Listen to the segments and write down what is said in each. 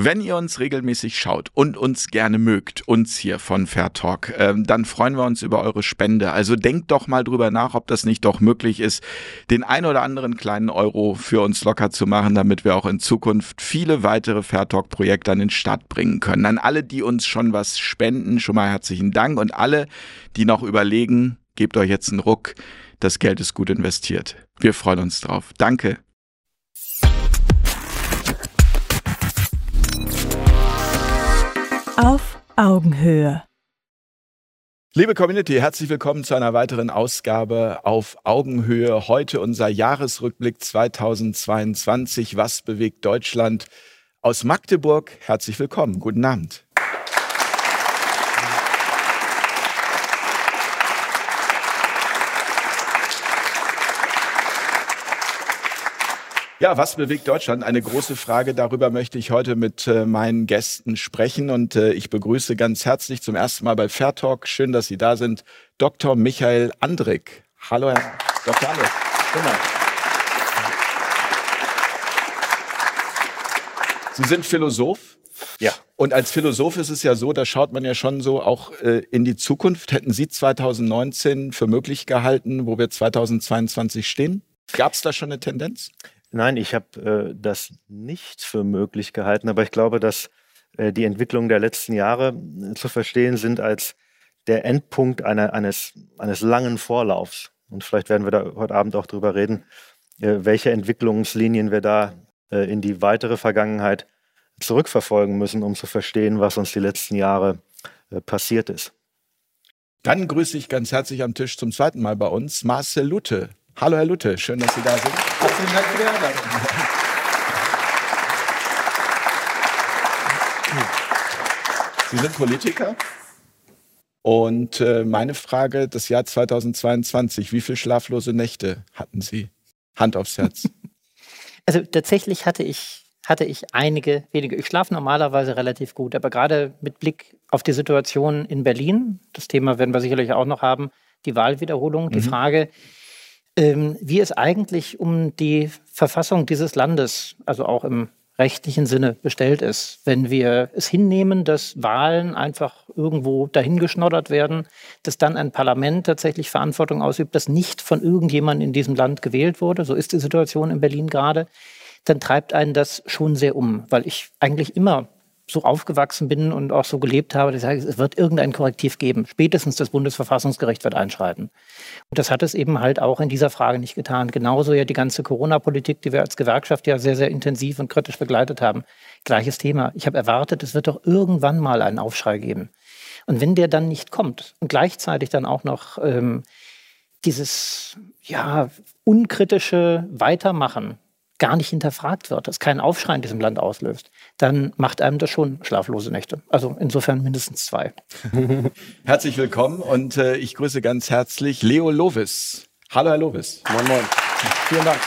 Wenn ihr uns regelmäßig schaut und uns gerne mögt, uns hier von Fair Talk, äh, dann freuen wir uns über eure Spende. Also denkt doch mal drüber nach, ob das nicht doch möglich ist, den ein oder anderen kleinen Euro für uns locker zu machen, damit wir auch in Zukunft viele weitere Fair Talk Projekte an den Start bringen können. An alle, die uns schon was spenden, schon mal herzlichen Dank und alle, die noch überlegen, gebt euch jetzt einen Ruck. Das Geld ist gut investiert. Wir freuen uns drauf. Danke. Auf Augenhöhe. Liebe Community, herzlich willkommen zu einer weiteren Ausgabe auf Augenhöhe. Heute unser Jahresrückblick 2022. Was bewegt Deutschland? Aus Magdeburg. Herzlich willkommen. Guten Abend. Ja, was bewegt Deutschland? Eine große Frage. Darüber möchte ich heute mit äh, meinen Gästen sprechen. Und äh, ich begrüße ganz herzlich zum ersten Mal bei Fair Talk. Schön, dass Sie da sind. Dr. Michael Andrik. Hallo, Herr Dr. Andrik. Sie sind Philosoph. Ja. Und als Philosoph ist es ja so, da schaut man ja schon so auch äh, in die Zukunft. Hätten Sie 2019 für möglich gehalten, wo wir 2022 stehen? Gab es da schon eine Tendenz? Nein, ich habe äh, das nicht für möglich gehalten, aber ich glaube, dass äh, die Entwicklungen der letzten Jahre äh, zu verstehen sind als der Endpunkt einer, eines, eines langen Vorlaufs. Und vielleicht werden wir da heute Abend auch drüber reden, äh, welche Entwicklungslinien wir da äh, in die weitere Vergangenheit zurückverfolgen müssen, um zu verstehen, was uns die letzten Jahre äh, passiert ist. Dann grüße ich ganz herzlich am Tisch zum zweiten Mal bei uns Marcel Lutte. Hallo Herr Lutte, schön, dass Sie da sind. Herzlichen Dank für die Einladung. Sie sind Politiker. Und äh, meine Frage, das Jahr 2022, wie viele schlaflose Nächte hatten Sie? Hand aufs Herz. Also tatsächlich hatte ich, hatte ich einige wenige. Ich schlafe normalerweise relativ gut, aber gerade mit Blick auf die Situation in Berlin, das Thema werden wir sicherlich auch noch haben, die Wahlwiederholung, mhm. die Frage, ähm, wie es eigentlich um die Verfassung dieses Landes, also auch im rechtlichen Sinne bestellt ist. Wenn wir es hinnehmen, dass Wahlen einfach irgendwo dahingeschnoddert werden, dass dann ein Parlament tatsächlich Verantwortung ausübt, das nicht von irgendjemandem in diesem Land gewählt wurde, so ist die Situation in Berlin gerade, dann treibt einen das schon sehr um, weil ich eigentlich immer so aufgewachsen bin und auch so gelebt habe, dass ich sage, es wird irgendein Korrektiv geben. Spätestens das Bundesverfassungsgericht wird einschreiten. Und das hat es eben halt auch in dieser Frage nicht getan. Genauso ja die ganze Corona-Politik, die wir als Gewerkschaft ja sehr, sehr intensiv und kritisch begleitet haben. Gleiches Thema. Ich habe erwartet, es wird doch irgendwann mal einen Aufschrei geben. Und wenn der dann nicht kommt und gleichzeitig dann auch noch ähm, dieses ja unkritische Weitermachen gar nicht hinterfragt wird, dass kein Aufschrei in diesem Land auslöst, dann macht einem das schon schlaflose Nächte. Also insofern mindestens zwei. Herzlich willkommen und äh, ich grüße ganz herzlich Leo Lovis. Hallo, Herr Lovis. Moin, moin. Vielen Dank.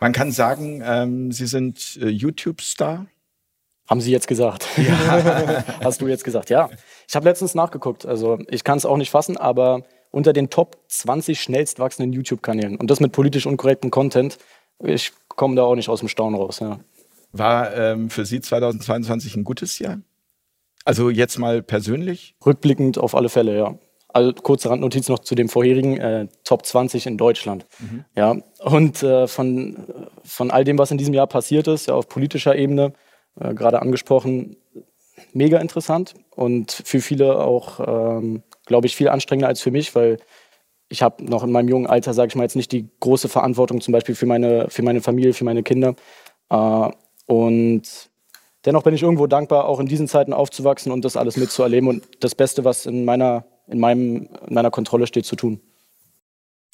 Man kann sagen, ähm, Sie sind äh, YouTube-Star. Haben Sie jetzt gesagt? Ja. Hast du jetzt gesagt? Ja. Ich habe letztens nachgeguckt. Also ich kann es auch nicht fassen, aber unter den Top 20 schnellst wachsenden YouTube-Kanälen und das mit politisch unkorrektem Content. Ich komme da auch nicht aus dem Staunen raus. Ja. War ähm, für Sie 2022 ein gutes Jahr? Also jetzt mal persönlich? Rückblickend auf alle Fälle, ja. Also kurze Randnotiz noch zu dem vorherigen äh, Top 20 in Deutschland. Mhm. Ja, und äh, von, von all dem, was in diesem Jahr passiert ist, ja, auf politischer Ebene, äh, gerade angesprochen, mega interessant und für viele auch, ähm, glaube ich, viel anstrengender als für mich, weil ich habe noch in meinem jungen Alter, sage ich mal, jetzt nicht die große Verantwortung zum Beispiel für meine, für meine Familie, für meine Kinder. Äh, und dennoch bin ich irgendwo dankbar, auch in diesen Zeiten aufzuwachsen und das alles mitzuerleben und das Beste, was in meiner, in meinem, in meiner Kontrolle steht, zu tun.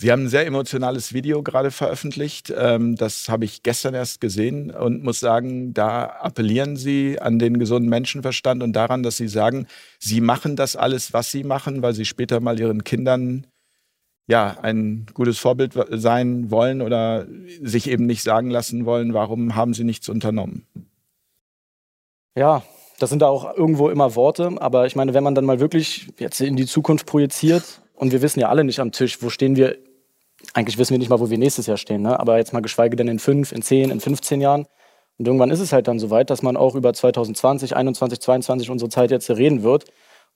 Sie haben ein sehr emotionales Video gerade veröffentlicht. Ähm, das habe ich gestern erst gesehen und muss sagen, da appellieren Sie an den gesunden Menschenverstand und daran, dass Sie sagen, Sie machen das alles, was Sie machen, weil Sie später mal Ihren Kindern ja ein gutes Vorbild sein wollen oder sich eben nicht sagen lassen wollen, warum haben Sie nichts unternommen? Ja, das sind da auch irgendwo immer Worte, aber ich meine, wenn man dann mal wirklich jetzt in die Zukunft projiziert und wir wissen ja alle nicht am Tisch, wo stehen wir eigentlich wissen wir nicht mal, wo wir nächstes Jahr stehen. Ne? Aber jetzt mal geschweige denn in fünf, in zehn, in 15 Jahren. Und irgendwann ist es halt dann soweit, dass man auch über 2020, 21, 22 unsere Zeit jetzt reden wird.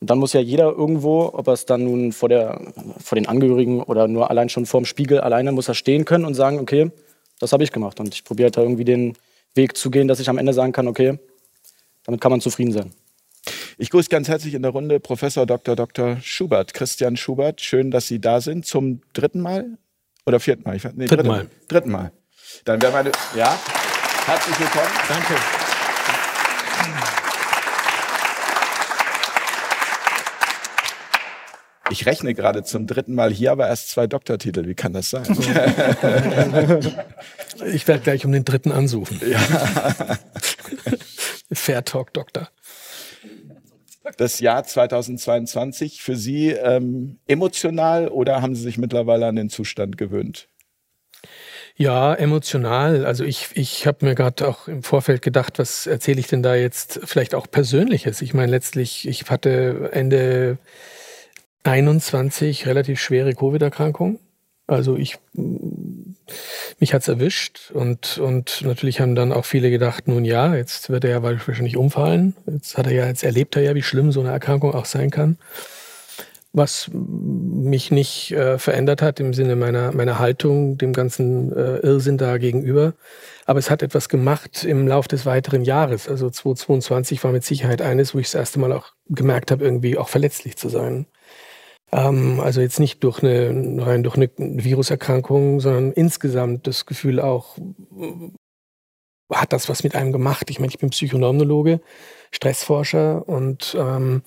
Und dann muss ja jeder irgendwo, ob er es dann nun vor, der, vor den Angehörigen oder nur allein schon vorm Spiegel alleine, muss er stehen können und sagen, okay, das habe ich gemacht. Und ich probiere halt da irgendwie den Weg zu gehen, dass ich am Ende sagen kann, okay, damit kann man zufrieden sein. Ich grüße ganz herzlich in der Runde Professor Dr. Dr. Schubert, Christian Schubert. Schön, dass Sie da sind. Zum dritten Mal oder vierten Mal? Ich, nee, dritten Mal. Dritten Mal. Dann wäre meine. Ja, herzlich willkommen. Danke. Ich rechne gerade zum dritten Mal hier, aber erst zwei Doktortitel. Wie kann das sein? ich werde gleich um den dritten ansuchen. Ja. Fair Talk Doktor. Das Jahr 2022 für Sie ähm, emotional oder haben Sie sich mittlerweile an den Zustand gewöhnt? Ja, emotional. Also ich, ich habe mir gerade auch im Vorfeld gedacht, was erzähle ich denn da jetzt vielleicht auch Persönliches? Ich meine, letztlich, ich hatte Ende 21 relativ schwere Covid-Erkrankungen. Also ich, mich hat's erwischt und, und natürlich haben dann auch viele gedacht, nun ja, jetzt wird er ja wahrscheinlich umfallen. Jetzt hat er ja, jetzt erlebt er ja, wie schlimm so eine Erkrankung auch sein kann. Was mich nicht äh, verändert hat im Sinne meiner, meiner Haltung, dem ganzen äh, Irrsinn da gegenüber. Aber es hat etwas gemacht im Lauf des weiteren Jahres. Also 2022 war mit Sicherheit eines, wo ich das erste Mal auch gemerkt habe, irgendwie auch verletzlich zu sein. Ähm, also jetzt nicht durch eine, rein durch eine Viruserkrankung, sondern insgesamt das Gefühl auch, hat das was mit einem gemacht? Ich meine, ich bin Psychoneurologe, Stressforscher und, ähm,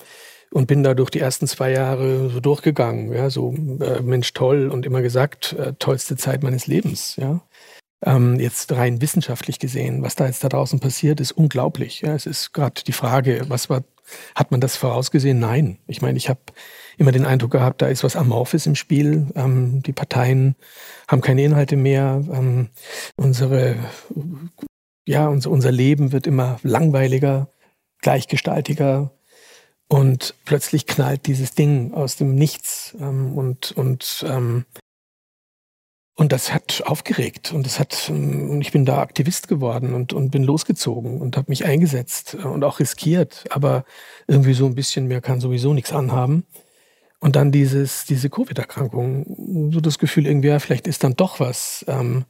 und bin da durch die ersten zwei Jahre so durchgegangen. Ja, so äh, Mensch, toll und immer gesagt, äh, tollste Zeit meines Lebens. Ja. Ähm, jetzt rein wissenschaftlich gesehen, was da jetzt da draußen passiert, ist unglaublich. Ja. Es ist gerade die Frage, was war, hat man das vorausgesehen? Nein. Ich meine, ich habe immer den Eindruck gehabt, da ist was Amorphes im Spiel. Ähm, die Parteien haben keine Inhalte mehr. Ähm, unsere, ja, unser, unser Leben wird immer langweiliger, gleichgestaltiger. Und plötzlich knallt dieses Ding aus dem Nichts. Ähm, und, und, ähm, und das hat aufgeregt. Und das hat, ähm, und ich bin da Aktivist geworden und, und bin losgezogen und habe mich eingesetzt und auch riskiert. Aber irgendwie so ein bisschen mehr kann sowieso nichts anhaben. Und dann dieses, diese Covid-Erkrankung, so das Gefühl irgendwie, ja, vielleicht ist dann doch was, ähm,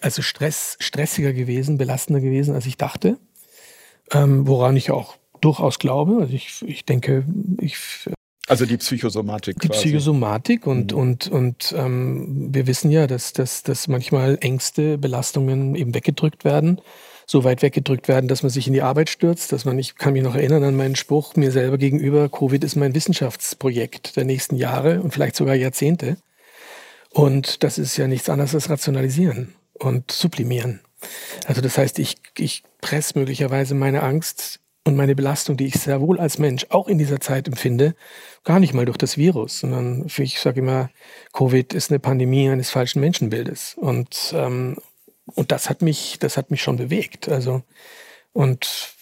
also Stress, stressiger gewesen, belastender gewesen, als ich dachte, ähm, woran ich auch durchaus glaube. Also ich, ich denke, ich also die Psychosomatik. Die quasi. Psychosomatik und, mhm. und, und ähm, wir wissen ja, dass, dass, dass manchmal Ängste, Belastungen eben weggedrückt werden so weit weggedrückt werden, dass man sich in die Arbeit stürzt, dass man, ich kann mich noch erinnern an meinen Spruch mir selber gegenüber, Covid ist mein Wissenschaftsprojekt der nächsten Jahre und vielleicht sogar Jahrzehnte. Und das ist ja nichts anderes als rationalisieren und sublimieren. Also das heißt, ich, ich presse möglicherweise meine Angst und meine Belastung, die ich sehr wohl als Mensch auch in dieser Zeit empfinde, gar nicht mal durch das Virus, sondern ich sage immer, Covid ist eine Pandemie eines falschen Menschenbildes. Und, ähm, und das hat mich, das hat mich schon bewegt. Also, und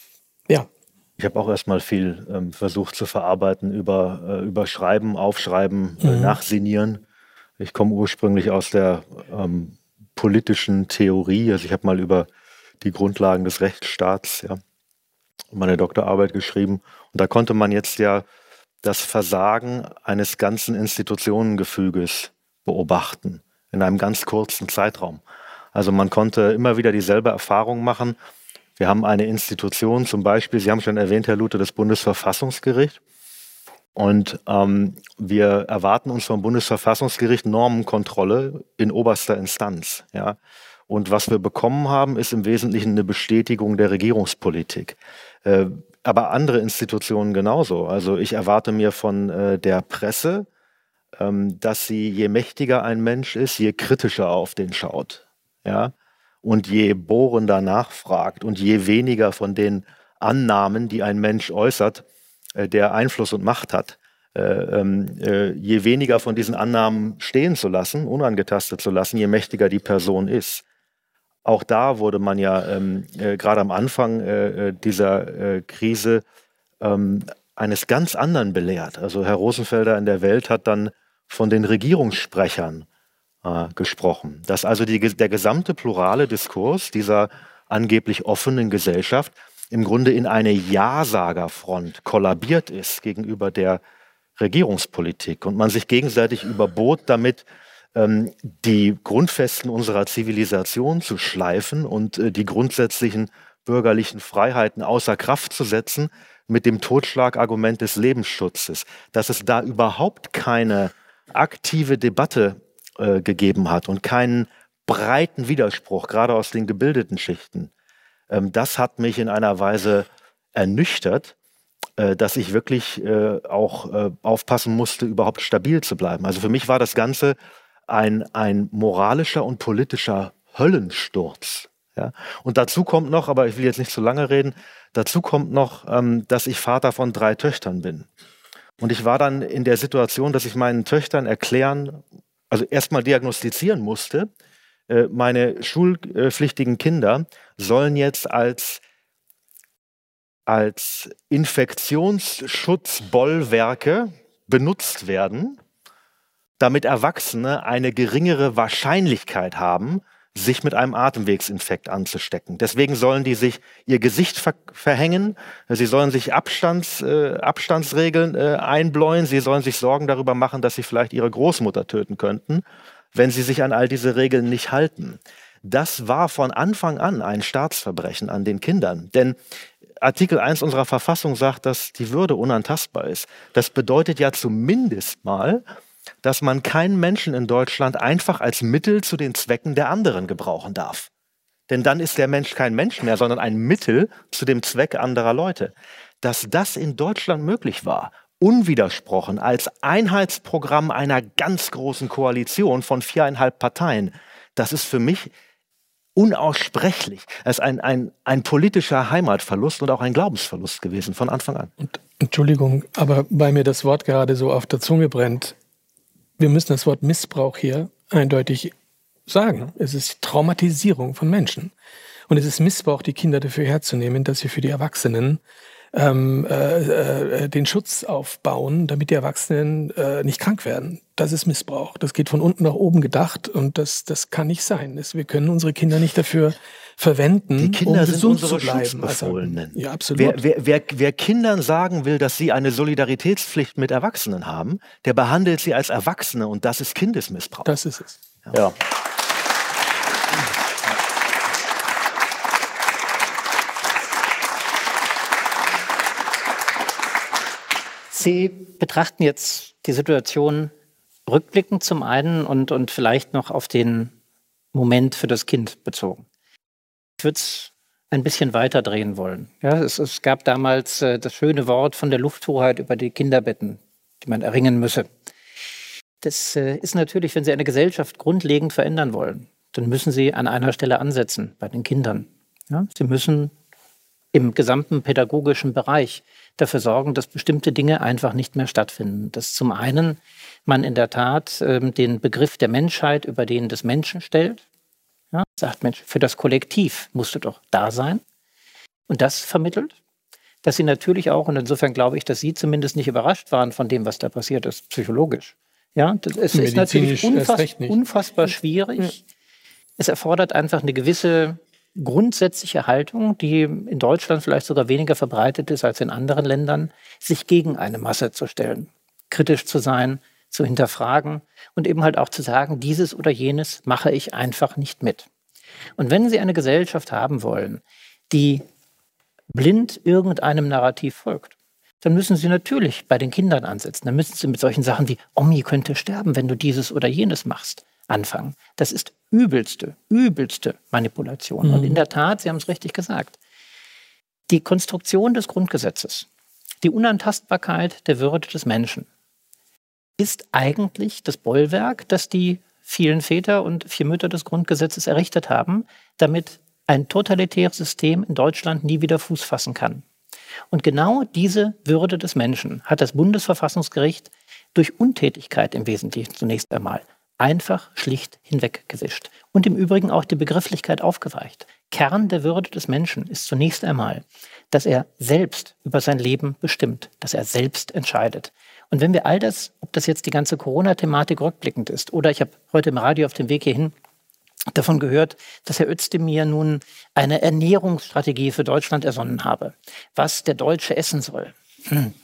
ja. Ich habe auch erstmal viel ähm, versucht zu verarbeiten über, äh, über Schreiben, Aufschreiben, äh, mhm. Nachsinieren. Ich komme ursprünglich aus der ähm, politischen Theorie. Also ich habe mal über die Grundlagen des Rechtsstaats ja, meine Doktorarbeit geschrieben. Und da konnte man jetzt ja das Versagen eines ganzen Institutionengefüges beobachten in einem ganz kurzen Zeitraum. Also man konnte immer wieder dieselbe Erfahrung machen. Wir haben eine Institution, zum Beispiel, Sie haben schon erwähnt, Herr Lute, das Bundesverfassungsgericht. Und ähm, wir erwarten uns vom Bundesverfassungsgericht Normenkontrolle in oberster Instanz. Ja? Und was wir bekommen haben, ist im Wesentlichen eine Bestätigung der Regierungspolitik. Äh, aber andere Institutionen genauso. Also ich erwarte mir von äh, der Presse, ähm, dass sie, je mächtiger ein Mensch ist, je kritischer auf den schaut ja, und je bohrender nachfragt und je weniger von den Annahmen, die ein Mensch äußert, äh, der Einfluss und Macht hat, äh, ähm, äh, je weniger von diesen Annahmen stehen zu lassen, unangetastet zu lassen, je mächtiger die Person ist. Auch da wurde man ja ähm, äh, gerade am Anfang dieser Krise ähm, eines ganz anderen belehrt. Also Herr Rosenfelder in der Welt hat dann von den Regierungssprechern äh, gesprochen. Dass also die, der gesamte plurale Diskurs dieser angeblich offenen Gesellschaft im Grunde in eine Ja-Sagerfront kollabiert ist gegenüber der Regierungspolitik und man sich gegenseitig überbot, damit ähm, die Grundfesten unserer Zivilisation zu schleifen und äh, die grundsätzlichen bürgerlichen Freiheiten außer Kraft zu setzen mit dem Totschlagargument des Lebensschutzes. Dass es da überhaupt keine aktive Debatte äh, gegeben hat und keinen breiten Widerspruch, gerade aus den gebildeten Schichten, ähm, das hat mich in einer Weise ernüchtert, äh, dass ich wirklich äh, auch äh, aufpassen musste, überhaupt stabil zu bleiben. Also für mich war das Ganze ein, ein moralischer und politischer Höllensturz. Ja? Und dazu kommt noch, aber ich will jetzt nicht zu lange reden, dazu kommt noch, ähm, dass ich Vater von drei Töchtern bin. Und ich war dann in der Situation, dass ich meinen Töchtern erklären, also erstmal diagnostizieren musste, äh, meine schulpflichtigen Kinder sollen jetzt als als Infektionsschutzbollwerke benutzt werden, damit Erwachsene eine geringere Wahrscheinlichkeit haben, sich mit einem Atemwegsinfekt anzustecken. Deswegen sollen die sich ihr Gesicht ver verhängen, sie sollen sich Abstands, äh, Abstandsregeln äh, einbläuen, sie sollen sich Sorgen darüber machen, dass sie vielleicht ihre Großmutter töten könnten, wenn sie sich an all diese Regeln nicht halten. Das war von Anfang an ein Staatsverbrechen an den Kindern. Denn Artikel 1 unserer Verfassung sagt, dass die Würde unantastbar ist. Das bedeutet ja zumindest mal, dass man keinen Menschen in Deutschland einfach als Mittel zu den Zwecken der anderen gebrauchen darf. Denn dann ist der Mensch kein Mensch mehr, sondern ein Mittel zu dem Zweck anderer Leute. Dass das in Deutschland möglich war, unwidersprochen als Einheitsprogramm einer ganz großen Koalition von viereinhalb Parteien, das ist für mich unaussprechlich. Es ist ein, ein, ein politischer Heimatverlust und auch ein Glaubensverlust gewesen von Anfang an. Und, Entschuldigung, aber weil mir das Wort gerade so auf der Zunge brennt, wir müssen das Wort Missbrauch hier eindeutig sagen. Es ist Traumatisierung von Menschen. Und es ist Missbrauch, die Kinder dafür herzunehmen, dass sie für die Erwachsenen ähm, äh, äh, den Schutz aufbauen, damit die Erwachsenen äh, nicht krank werden. Das ist Missbrauch. Das geht von unten nach oben gedacht und das, das kann nicht sein. Das, wir können unsere Kinder nicht dafür verwenden, die Kinder um sind gesund unsere zu bleiben. Also, ja, absolut. Wer, wer, wer, wer Kindern sagen will, dass sie eine Solidaritätspflicht mit Erwachsenen haben, der behandelt sie als Erwachsene und das ist Kindesmissbrauch. Das ist es. ja. ja. Sie betrachten jetzt die Situation rückblickend zum einen und, und vielleicht noch auf den Moment für das Kind bezogen. Ich würde es ein bisschen weiter drehen wollen. Ja, es, es gab damals äh, das schöne Wort von der Lufthoheit über die Kinderbetten, die man erringen müsse. Das äh, ist natürlich, wenn Sie eine Gesellschaft grundlegend verändern wollen, dann müssen Sie an einer Stelle ansetzen, bei den Kindern. Ja, Sie müssen im gesamten pädagogischen Bereich dafür sorgen, dass bestimmte Dinge einfach nicht mehr stattfinden. Dass zum einen man in der Tat ähm, den Begriff der Menschheit über den des Menschen stellt. Ja, sagt Mensch, für das Kollektiv musst du doch da sein. Und das vermittelt. Dass sie natürlich auch, und insofern glaube ich, dass Sie zumindest nicht überrascht waren von dem, was da passiert ist, psychologisch. Ja, das, es ist natürlich unfass, unfassbar schwierig. Es erfordert einfach eine gewisse grundsätzliche Haltung, die in Deutschland vielleicht sogar weniger verbreitet ist als in anderen Ländern, sich gegen eine Masse zu stellen, kritisch zu sein, zu hinterfragen und eben halt auch zu sagen, dieses oder jenes mache ich einfach nicht mit. Und wenn Sie eine Gesellschaft haben wollen, die blind irgendeinem Narrativ folgt, dann müssen Sie natürlich bei den Kindern ansetzen. Dann müssen Sie mit solchen Sachen wie Omi könnte sterben, wenn du dieses oder jenes machst anfangen. Das ist übelste, übelste Manipulation. Mhm. Und in der Tat, Sie haben es richtig gesagt, die Konstruktion des Grundgesetzes, die Unantastbarkeit der Würde des Menschen, ist eigentlich das Bollwerk, das die vielen Väter und vier Mütter des Grundgesetzes errichtet haben, damit ein totalitäres System in Deutschland nie wieder Fuß fassen kann. Und genau diese Würde des Menschen hat das Bundesverfassungsgericht durch Untätigkeit im Wesentlichen zunächst einmal einfach schlicht hinweggewischt. Und im Übrigen auch die Begrifflichkeit aufgeweicht. Kern der Würde des Menschen ist zunächst einmal, dass er selbst über sein Leben bestimmt, dass er selbst entscheidet. Und wenn wir all das, ob das jetzt die ganze Corona-Thematik rückblickend ist, oder ich habe heute im Radio auf dem Weg hierhin davon gehört, dass Herr Özdemir nun eine Ernährungsstrategie für Deutschland ersonnen habe, was der Deutsche essen soll. Hm.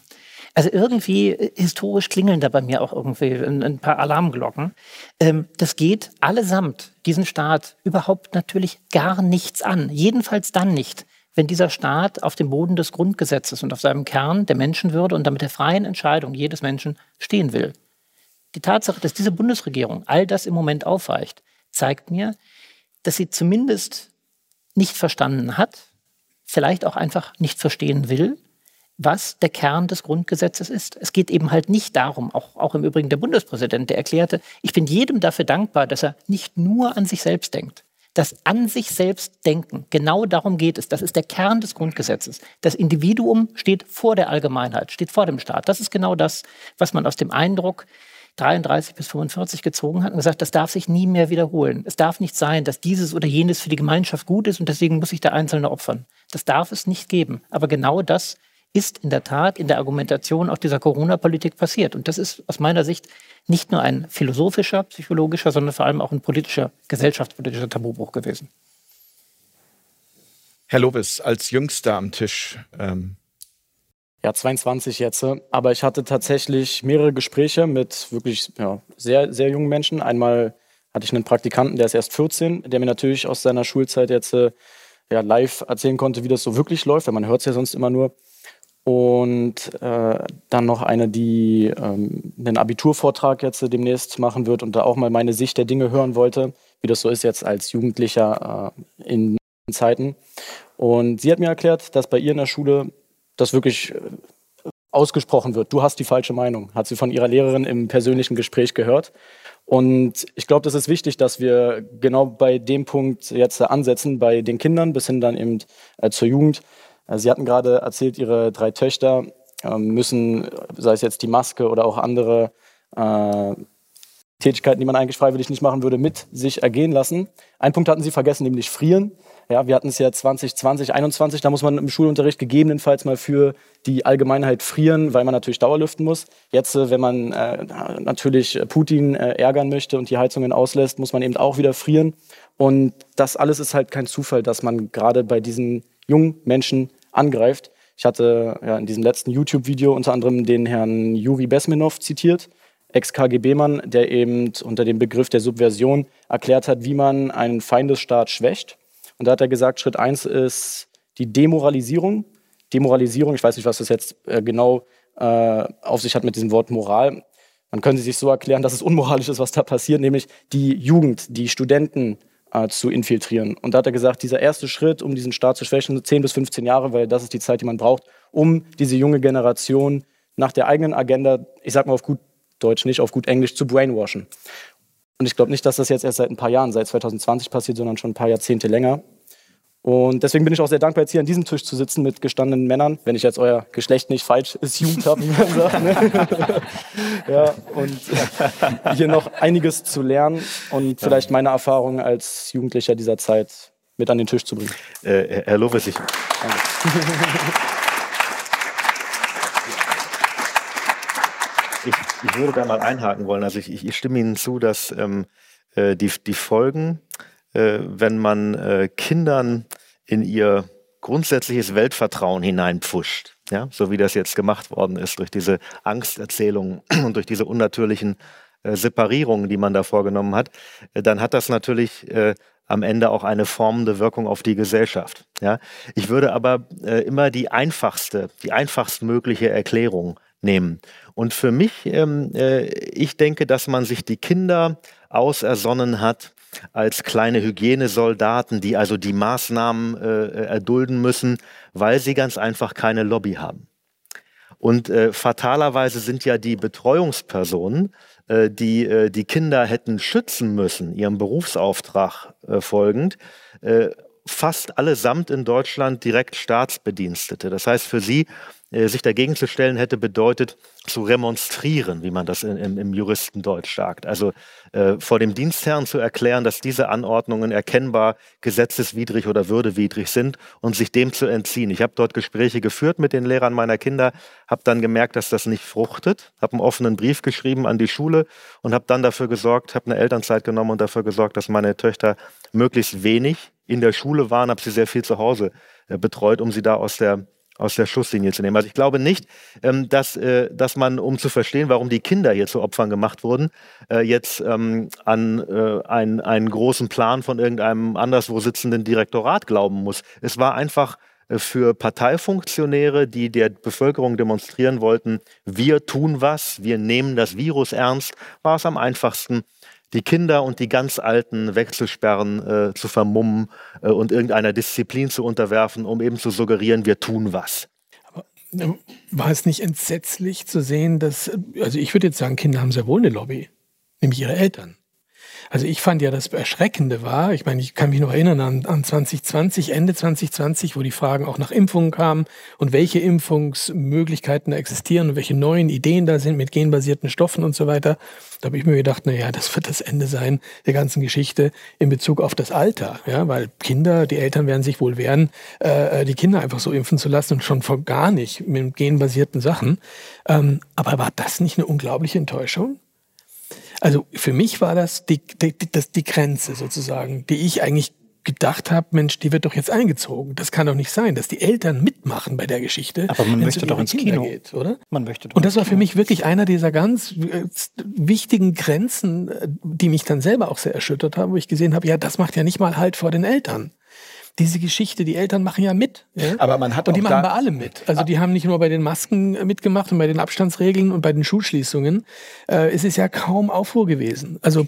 Also irgendwie äh, historisch klingeln da bei mir auch irgendwie ein, paar Alarmglocken. Ähm, das geht allesamt diesen Staat überhaupt natürlich gar nichts an. Jedenfalls dann nicht, wenn dieser Staat auf dem Boden des Grundgesetzes und auf seinem Kern der Menschenwürde und damit der freien Entscheidung jedes Menschen stehen will. Die Tatsache, dass diese Bundesregierung all das im Moment aufweicht, zeigt mir, dass sie zumindest nicht verstanden hat, vielleicht auch einfach nicht verstehen will, was der Kern des Grundgesetzes ist. Es geht eben halt nicht darum, auch, auch im Übrigen der Bundespräsident, der erklärte, ich bin jedem dafür dankbar, dass er nicht nur an sich selbst denkt. Das an sich selbst denken, genau darum geht es. Das ist der Kern des Grundgesetzes. Das Individuum steht vor der Allgemeinheit, steht vor dem Staat. Das ist genau das, was man aus dem Eindruck 33 bis 45 gezogen hat und gesagt, das darf sich nie mehr wiederholen. Es darf nicht sein, dass dieses oder jenes für die Gemeinschaft gut ist und deswegen muss sich der Einzelne opfern. Das darf es nicht geben. Aber genau das ist in der Tat in der Argumentation auch dieser Corona-Politik passiert. Und das ist aus meiner Sicht nicht nur ein philosophischer, psychologischer, sondern vor allem auch ein politischer, gesellschaftspolitischer Tabubruch gewesen. Herr Lobes, als Jüngster am Tisch. Ähm ja, 22 jetzt. Aber ich hatte tatsächlich mehrere Gespräche mit wirklich ja, sehr, sehr jungen Menschen. Einmal hatte ich einen Praktikanten, der ist erst 14, der mir natürlich aus seiner Schulzeit jetzt ja, live erzählen konnte, wie das so wirklich läuft, weil man hört es ja sonst immer nur. Und äh, dann noch eine, die ähm, einen Abiturvortrag jetzt äh, demnächst machen wird und da auch mal meine Sicht der Dinge hören wollte, wie das so ist jetzt als Jugendlicher äh, in Zeiten. Und sie hat mir erklärt, dass bei ihr in der Schule das wirklich äh, ausgesprochen wird. Du hast die falsche Meinung, hat sie von ihrer Lehrerin im persönlichen Gespräch gehört. Und ich glaube, das ist wichtig, dass wir genau bei dem Punkt jetzt ansetzen, bei den Kindern bis hin dann eben äh, zur Jugend, Sie hatten gerade erzählt, Ihre drei Töchter ähm, müssen, sei es jetzt die Maske oder auch andere äh, Tätigkeiten, die man eigentlich freiwillig nicht machen würde, mit sich ergehen lassen. Ein Punkt hatten Sie vergessen, nämlich frieren. Ja, wir hatten es ja 2020, 2021, da muss man im Schulunterricht gegebenenfalls mal für die Allgemeinheit frieren, weil man natürlich Dauerlüften muss. Jetzt, äh, wenn man äh, natürlich Putin äh, ärgern möchte und die Heizungen auslässt, muss man eben auch wieder frieren. Und das alles ist halt kein Zufall, dass man gerade bei diesen jungen Menschen angreift. Ich hatte ja, in diesem letzten YouTube-Video unter anderem den Herrn Juri Besminov zitiert, Ex-KGB-Mann, der eben unter dem Begriff der Subversion erklärt hat, wie man einen Feindesstaat schwächt. Und da hat er gesagt, Schritt eins ist die Demoralisierung. Demoralisierung, ich weiß nicht, was das jetzt äh, genau äh, auf sich hat mit diesem Wort Moral. Man könnte sich so erklären, dass es unmoralisch ist, was da passiert, nämlich die Jugend, die Studenten äh, zu infiltrieren. Und da hat er gesagt, dieser erste Schritt, um diesen Staat zu schwächen, 10 bis 15 Jahre, weil das ist die Zeit, die man braucht, um diese junge Generation nach der eigenen Agenda, ich sag mal auf gut Deutsch nicht, auf gut Englisch, zu brainwashen. Und ich glaube nicht, dass das jetzt erst seit ein paar Jahren, seit 2020 passiert, sondern schon ein paar Jahrzehnte länger. Und deswegen bin ich auch sehr dankbar, jetzt hier an diesem Tisch zu sitzen mit gestandenen Männern, wenn ich jetzt euer Geschlecht nicht falsch assumed habe, wie man sagt. Ne? ja, und hier noch einiges zu lernen und vielleicht meine Erfahrungen als Jugendlicher dieser Zeit mit an den Tisch zu bringen. Äh, Herr Loves, ich. Ich, ich, würde da mal einhaken wollen. Also ich, ich stimme Ihnen zu, dass ähm, äh, die, die Folgen wenn man äh, Kindern in ihr grundsätzliches Weltvertrauen hineinpfuscht. Ja, so wie das jetzt gemacht worden ist durch diese Angsterzählungen und durch diese unnatürlichen äh, Separierungen, die man da vorgenommen hat, äh, dann hat das natürlich äh, am Ende auch eine formende Wirkung auf die Gesellschaft. Ja, ich würde aber äh, immer die einfachste, die einfachstmögliche Erklärung nehmen. Und für mich, ähm, äh, ich denke, dass man sich die Kinder ausersonnen hat, als kleine Hygienesoldaten, die also die Maßnahmen äh, erdulden müssen, weil sie ganz einfach keine Lobby haben. Und äh, fatalerweise sind ja die Betreuungspersonen, äh, die äh, die Kinder hätten schützen müssen, ihrem Berufsauftrag äh, folgend, äh, fast allesamt in Deutschland direkt Staatsbedienstete. Das heißt, für sie äh, sich dagegen zu stellen hätte bedeutet, zu remonstrieren, wie man das im, im Juristendeutsch sagt. Also äh, vor dem Dienstherrn zu erklären, dass diese Anordnungen erkennbar gesetzeswidrig oder würdewidrig sind und sich dem zu entziehen. Ich habe dort Gespräche geführt mit den Lehrern meiner Kinder, habe dann gemerkt, dass das nicht fruchtet, habe einen offenen Brief geschrieben an die Schule und habe dann dafür gesorgt, habe eine Elternzeit genommen und dafür gesorgt, dass meine Töchter möglichst wenig in der Schule waren, habe sie sehr viel zu Hause äh, betreut, um sie da aus der aus der Schusslinie zu nehmen. Also ich glaube nicht, ähm, dass, äh, dass man, um zu verstehen, warum die Kinder hier zu Opfern gemacht wurden, äh, jetzt ähm, an äh, einen, einen großen Plan von irgendeinem anderswo sitzenden Direktorat glauben muss. Es war einfach äh, für Parteifunktionäre, die der Bevölkerung demonstrieren wollten, wir tun was, wir nehmen das Virus ernst, war es am einfachsten, die Kinder und die ganz Alten wegzusperren, äh, zu vermummen äh, und irgendeiner Disziplin zu unterwerfen, um eben zu suggerieren, wir tun was. Äh, war es nicht entsetzlich zu sehen, dass, also ich würde jetzt sagen, Kinder haben sehr wohl eine Lobby, nämlich ihre Eltern. Also ich fand ja das Erschreckende war, ich meine, ich kann mich noch erinnern an, an 2020, Ende 2020, wo die Fragen auch nach Impfungen kamen und welche Impfungsmöglichkeiten da existieren und welche neuen Ideen da sind mit genbasierten Stoffen und so weiter. Da habe ich mir gedacht, na ja, das wird das Ende sein der ganzen Geschichte in Bezug auf das Alter, ja, weil Kinder, die Eltern werden sich wohl wehren, äh, die Kinder einfach so impfen zu lassen und schon vor gar nicht mit genbasierten Sachen. Ähm, aber war das nicht eine unglaubliche Enttäuschung? Also für mich war das die, die, das die Grenze sozusagen, die ich eigentlich gedacht habe, Mensch, die wird doch jetzt eingezogen. Das kann doch nicht sein, dass die Eltern mitmachen bei der Geschichte. Aber man möchte doch ins Kinder Kino, geht, oder? Man möchte doch Und das war für mich wirklich einer dieser ganz äh, wichtigen Grenzen, äh, die mich dann selber auch sehr erschüttert haben, wo ich gesehen habe, ja, das macht ja nicht mal Halt vor den Eltern diese Geschichte, die Eltern machen ja mit. Ja? Aber man hat und die machen bei allem mit. Also die haben nicht nur bei den Masken mitgemacht und bei den Abstandsregeln und bei den Schulschließungen. Äh, es ist ja kaum Aufruhr gewesen. Also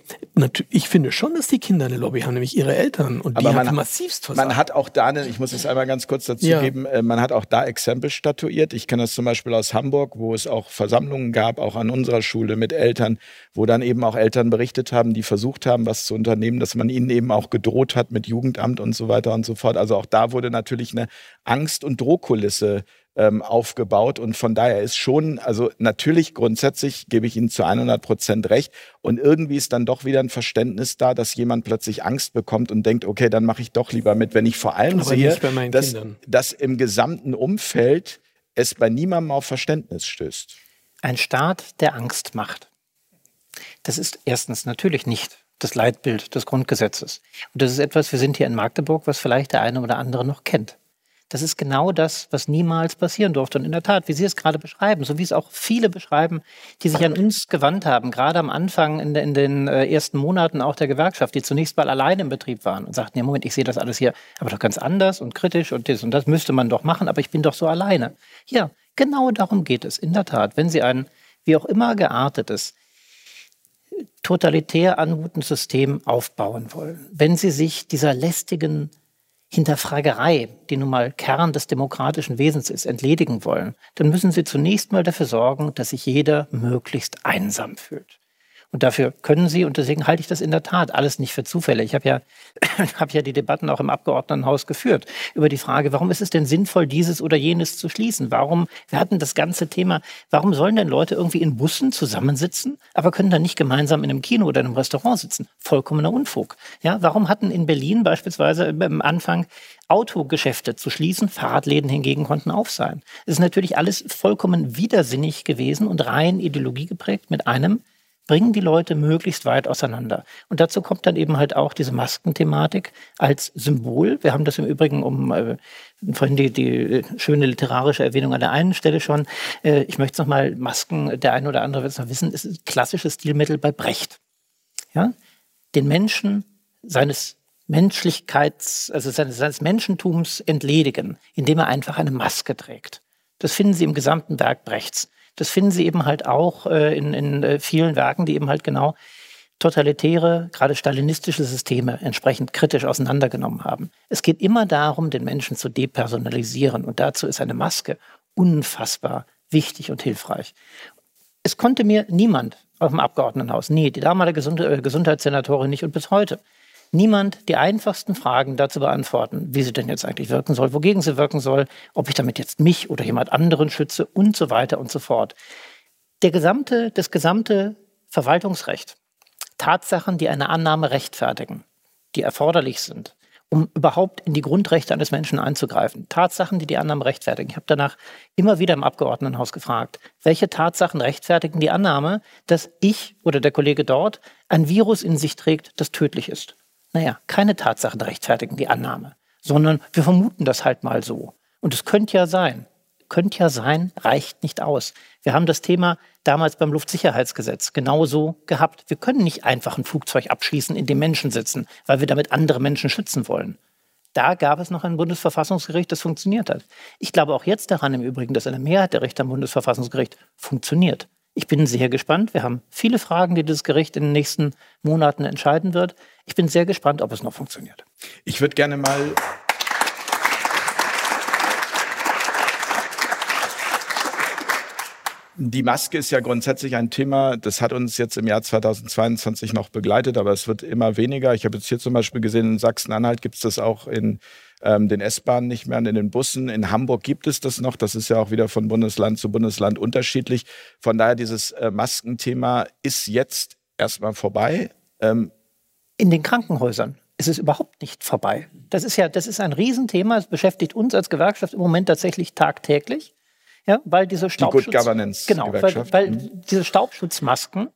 ich finde schon, dass die Kinder eine Lobby haben, nämlich ihre Eltern. Und Aber die man, haben massivst versagt. Man hat auch da, eine, ich muss es einmal ganz kurz dazu Ja. geben, äh, man hat auch da Exempel statuiert. Ich kenne das zum Beispiel aus Hamburg, wo es auch Versammlungen gab, auch an unserer Schule mit Eltern, wo dann eben auch Eltern berichtet haben, die versucht haben, was zu unternehmen, dass man ihnen eben auch gedroht hat mit Jugendamt und so weiter und so fort. Also auch da wurde natürlich eine Angst- und Drohkulisse ähm, aufgebaut. Und von daher ist schon, also natürlich grundsätzlich gebe ich Ihnen zu 100 Prozent recht. Und irgendwie ist dann doch wieder ein Verständnis da, dass jemand plötzlich Angst bekommt und denkt, okay, dann mache ich doch lieber mit. Wenn ich vor allem Aber sehe, dass, dass im gesamten Umfeld es bei niemandem auf Verständnis stößt. Ein Staat, der Angst macht. Das ist erstens natürlich nicht das Leitbild des Grundgesetzes. Und das ist etwas, wir sind hier in Magdeburg, was vielleicht der eine oder andere noch kennt. Das ist genau das, was niemals passieren durfte. Und in der Tat, wie Sie es gerade beschreiben, so wie es auch viele beschreiben, die sich an uns gewandt haben, gerade am Anfang in, in den äh, ersten Monaten auch der Gewerkschaft, die zunächst mal allein im Betrieb waren und sagten, ja Moment, ich sehe das alles hier aber doch ganz anders und kritisch und das und das müsste man doch machen, aber ich bin doch so alleine. Ja, genau darum geht es. In der Tat, wenn Sie ein wie auch immer geartetes, totalitär anmutendes System aufbauen wollen, wenn Sie sich dieser lästigen Hinterfragerei, die nun mal Kern des demokratischen Wesens ist, entledigen wollen, dann müssen Sie zunächst mal dafür sorgen, dass sich jeder möglichst einsam fühlt. Und dafür können Sie, und deswegen halte ich das in der Tat alles nicht für Zufälle. Ich habe ja, habe ja die Debatten auch im Abgeordnetenhaus geführt über die Frage, warum ist es denn sinnvoll, dieses oder jenes zu schließen? Warum, wir hatten das ganze Thema, warum sollen denn Leute irgendwie in Bussen zusammensitzen, aber können dann nicht gemeinsam in einem Kino oder in einem Restaurant sitzen? Vollkommener Unfug. Ja, warum hatten in Berlin beispielsweise am Anfang Autogeschäfte zu schließen, Fahrradläden hingegen konnten auf sein? Es ist natürlich alles vollkommen widersinnig gewesen und rein Ideologie geprägt mit einem bringen die Leute möglichst weit auseinander. Und dazu kommt dann eben halt auch diese Maskenthematik als Symbol. Wir haben das im Übrigen um äh, vorhin die, die schöne literarische Erwähnung an der einen Stelle schon. Äh, ich möchte es nochmal, Masken, der eine oder andere wird es noch wissen, ist ein klassisches Stilmittel bei Brecht. Ja? Den Menschen seines Menschlichkeits, also seines, seines Menschentums entledigen, indem er einfach eine Maske trägt. Das finden Sie im gesamten Werk Brechts. Das finden Sie eben halt auch äh, in, in äh, vielen Werken, die eben halt genau totalitäre, gerade stalinistische Systeme entsprechend kritisch auseinandergenommen haben. Es geht immer darum, den Menschen zu depersonalisieren. Und dazu ist eine Maske unfassbar wichtig und hilfreich. Es konnte mir niemand auf dem Abgeordnetenhaus, nee, die damalige äh, Gesundheitssenatorin nicht und bis heute, niemand die einfachsten Fragen dazu beantworten, wie sie denn jetzt eigentlich wirken soll, wogegen sie wirken soll, ob ich damit jetzt mich oder jemand anderen schütze und so weiter und so fort. Der gesamte, das gesamte Verwaltungsrecht, Tatsachen, die eine Annahme rechtfertigen, die erforderlich sind, um überhaupt in die Grundrechte eines Menschen einzugreifen. Tatsachen, die die Annahme rechtfertigen. Ich habe danach immer wieder im Abgeordnetenhaus gefragt, welche Tatsachen rechtfertigen die Annahme, dass ich oder der Kollege dort ein Virus in sich trägt, das tödlich ist. Naja, keine Tatsachen rechtfertigen die Annahme, sondern wir vermuten das halt mal so. Und es könnte ja sein, könnte ja sein, reicht nicht aus. Wir haben das Thema damals beim Luftsicherheitsgesetz genauso gehabt. Wir können nicht einfach ein Flugzeug abschießen, in dem Menschen sitzen, weil wir damit andere Menschen schützen wollen. Da gab es noch ein Bundesverfassungsgericht, das funktioniert hat. Ich glaube auch jetzt daran im Übrigen, dass eine Mehrheit der Richter am Bundesverfassungsgericht funktioniert. Ich bin sehr gespannt. Wir haben viele Fragen, die das Gericht in den nächsten Monaten entscheiden wird. Ich bin sehr gespannt, ob es noch funktioniert. Ich würde gerne mal Die Maske ist ja grundsätzlich ein Thema, das hat uns jetzt im Jahr 2022 noch begleitet, aber es wird immer weniger. Ich habe jetzt hier zum Beispiel gesehen, in Sachsen-Anhalt gibt es das auch in ähm, den S-Bahnen nicht mehr und in den Bussen. In Hamburg gibt es das noch. Das ist ja auch wieder von Bundesland zu Bundesland unterschiedlich. Von daher, dieses äh, Maskenthema ist jetzt erstmal vorbei. Ähm, in den Krankenhäusern ist es überhaupt nicht vorbei. Das ist ja, das ist ein Riesenthema. Es beschäftigt uns als Gewerkschaft im Moment tatsächlich tagtäglich. Ja, weil diese Staubschutz, die Good Governance genau, weil, weil mhm. diese Staubschutzmasken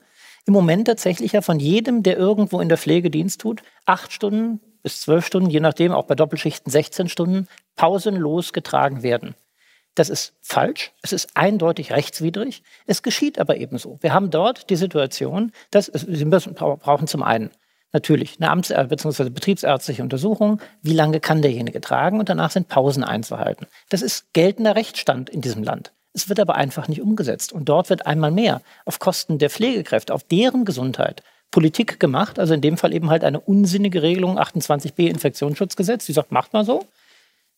im Moment tatsächlich ja von jedem, der irgendwo in der Pflege Dienst tut, acht Stunden bis zwölf Stunden, je nachdem, auch bei Doppelschichten 16 Stunden, pausenlos getragen werden. Das ist falsch, es ist eindeutig rechtswidrig, es geschieht aber ebenso. Wir haben dort die Situation, dass Sie müssen, brauchen zum einen natürlich eine Amts- bzw. betriebsärztliche Untersuchung, wie lange kann derjenige tragen und danach sind Pausen einzuhalten. Das ist geltender Rechtsstand in diesem Land. Es wird aber einfach nicht umgesetzt. Und dort wird einmal mehr auf Kosten der Pflegekräfte, auf deren Gesundheit Politik gemacht. Also in dem Fall eben halt eine unsinnige Regelung, 28b Infektionsschutzgesetz, die sagt, macht mal so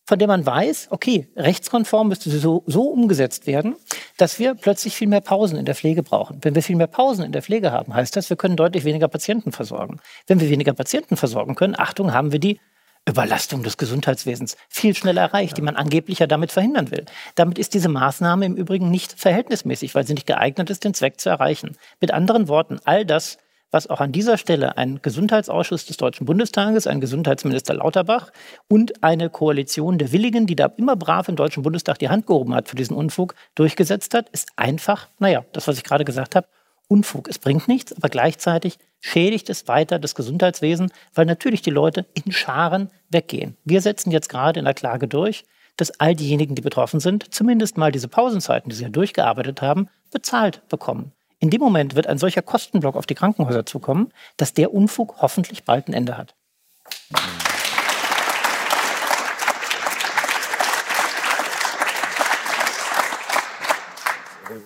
von der man weiß, okay, rechtskonform müsste sie so, so umgesetzt werden, dass wir plötzlich viel mehr Pausen in der Pflege brauchen. Wenn wir viel mehr Pausen in der Pflege haben, heißt das, wir können deutlich weniger Patienten versorgen. Wenn wir weniger Patienten versorgen können, Achtung, haben wir die Überlastung des Gesundheitswesens viel schneller erreicht, die man angeblich ja damit verhindern will. Damit ist diese Maßnahme im Übrigen nicht verhältnismäßig, weil sie nicht geeignet ist, den Zweck zu erreichen. Mit anderen Worten, all das, was auch an dieser Stelle ein Gesundheitsausschuss des Deutschen Bundestages, ein Gesundheitsminister Lauterbach und eine Koalition der Willigen, die da immer brav im Deutschen Bundestag die Hand gehoben hat für diesen Unfug, durchgesetzt hat, ist einfach, naja, das, was ich gerade gesagt habe, Unfug. Es bringt nichts, aber gleichzeitig schädigt es weiter das Gesundheitswesen, weil natürlich die Leute in Scharen weggehen. Wir setzen jetzt gerade in der Klage durch, dass all diejenigen, die betroffen sind, zumindest mal diese Pausenzeiten, die sie ja durchgearbeitet haben, bezahlt bekommen. In dem Moment wird ein solcher Kostenblock auf die Krankenhäuser zukommen, dass der Unfug hoffentlich bald ein Ende hat.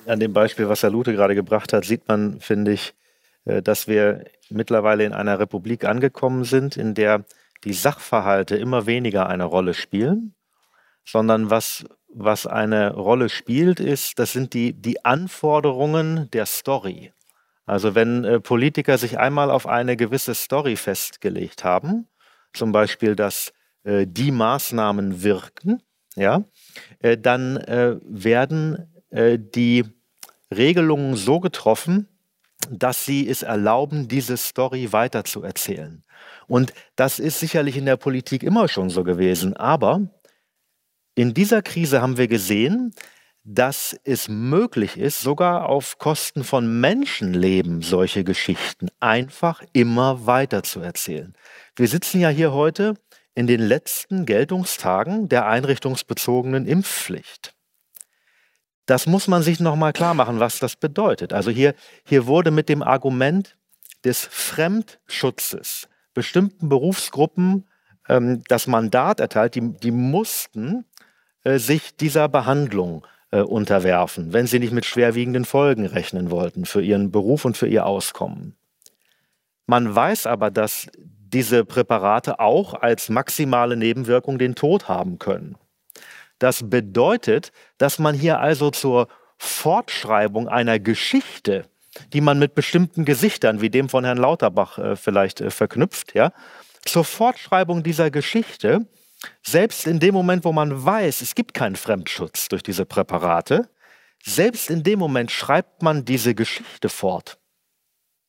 An dem Beispiel, was Herr Lute gerade gebracht hat, sieht man, finde ich, äh, dass wir mittlerweile in einer Republik angekommen sind, in der die Sachverhalte immer weniger eine Rolle spielen, sondern was was eine Rolle spielt, ist, das sind die, die Anforderungen der Story. Also wenn äh, Politiker sich einmal auf eine gewisse Story festgelegt haben, zum Beispiel, dass äh, die Maßnahmen wirken, ja, äh, dann werden die Regelungen so getroffen, dass sie es erlauben, diese Story weiterzuerzählen. Und das ist sicherlich in der Politik immer schon so gewesen, aber in dieser Krise haben wir gesehen, dass es möglich ist, sogar auf Kosten von Menschenleben solche Geschichten einfach immer weiter zu erzählen. Wir sitzen ja hier heute in den letzten Geltungstagen der einrichtungsbezogenen Impfpflicht. Das muss man sich nochmal klar machen, was das bedeutet. Also hier, hier wurde mit dem Argument des Fremdschutzes bestimmten Berufsgruppen ähm, das Mandat erteilt, die, die mussten sich dieser Behandlung äh, unterwerfen, wenn sie nicht mit schwerwiegenden Folgen rechnen wollten für ihren Beruf und für ihr Auskommen. Man weiß aber, dass diese Präparate auch als maximale Nebenwirkung den Tod haben können. Das bedeutet, dass man hier also zur Fortschreibung einer Geschichte, die man mit bestimmten Gesichtern wie dem von Herrn Lauterbach äh, vielleicht äh, verknüpft, ja, zur Fortschreibung dieser Geschichte, selbst in dem Moment, wo man weiß, es gibt keinen Fremdschutz durch diese Präparate, selbst in dem Moment schreibt man diese Geschichte fort.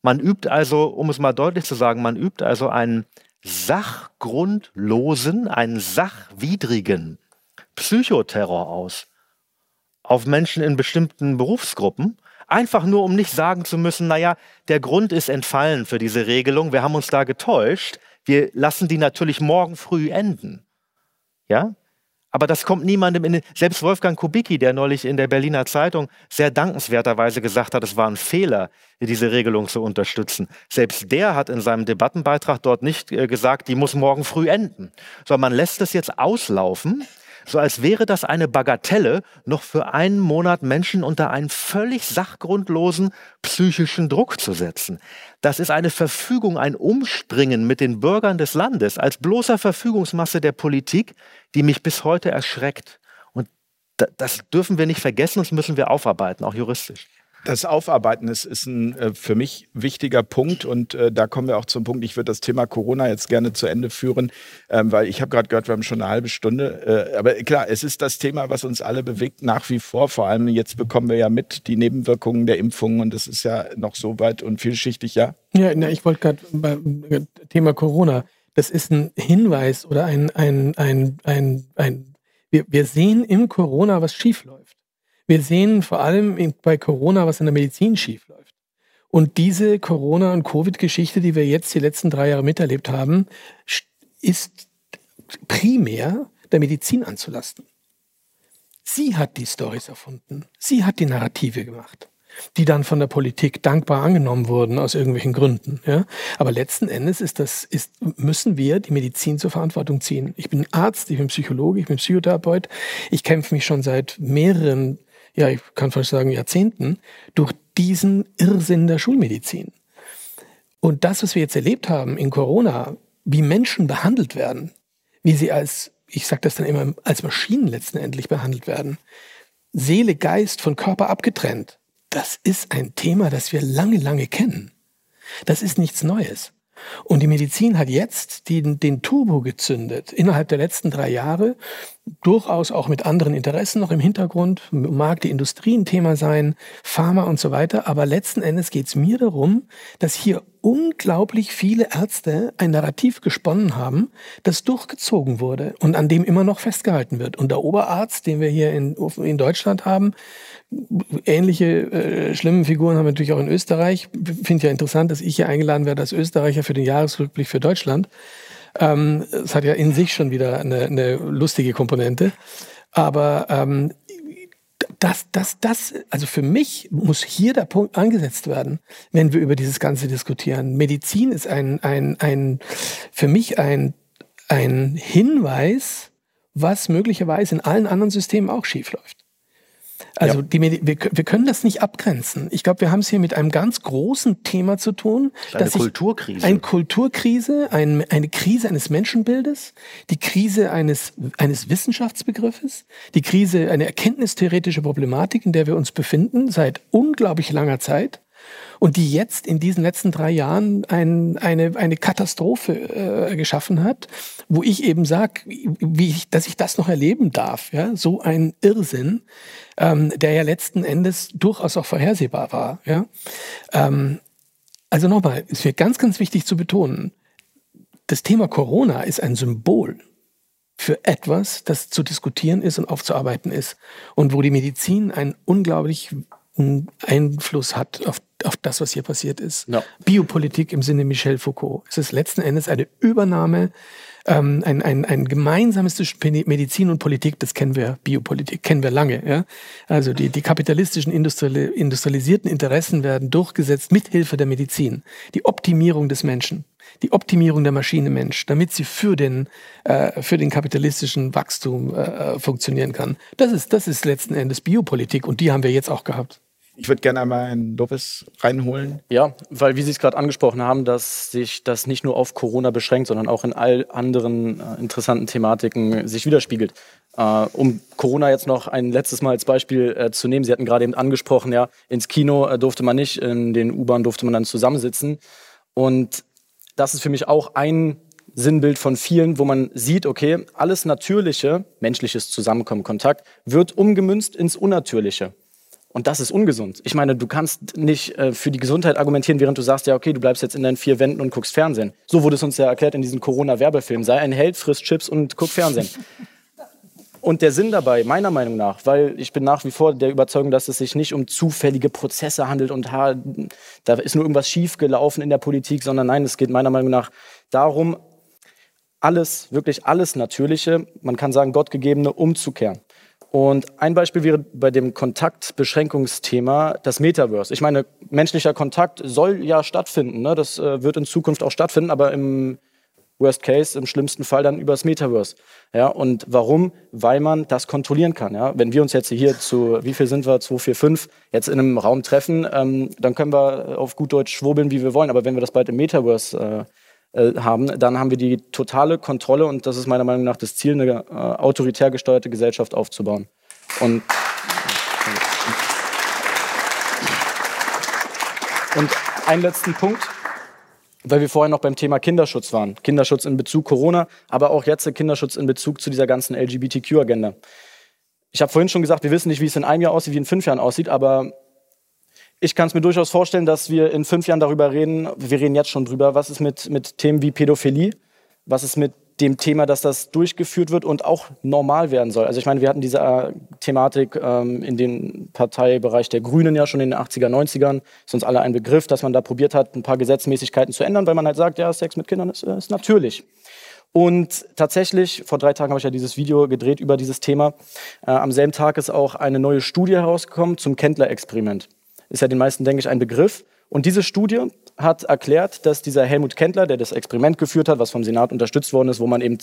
Man übt also, um es mal deutlich zu sagen, man übt also einen sachgrundlosen, einen sachwidrigen Psychoterror aus auf Menschen in bestimmten Berufsgruppen, einfach nur um nicht sagen zu müssen, naja, der Grund ist entfallen für diese Regelung, wir haben uns da getäuscht, wir lassen die natürlich morgen früh enden. Ja? Aber das kommt niemandem in den, selbst Wolfgang Kubicki, der neulich in der Berliner Zeitung sehr dankenswerterweise gesagt hat, es war ein Fehler, diese Regelung zu unterstützen. Selbst der hat in seinem Debattenbeitrag dort nicht äh, gesagt, die muss morgen früh enden, sondern man lässt es jetzt auslaufen so als wäre das eine Bagatelle, noch für einen Monat Menschen unter einen völlig sachgrundlosen psychischen Druck zu setzen. Das ist eine Verfügung, ein Umspringen mit den Bürgern des Landes als bloßer Verfügungsmasse der Politik, die mich bis heute erschreckt. Und das dürfen wir nicht vergessen, das müssen wir aufarbeiten, auch juristisch. Das Aufarbeiten ist, ist ein äh, für mich wichtiger Punkt und äh, da kommen wir auch zum Punkt, ich würde das Thema Corona jetzt gerne zu Ende führen, ähm, weil ich habe gerade gehört, wir haben schon eine halbe Stunde. Äh, aber klar, es ist das Thema, was uns alle bewegt, nach wie vor. Vor allem jetzt bekommen wir ja mit die Nebenwirkungen der Impfungen und das ist ja noch so weit und vielschichtig, ja? Ja, na, ich wollte gerade beim äh, Thema Corona, das ist ein Hinweis oder ein, ein, ein, ein, ein wir, wir sehen im Corona, was schief läuft. Wir sehen vor allem bei Corona, was in der Medizin schiefläuft. Und diese Corona- und Covid-Geschichte, die wir jetzt die letzten drei Jahre miterlebt haben, ist primär der Medizin anzulasten. Sie hat die Stories erfunden. Sie hat die Narrative gemacht, die dann von der Politik dankbar angenommen wurden aus irgendwelchen Gründen. Ja? Aber letzten Endes ist das, ist, müssen wir die Medizin zur Verantwortung ziehen. Ich bin Arzt, ich bin Psychologe, ich bin Psychotherapeut. Ich kämpfe mich schon seit mehreren ja, ich kann fast sagen Jahrzehnten, durch diesen Irrsinn der Schulmedizin. Und das, was wir jetzt erlebt haben in Corona, wie Menschen behandelt werden, wie sie als, ich sage das dann immer, als Maschinen letztendlich behandelt werden, Seele, Geist von Körper abgetrennt, das ist ein Thema, das wir lange, lange kennen. Das ist nichts Neues. Und die Medizin hat jetzt den, den Turbo gezündet innerhalb der letzten drei Jahre, durchaus auch mit anderen Interessen noch im Hintergrund. Mag die Industrie ein Thema sein, Pharma und so weiter. Aber letzten Endes geht es mir darum, dass hier unglaublich viele Ärzte ein Narrativ gesponnen haben, das durchgezogen wurde und an dem immer noch festgehalten wird. Und der Oberarzt, den wir hier in, in Deutschland haben, ähnliche äh, schlimme Figuren haben wir natürlich auch in Österreich. Finde ja interessant, dass ich hier eingeladen werde als Österreicher für den Jahresrückblick für Deutschland. Ähm, es hat ja in sich schon wieder eine, eine lustige Komponente. Aber ähm, das, das, das, also für mich muss hier der Punkt angesetzt werden, wenn wir über dieses Ganze diskutieren. Medizin ist ein, ein, ein, für mich ein, ein Hinweis, was möglicherweise in allen anderen Systemen auch schiefläuft. Also ja. die, wir, wir können das nicht abgrenzen. Ich glaube, wir haben es hier mit einem ganz großen Thema zu tun. Eine Kulturkrise. Eine Kulturkrise, ein, eine Krise eines Menschenbildes, die Krise eines, eines Wissenschaftsbegriffes, die Krise, eine erkenntnistheoretische Problematik, in der wir uns befinden, seit unglaublich langer Zeit und die jetzt in diesen letzten drei Jahren ein, eine, eine Katastrophe äh, geschaffen hat, wo ich eben sage, dass ich das noch erleben darf. Ja? So ein Irrsinn, ähm, der ja letzten Endes durchaus auch vorhersehbar war. Ja? Ähm, also nochmal, es wird ganz, ganz wichtig zu betonen, das Thema Corona ist ein Symbol für etwas, das zu diskutieren ist und aufzuarbeiten ist und wo die Medizin einen unglaublich Einfluss hat auf, auf das, was hier passiert ist. No. Biopolitik im Sinne Michel Foucault. Es ist letzten Endes eine Übernahme, ähm, ein, ein, ein gemeinsames zwischen Medizin und Politik, das kennen wir, Biopolitik, kennen wir lange. Ja? Also die, die kapitalistischen industriali industrialisierten Interessen werden durchgesetzt mit Hilfe der Medizin. Die Optimierung des Menschen die Optimierung der Maschine Mensch, damit sie für den, äh, für den kapitalistischen Wachstum äh, funktionieren kann. Das ist, das ist letzten Endes Biopolitik und die haben wir jetzt auch gehabt. Ich würde gerne einmal einen Lopez reinholen. Ja, weil wie Sie es gerade angesprochen haben, dass sich das nicht nur auf Corona beschränkt, sondern auch in all anderen äh, interessanten Thematiken sich widerspiegelt. Äh, um Corona jetzt noch ein letztes Mal als Beispiel äh, zu nehmen, Sie hatten gerade eben angesprochen, ja, ins Kino äh, durfte man nicht, in den U-Bahn durfte man dann zusammensitzen. Und das ist für mich auch ein Sinnbild von vielen, wo man sieht, okay, alles Natürliche, menschliches Zusammenkommen, Kontakt, wird umgemünzt ins Unnatürliche. Und das ist ungesund. Ich meine, du kannst nicht äh, für die Gesundheit argumentieren, während du sagst, ja, okay, du bleibst jetzt in deinen vier Wänden und guckst Fernsehen. So wurde es uns ja erklärt in diesem Corona-Werbefilm. Sei ein Held, frisst Chips und guck Fernsehen. Und der Sinn dabei, meiner Meinung nach, weil ich bin nach wie vor der Überzeugung, dass es sich nicht um zufällige Prozesse handelt und ha, da ist nur irgendwas schiefgelaufen in der Politik, sondern nein, es geht meiner Meinung nach darum, alles, wirklich alles Natürliche, man kann sagen Gottgegebene, umzukehren. Und ein Beispiel wäre bei dem Kontaktbeschränkungsthema das Metaverse. Ich meine, menschlicher Kontakt soll ja stattfinden. Ne? Das äh, wird in Zukunft auch stattfinden, aber im Worst Case, im schlimmsten Fall dann übers Metaverse. Ja, und warum? Weil man das kontrollieren kann. Ja? Wenn wir uns jetzt hier zu, wie viel sind wir, 2, 4, 5, jetzt in einem Raum treffen, ähm, dann können wir auf gut Deutsch schwurbeln, wie wir wollen. Aber wenn wir das bald im Metaverse äh, haben, dann haben wir die totale Kontrolle und das ist meiner Meinung nach das Ziel, eine äh, autoritär gesteuerte Gesellschaft aufzubauen. Und, und einen letzten Punkt weil wir vorher noch beim Thema Kinderschutz waren. Kinderschutz in Bezug Corona, aber auch jetzt Kinderschutz in Bezug zu dieser ganzen LGBTQ-Agenda. Ich habe vorhin schon gesagt, wir wissen nicht, wie es in einem Jahr aussieht, wie in fünf Jahren aussieht, aber ich kann es mir durchaus vorstellen, dass wir in fünf Jahren darüber reden, wir reden jetzt schon drüber, was ist mit, mit Themen wie Pädophilie, was ist mit dem Thema, dass das durchgeführt wird und auch normal werden soll. Also ich meine, wir hatten diese äh, Thematik ähm, in dem Parteibereich der Grünen ja schon in den 80er, 90ern. Ist uns alle ein Begriff, dass man da probiert hat, ein paar Gesetzmäßigkeiten zu ändern, weil man halt sagt, ja, Sex mit Kindern ist, äh, ist natürlich. Und tatsächlich, vor drei Tagen habe ich ja dieses Video gedreht über dieses Thema. Äh, am selben Tag ist auch eine neue Studie herausgekommen zum Kendler-Experiment. Ist ja den meisten, denke ich, ein Begriff. Und diese Studie hat erklärt, dass dieser Helmut Kendler, der das Experiment geführt hat, was vom Senat unterstützt worden ist, wo man eben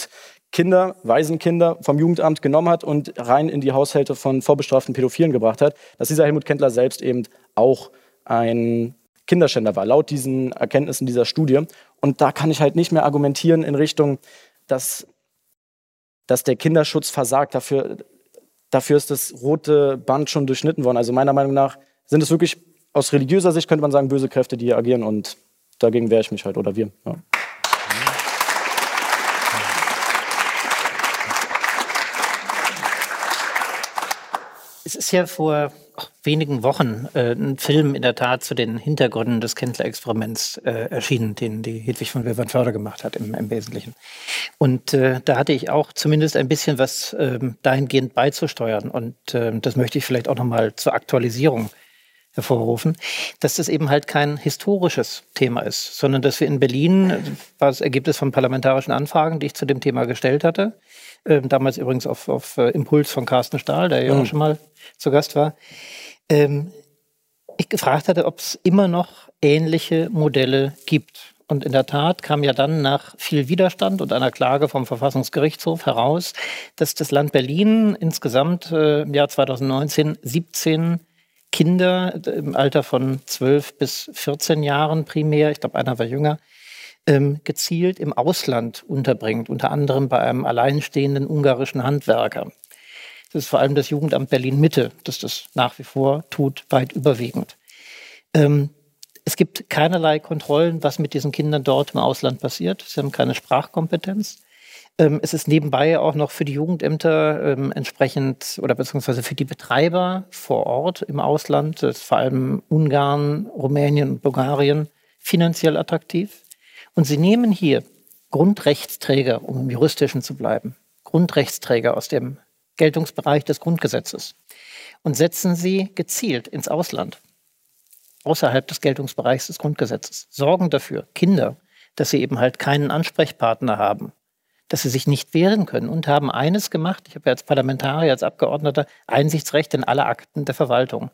Kinder, Waisenkinder vom Jugendamt genommen hat und rein in die Haushalte von vorbestraften Pädophilen gebracht hat, dass dieser Helmut Kendler selbst eben auch ein Kinderschänder war, laut diesen Erkenntnissen dieser Studie. Und da kann ich halt nicht mehr argumentieren in Richtung, dass, dass der Kinderschutz versagt. Dafür, dafür ist das rote Band schon durchschnitten worden. Also meiner Meinung nach sind es wirklich aus religiöser Sicht könnte man sagen, böse Kräfte, die hier agieren und dagegen wehre ich mich halt oder wir. Ja. Es ist ja vor wenigen Wochen äh, ein Film in der Tat zu den Hintergründen des Kendler-Experiments äh, erschienen, den die Hedwig von Wilhelm gemacht hat im, im Wesentlichen. Und äh, da hatte ich auch zumindest ein bisschen was ähm, dahingehend beizusteuern. Und ähm, das möchte ich vielleicht auch nochmal zur Aktualisierung hervorrufen, dass das eben halt kein historisches Thema ist, sondern dass wir in Berlin, war das Ergebnis von parlamentarischen Anfragen, die ich zu dem Thema gestellt hatte, äh, damals übrigens auf, auf äh, Impuls von Carsten Stahl, der ja mhm. auch schon mal zu Gast war, ähm, ich gefragt hatte, ob es immer noch ähnliche Modelle gibt. Und in der Tat kam ja dann nach viel Widerstand und einer Klage vom Verfassungsgerichtshof heraus, dass das Land Berlin insgesamt äh, im Jahr 2019 17 Kinder im Alter von 12 bis 14 Jahren primär, ich glaube, einer war jünger, ähm, gezielt im Ausland unterbringt, unter anderem bei einem alleinstehenden ungarischen Handwerker. Das ist vor allem das Jugendamt Berlin Mitte, das das nach wie vor tut, weit überwiegend. Ähm, es gibt keinerlei Kontrollen, was mit diesen Kindern dort im Ausland passiert. Sie haben keine Sprachkompetenz. Ähm, es ist nebenbei auch noch für die Jugendämter ähm, entsprechend oder beziehungsweise für die Betreiber vor Ort im Ausland, das ist vor allem Ungarn, Rumänien und Bulgarien, finanziell attraktiv. Und sie nehmen hier Grundrechtsträger, um im Juristischen zu bleiben, Grundrechtsträger aus dem Geltungsbereich des Grundgesetzes und setzen sie gezielt ins Ausland, außerhalb des Geltungsbereichs des Grundgesetzes, sorgen dafür, Kinder, dass sie eben halt keinen Ansprechpartner haben, dass sie sich nicht wehren können und haben eines gemacht. Ich habe ja als Parlamentarier, als Abgeordneter Einsichtsrecht in alle Akten der Verwaltung.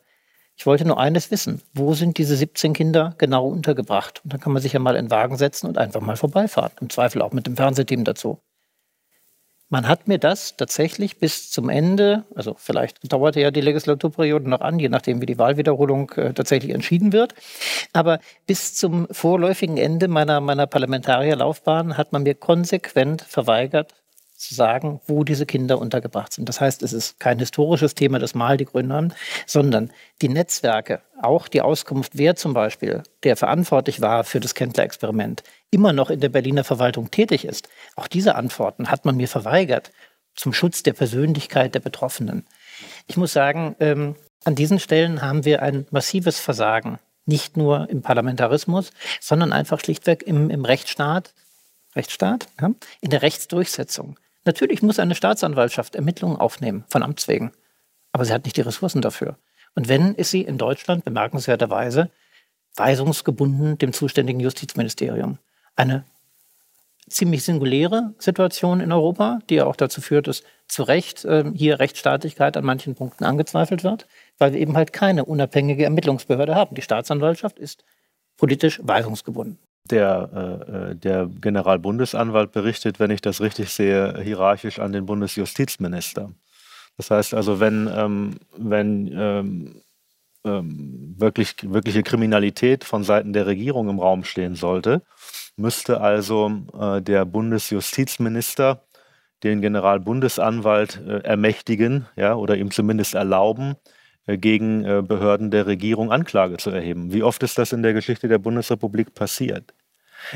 Ich wollte nur eines wissen. Wo sind diese 17 Kinder genau untergebracht? Und dann kann man sich ja mal in den Wagen setzen und einfach mal vorbeifahren. Im Zweifel auch mit dem Fernsehteam dazu. Man hat mir das tatsächlich bis zum Ende, also vielleicht dauerte ja die Legislaturperiode noch an, je nachdem, wie die Wahlwiederholung äh, tatsächlich entschieden wird. Aber bis zum vorläufigen Ende meiner, meiner Parlamentarierlaufbahn hat man mir konsequent verweigert, zu sagen, wo diese Kinder untergebracht sind. Das heißt, es ist kein historisches Thema, das mal die Grünen haben, sondern die Netzwerke, auch die Auskunft, wer zum Beispiel, der verantwortlich war für das Kendler-Experiment, immer noch in der Berliner Verwaltung tätig ist. Auch diese Antworten hat man mir verweigert zum Schutz der Persönlichkeit der Betroffenen. Ich muss sagen, ähm, an diesen Stellen haben wir ein massives Versagen. Nicht nur im Parlamentarismus, sondern einfach schlichtweg im, im Rechtsstaat, Rechtsstaat, ja, in der Rechtsdurchsetzung. Natürlich muss eine Staatsanwaltschaft Ermittlungen aufnehmen, von Amts wegen. Aber sie hat nicht die Ressourcen dafür. Und wenn, ist sie in Deutschland bemerkenswerterweise weisungsgebunden dem zuständigen Justizministerium. Eine ziemlich singuläre Situation in Europa, die ja auch dazu führt, dass zu Recht äh, hier Rechtsstaatlichkeit an manchen Punkten angezweifelt wird, weil wir eben halt keine unabhängige Ermittlungsbehörde haben. Die Staatsanwaltschaft ist politisch weisungsgebunden. Der, äh, äh, der Generalbundesanwalt berichtet, wenn ich das richtig sehe, hierarchisch an den Bundesjustizminister. Das heißt also, wenn, ähm, wenn ähm, ähm, wirklich, wirkliche Kriminalität von Seiten der Regierung im Raum stehen sollte, müsste also äh, der Bundesjustizminister den Generalbundesanwalt ermächtigen ja, oder ihm zumindest erlauben, gegen äh, Behörden der Regierung Anklage zu erheben. Wie oft ist das in der Geschichte der Bundesrepublik passiert?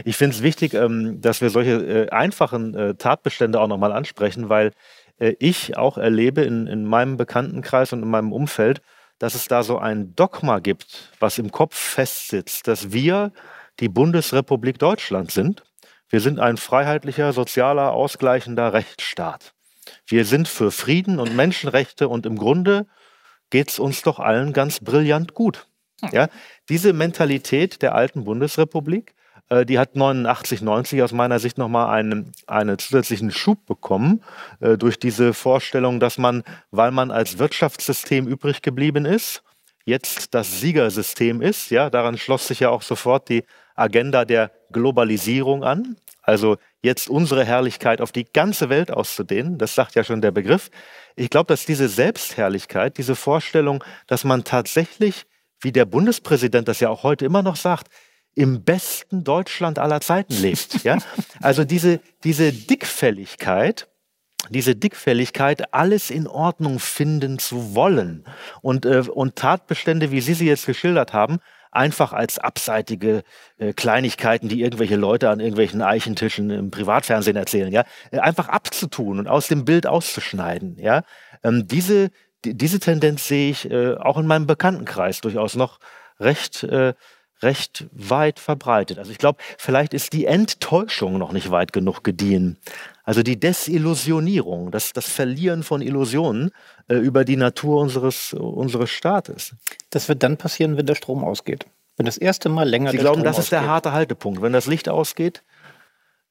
Ich finde es wichtig, ähm, dass wir solche äh, einfachen Tatbestände auch nochmal ansprechen, weil ich auch erlebe in, in meinem Bekanntenkreis und in meinem Umfeld, dass es da so ein Dogma gibt, was im Kopf festsitzt, dass wir die Bundesrepublik Deutschland sind. Wir sind ein freiheitlicher, sozialer, ausgleichender Rechtsstaat. Wir sind für Frieden und Menschenrechte und im Grunde geht es uns doch allen ganz brillant gut. Hm. Ja, diese Mentalität der alten Bundesrepublik, äh, die hat 89, 90 aus meiner Sicht nochmal einen, einen zusätzlichen Schub bekommen äh, durch diese Vorstellung, dass man, weil man als Wirtschaftssystem übrig geblieben ist, jetzt das Siegersystem ist. Ja, daran schloss sich ja auch sofort die Agenda der Globalisierung an. Also jetzt unsere Herrlichkeit auf die ganze Welt auszudehnen, das sagt ja schon der Begriff. Ich glaube, dass diese Selbstherrlichkeit, diese Vorstellung, dass man tatsächlich, wie der Bundespräsident das ja auch heute immer noch sagt, im besten Deutschland aller Zeiten lebt. Ja? Also diese, diese Dickfälligkeit, diese Dickfälligkeit, alles in Ordnung finden zu wollen und, äh, und Tatbestände, wie Sie sie jetzt geschildert haben, einfach als abseitige äh, Kleinigkeiten, die irgendwelche Leute an irgendwelchen Eichentischen im Privatfernsehen erzählen, ja, äh, einfach abzutun und aus dem Bild auszuschneiden, ja. Ähm, diese, die, diese Tendenz sehe ich äh, auch in meinem Bekanntenkreis durchaus noch recht, äh, recht weit verbreitet. Also ich glaube, vielleicht ist die Enttäuschung noch nicht weit genug gediehen. Also die Desillusionierung, das, das Verlieren von Illusionen äh, über die Natur unseres, unseres Staates. Das wird dann passieren, wenn der Strom ausgeht. Wenn das erste Mal länger. Sie glauben, Strom das ist der harte Haltepunkt. Wenn das Licht ausgeht,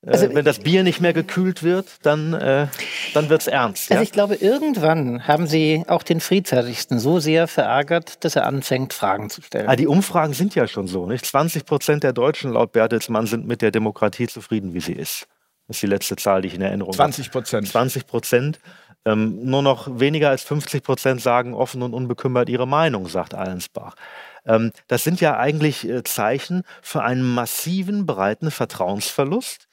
also, wenn das Bier nicht mehr gekühlt wird, dann, äh, dann wird es ernst. Also ja? ich glaube, irgendwann haben Sie auch den Friedfertigsten so sehr verärgert, dass er anfängt, Fragen zu stellen. Ah, die Umfragen sind ja schon so. Nicht? 20 Prozent der Deutschen laut Bertelsmann sind mit der Demokratie zufrieden, wie sie ist. Das ist die letzte Zahl, die ich in Erinnerung 20 Prozent. 20 Prozent. Ähm, nur noch weniger als 50 Prozent sagen offen und unbekümmert ihre Meinung, sagt Allensbach. Ähm, das sind ja eigentlich äh, Zeichen für einen massiven, breiten Vertrauensverlust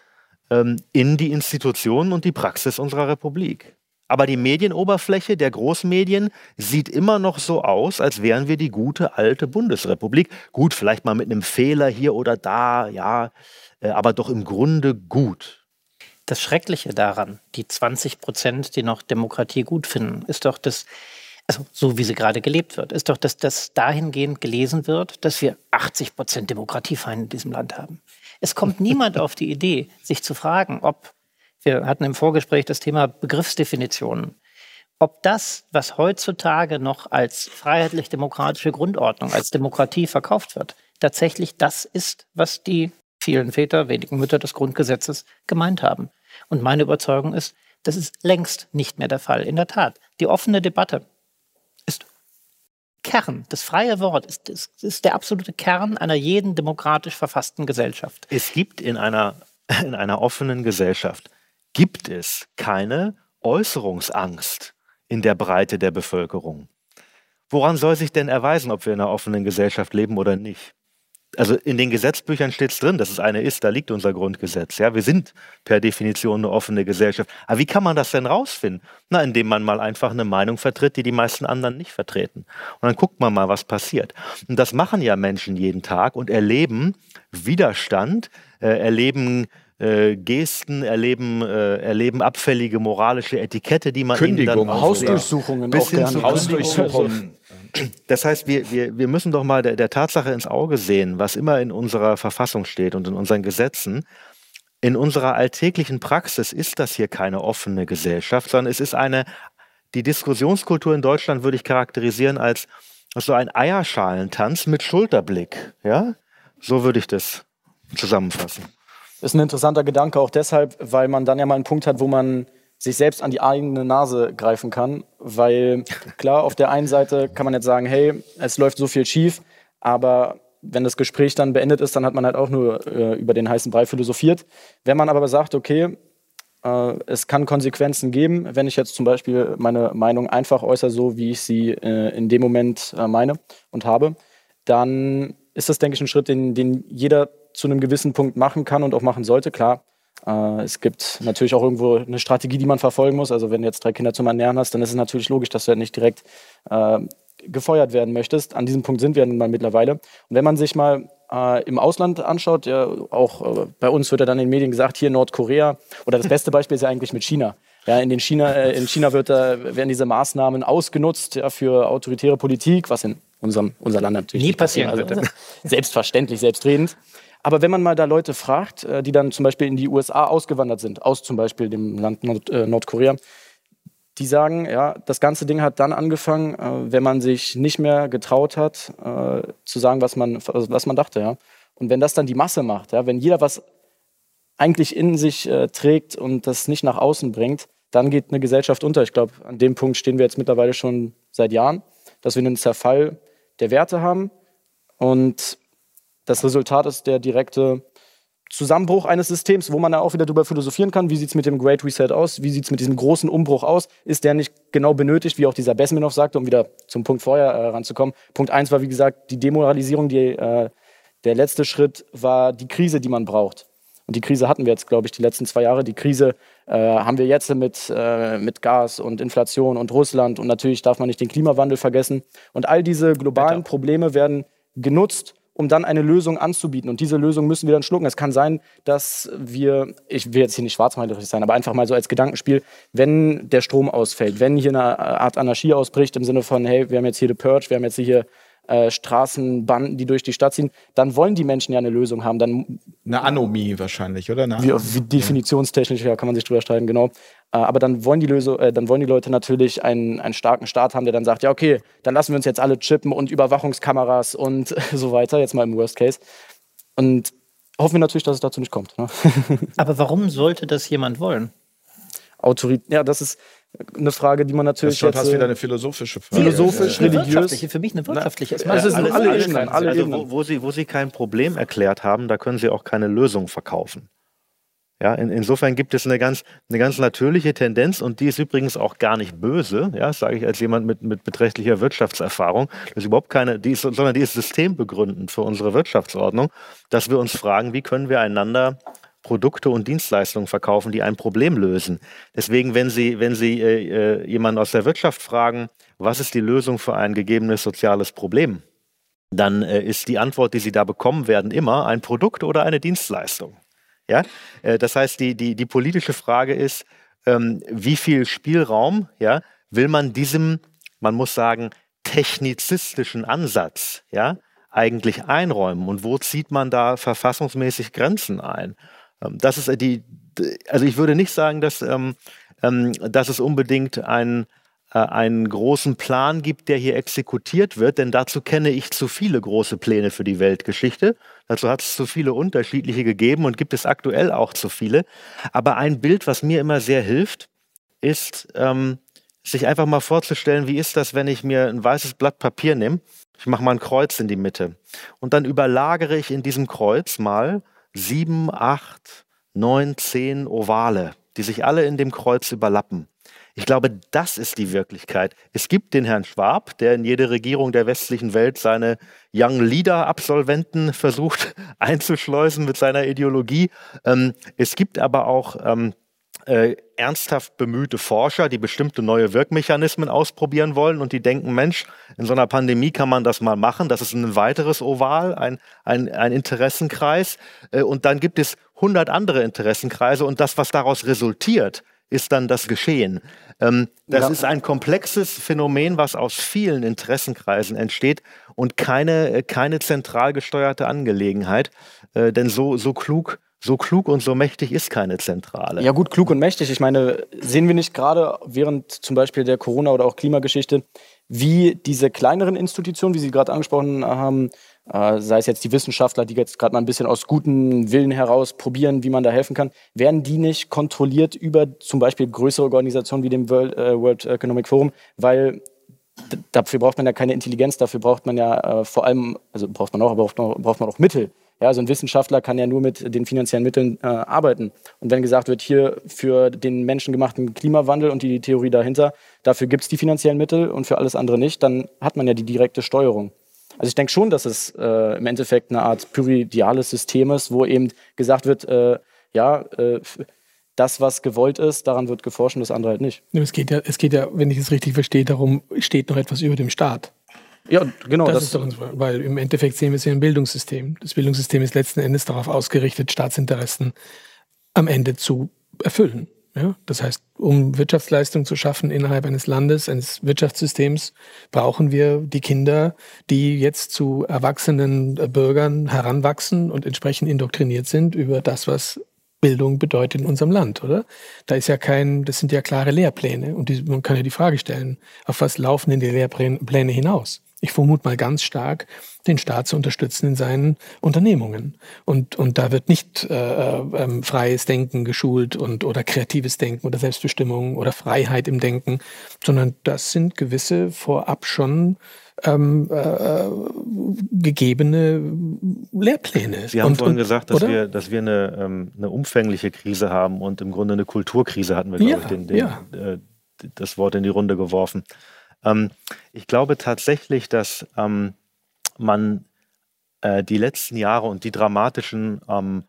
ähm, in die Institutionen und die Praxis unserer Republik. Aber die Medienoberfläche der Großmedien sieht immer noch so aus, als wären wir die gute alte Bundesrepublik. Gut, vielleicht mal mit einem Fehler hier oder da, ja, äh, aber doch im Grunde gut. Das Schreckliche daran, die 20 Prozent, die noch Demokratie gut finden, ist doch das, also so wie sie gerade gelebt wird, ist doch, dass das dahingehend gelesen wird, dass wir 80 Prozent Demokratiefeinde in diesem Land haben. Es kommt niemand auf die Idee, sich zu fragen, ob, wir hatten im Vorgespräch das Thema Begriffsdefinitionen, ob das, was heutzutage noch als freiheitlich-demokratische Grundordnung, als Demokratie verkauft wird, tatsächlich das ist, was die vielen Väter, wenigen Mütter des Grundgesetzes gemeint haben. Und meine Überzeugung ist, das ist längst nicht mehr der Fall. In der Tat, die offene Debatte Kern, das freie Wort ist, ist, ist der absolute Kern einer jeden demokratisch verfassten Gesellschaft. Es gibt in einer, in einer offenen Gesellschaft, gibt es keine Äußerungsangst in der Breite der Bevölkerung. Woran soll sich denn erweisen, ob wir in einer offenen Gesellschaft leben oder nicht? Also in den Gesetzbüchern steht es drin, dass es eine ist, da liegt unser Grundgesetz. Ja, wir sind per Definition eine offene Gesellschaft. Aber wie kann man das denn rausfinden? Na, indem man mal einfach eine Meinung vertritt, die die meisten anderen nicht vertreten. Und dann guckt man mal, was passiert. Und das machen ja Menschen jeden Tag und erleben Widerstand, äh, erleben äh, Gesten, erleben, äh, erleben abfällige moralische Etikette, die man Kündigung, ihnen dann Hausdurchsuchungen, bis hin zu Hausdurchsuchungen. Das heißt, wir, wir, wir müssen doch mal der, der Tatsache ins Auge sehen, was immer in unserer Verfassung steht und in unseren Gesetzen. In unserer alltäglichen Praxis ist das hier keine offene Gesellschaft, sondern es ist eine, die Diskussionskultur in Deutschland würde ich charakterisieren als so ein Eierschalentanz mit Schulterblick. Ja? So würde ich das zusammenfassen. Ist ein interessanter Gedanke auch deshalb, weil man dann ja mal einen Punkt hat, wo man sich selbst an die eigene Nase greifen kann. Weil klar, auf der einen Seite kann man jetzt sagen, hey, es läuft so viel schief, aber wenn das Gespräch dann beendet ist, dann hat man halt auch nur äh, über den heißen Brei philosophiert. Wenn man aber sagt, okay, äh, es kann Konsequenzen geben, wenn ich jetzt zum Beispiel meine Meinung einfach äußere, so wie ich sie äh, in dem Moment äh, meine und habe, dann ist das, denke ich, ein Schritt, den, den jeder zu einem gewissen Punkt machen kann und auch machen sollte. Klar, es gibt natürlich auch irgendwo eine Strategie, die man verfolgen muss. Also wenn du jetzt drei Kinder zum Ernähren hast, dann ist es natürlich logisch, dass du halt nicht direkt äh, gefeuert werden möchtest. An diesem Punkt sind wir nun mal mittlerweile. Und wenn man sich mal äh, im Ausland anschaut, ja, auch äh, bei uns wird ja dann in den Medien gesagt, hier Nordkorea, oder das beste Beispiel ist ja eigentlich mit China. Ja, in, den China, äh, in China wird, werden diese Maßnahmen ausgenutzt ja, für autoritäre Politik, was in unserem unser Land natürlich nie passieren also, Selbstverständlich, selbstredend. Aber wenn man mal da Leute fragt, äh, die dann zum Beispiel in die USA ausgewandert sind, aus zum Beispiel dem Land Nord äh, Nordkorea, die sagen, ja, das ganze Ding hat dann angefangen, äh, wenn man sich nicht mehr getraut hat, zu sagen, was man, was man dachte. Ja. Und wenn das dann die Masse macht, ja, wenn jeder was eigentlich in sich trägt und das nicht nach außen bringt, dann geht eine Gesellschaft unter. Ich glaube, an dem Punkt stehen wir jetzt mittlerweile schon seit Jahren, dass wir einen Zerfall der Werte haben und das Resultat ist der direkte Zusammenbruch eines Systems, wo man da auch wieder darüber philosophieren kann, wie sieht es mit dem Great Reset aus, wie sieht es mit diesem großen Umbruch aus, ist der nicht genau benötigt, wie auch dieser Besminov sagte, um wieder zum Punkt vorher äh, ranzukommen. Punkt eins war, wie gesagt, die Demoralisierung, die, äh, der letzte Schritt war die Krise, die man braucht. Und die Krise hatten wir jetzt, glaube ich, die letzten zwei Jahre. Die Krise äh, haben wir jetzt mit, äh, mit Gas und Inflation und Russland und natürlich darf man nicht den Klimawandel vergessen. Und all diese globalen. Probleme werden genutzt, um dann eine Lösung anzubieten. Und diese Lösung müssen wir dann schlucken. Es kann sein, dass wir, ich will jetzt hier nicht schwarzmalerig sein, aber einfach mal so als Gedankenspiel, wenn der Strom ausfällt, wenn hier eine Art Anarchie ausbricht im Sinne von, hey, wir haben jetzt hier die Purge, wir haben jetzt hier äh, Straßenbanden, die durch die Stadt ziehen, dann wollen die Menschen ja eine Lösung haben. Dann, eine Anomie wahrscheinlich, oder? Wie, wie definitionstechnisch, ja, kann man sich drüber streiten, genau. Äh, aber dann wollen die, Lösung, äh, dann wollen die Leute natürlich einen, einen starken Staat haben, der dann sagt, ja, okay, dann lassen wir uns jetzt alle chippen und Überwachungskameras und so weiter, jetzt mal im Worst Case. Und hoffen wir natürlich, dass es dazu nicht kommt. Ne? Aber warum sollte das jemand wollen? Autorität, ja, das ist, eine Frage, die man natürlich. Das ist schon wieder eine philosophische Frage. Philosophisch, ja, religiös. Für mich eine wirtschaftliche. Na, das ist alle, alle Ebenen. Alle also, Wo, wo, Sie, wo Sie kein Problem erklärt haben, da können Sie auch keine Lösung verkaufen. Ja, in, insofern gibt es eine ganz, eine ganz natürliche Tendenz und die ist übrigens auch gar nicht böse, ja, sage ich als jemand mit, mit beträchtlicher Wirtschaftserfahrung. Das ist überhaupt keine, die ist, sondern die ist systembegründend für unsere Wirtschaftsordnung, dass wir uns fragen, wie können wir einander Produkte und Dienstleistungen verkaufen, die ein Problem lösen. Deswegen, wenn Sie, wenn Sie äh, äh, jemanden aus der Wirtschaft fragen, was ist die Lösung für ein gegebenes soziales Problem, dann äh, ist die Antwort, die Sie da bekommen werden, immer ein Produkt oder eine Dienstleistung. Ja? Äh, das heißt, die, die, die politische Frage ist, ähm, wie viel Spielraum ja, will man diesem, man muss sagen, technizistischen Ansatz ja, eigentlich einräumen und wo zieht man da verfassungsmäßig Grenzen ein? Ähm, das ist die, also ich würde nicht sagen, dass, ähm, ähm, dass es unbedingt ein, äh, einen großen Plan gibt, der hier exekutiert wird, denn dazu kenne ich zu viele große Pläne für die Weltgeschichte. Dazu hat es zu viele unterschiedliche gegeben und gibt es aktuell auch zu viele. Aber ein Bild, was mir immer sehr hilft, ist, ähm, sich einfach mal vorzustellen, wie ist das, wenn ich mir ein weißes Blatt Papier nehme, ich mache mal ein Kreuz in die Mitte und dann überlagere ich in diesem Kreuz mal sieben, acht, neun, zehn Ovale. die sich alle in dem Kreuz überlappen. Ich glaube, das ist die Wirklichkeit. Es gibt den Herrn Schwab, der in jede Regierung der westlichen Welt seine Young Leader-Absolventen versucht einzuschleusen mit seiner Ideologie. Ähm, es gibt aber auch ähm, äh, ernsthaft bemühte Forscher, die bestimmte neue Wirkmechanismen ausprobieren wollen und die denken, Mensch, in so einer Pandemie kann man das mal machen. Das ist ein weiteres Oval, ein, ein, ein Interessenkreis. Äh, und dann gibt es hundert andere Interessenkreise und das, was daraus resultiert, ist dann das Geschehen. Ähm, das ja. ist ein komplexes Phänomen, was aus vielen Interessenkreisen entsteht und keine, äh, keine zentral gesteuerte Angelegenheit. Äh, denn so, so klug so klug und so mächtig ist keine Zentrale. Ja gut, klug und mächtig. Ich meine, sehen wir nicht gerade während zum Beispiel der Corona- oder auch Klimageschichte, wie diese kleineren Institutionen, wie Sie gerade angesprochen haben, äh, sei es jetzt die Wissenschaftler, die jetzt gerade mal ein bisschen aus gutem Willen heraus probieren, wie man da helfen kann, werden die nicht kontrolliert über zum Beispiel größere Organisationen wie dem World, äh, World Economic Forum, weil dafür braucht man ja keine Intelligenz, dafür braucht man ja äh, vor allem, also braucht man auch, aber braucht braucht man auch Mittel. Ja, so ein Wissenschaftler kann ja nur mit den finanziellen Mitteln äh, arbeiten. Und wenn gesagt wird, hier für den menschengemachten Klimawandel und die Theorie dahinter, dafür gibt es die finanziellen Mittel und für alles andere nicht, dann hat man ja die direkte Steuerung. Also ich denke schon, dass es äh, im Endeffekt eine Art pyridiales System ist, wo eben gesagt wird, äh, ja, äh, das, was gewollt ist, daran wird geforscht und das andere halt nicht. Es geht ja, es geht ja, wenn ich es richtig verstehe, darum, steht noch etwas über dem Staat. Ja, genau. Das, das ist doch uns, weil im Endeffekt sehen wir es ja im Bildungssystem. Das Bildungssystem ist letzten Endes darauf ausgerichtet, Staatsinteressen am Ende zu erfüllen. Ja, das heißt, um Wirtschaftsleistung zu schaffen innerhalb eines Landes, eines Wirtschaftssystems, brauchen wir die Kinder, die jetzt zu erwachsenen Bürgern heranwachsen und entsprechend indoktriniert sind über das, was Bildung bedeutet in unserem Land, oder? Da ist ja kein, das sind ja klare Lehrpläne und die, man kann ja die Frage stellen, auf was laufen denn die Lehrpläne hinaus? Ich vermute mal ganz stark, den Staat zu unterstützen in seinen Unternehmungen. Und, und da wird nicht äh, äh, freies Denken geschult und oder kreatives Denken oder Selbstbestimmung oder Freiheit im Denken, sondern das sind gewisse vorab schon ähm, äh, gegebene Lehrpläne. Sie haben und, vorhin und, gesagt, dass wir, dass wir eine, ähm, eine umfängliche Krise haben und im Grunde eine Kulturkrise hatten wir, glaube ja, ich, den, den, ja. äh, das Wort in die Runde geworfen. Ähm, ich glaube tatsächlich, dass ähm, man äh, die letzten Jahre und die dramatischen ähm,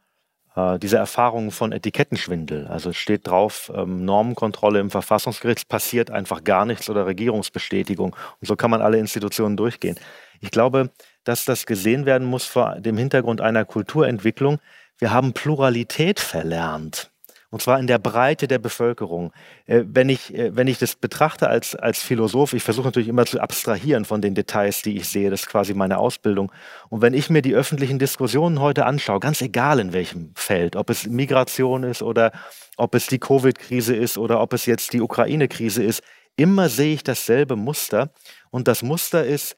äh, diese Erfahrungen von Etikettenschwindel, also steht drauf, ähm, Normenkontrolle im Verfassungsgericht, passiert einfach gar nichts oder Regierungsbestätigung. Und so kann man alle Institutionen durchgehen. Ich glaube, dass das gesehen werden muss vor dem Hintergrund einer Kulturentwicklung. Wir haben Pluralität verlernt und zwar in der Breite der Bevölkerung. Äh, wenn, ich, äh, wenn ich das betrachte als, als Philosoph, ich versuche natürlich immer zu abstrahieren von den Details, die ich sehe, das ist quasi meine Ausbildung. Und wenn ich mir die öffentlichen Diskussionen heute anschaue, ganz egal in welchem Feld, ob es Migration ist oder ob es die Covid-Krise ist oder ob es jetzt die Ukraine-Krise ist, immer sehe ich dasselbe Muster. Und das Muster ist,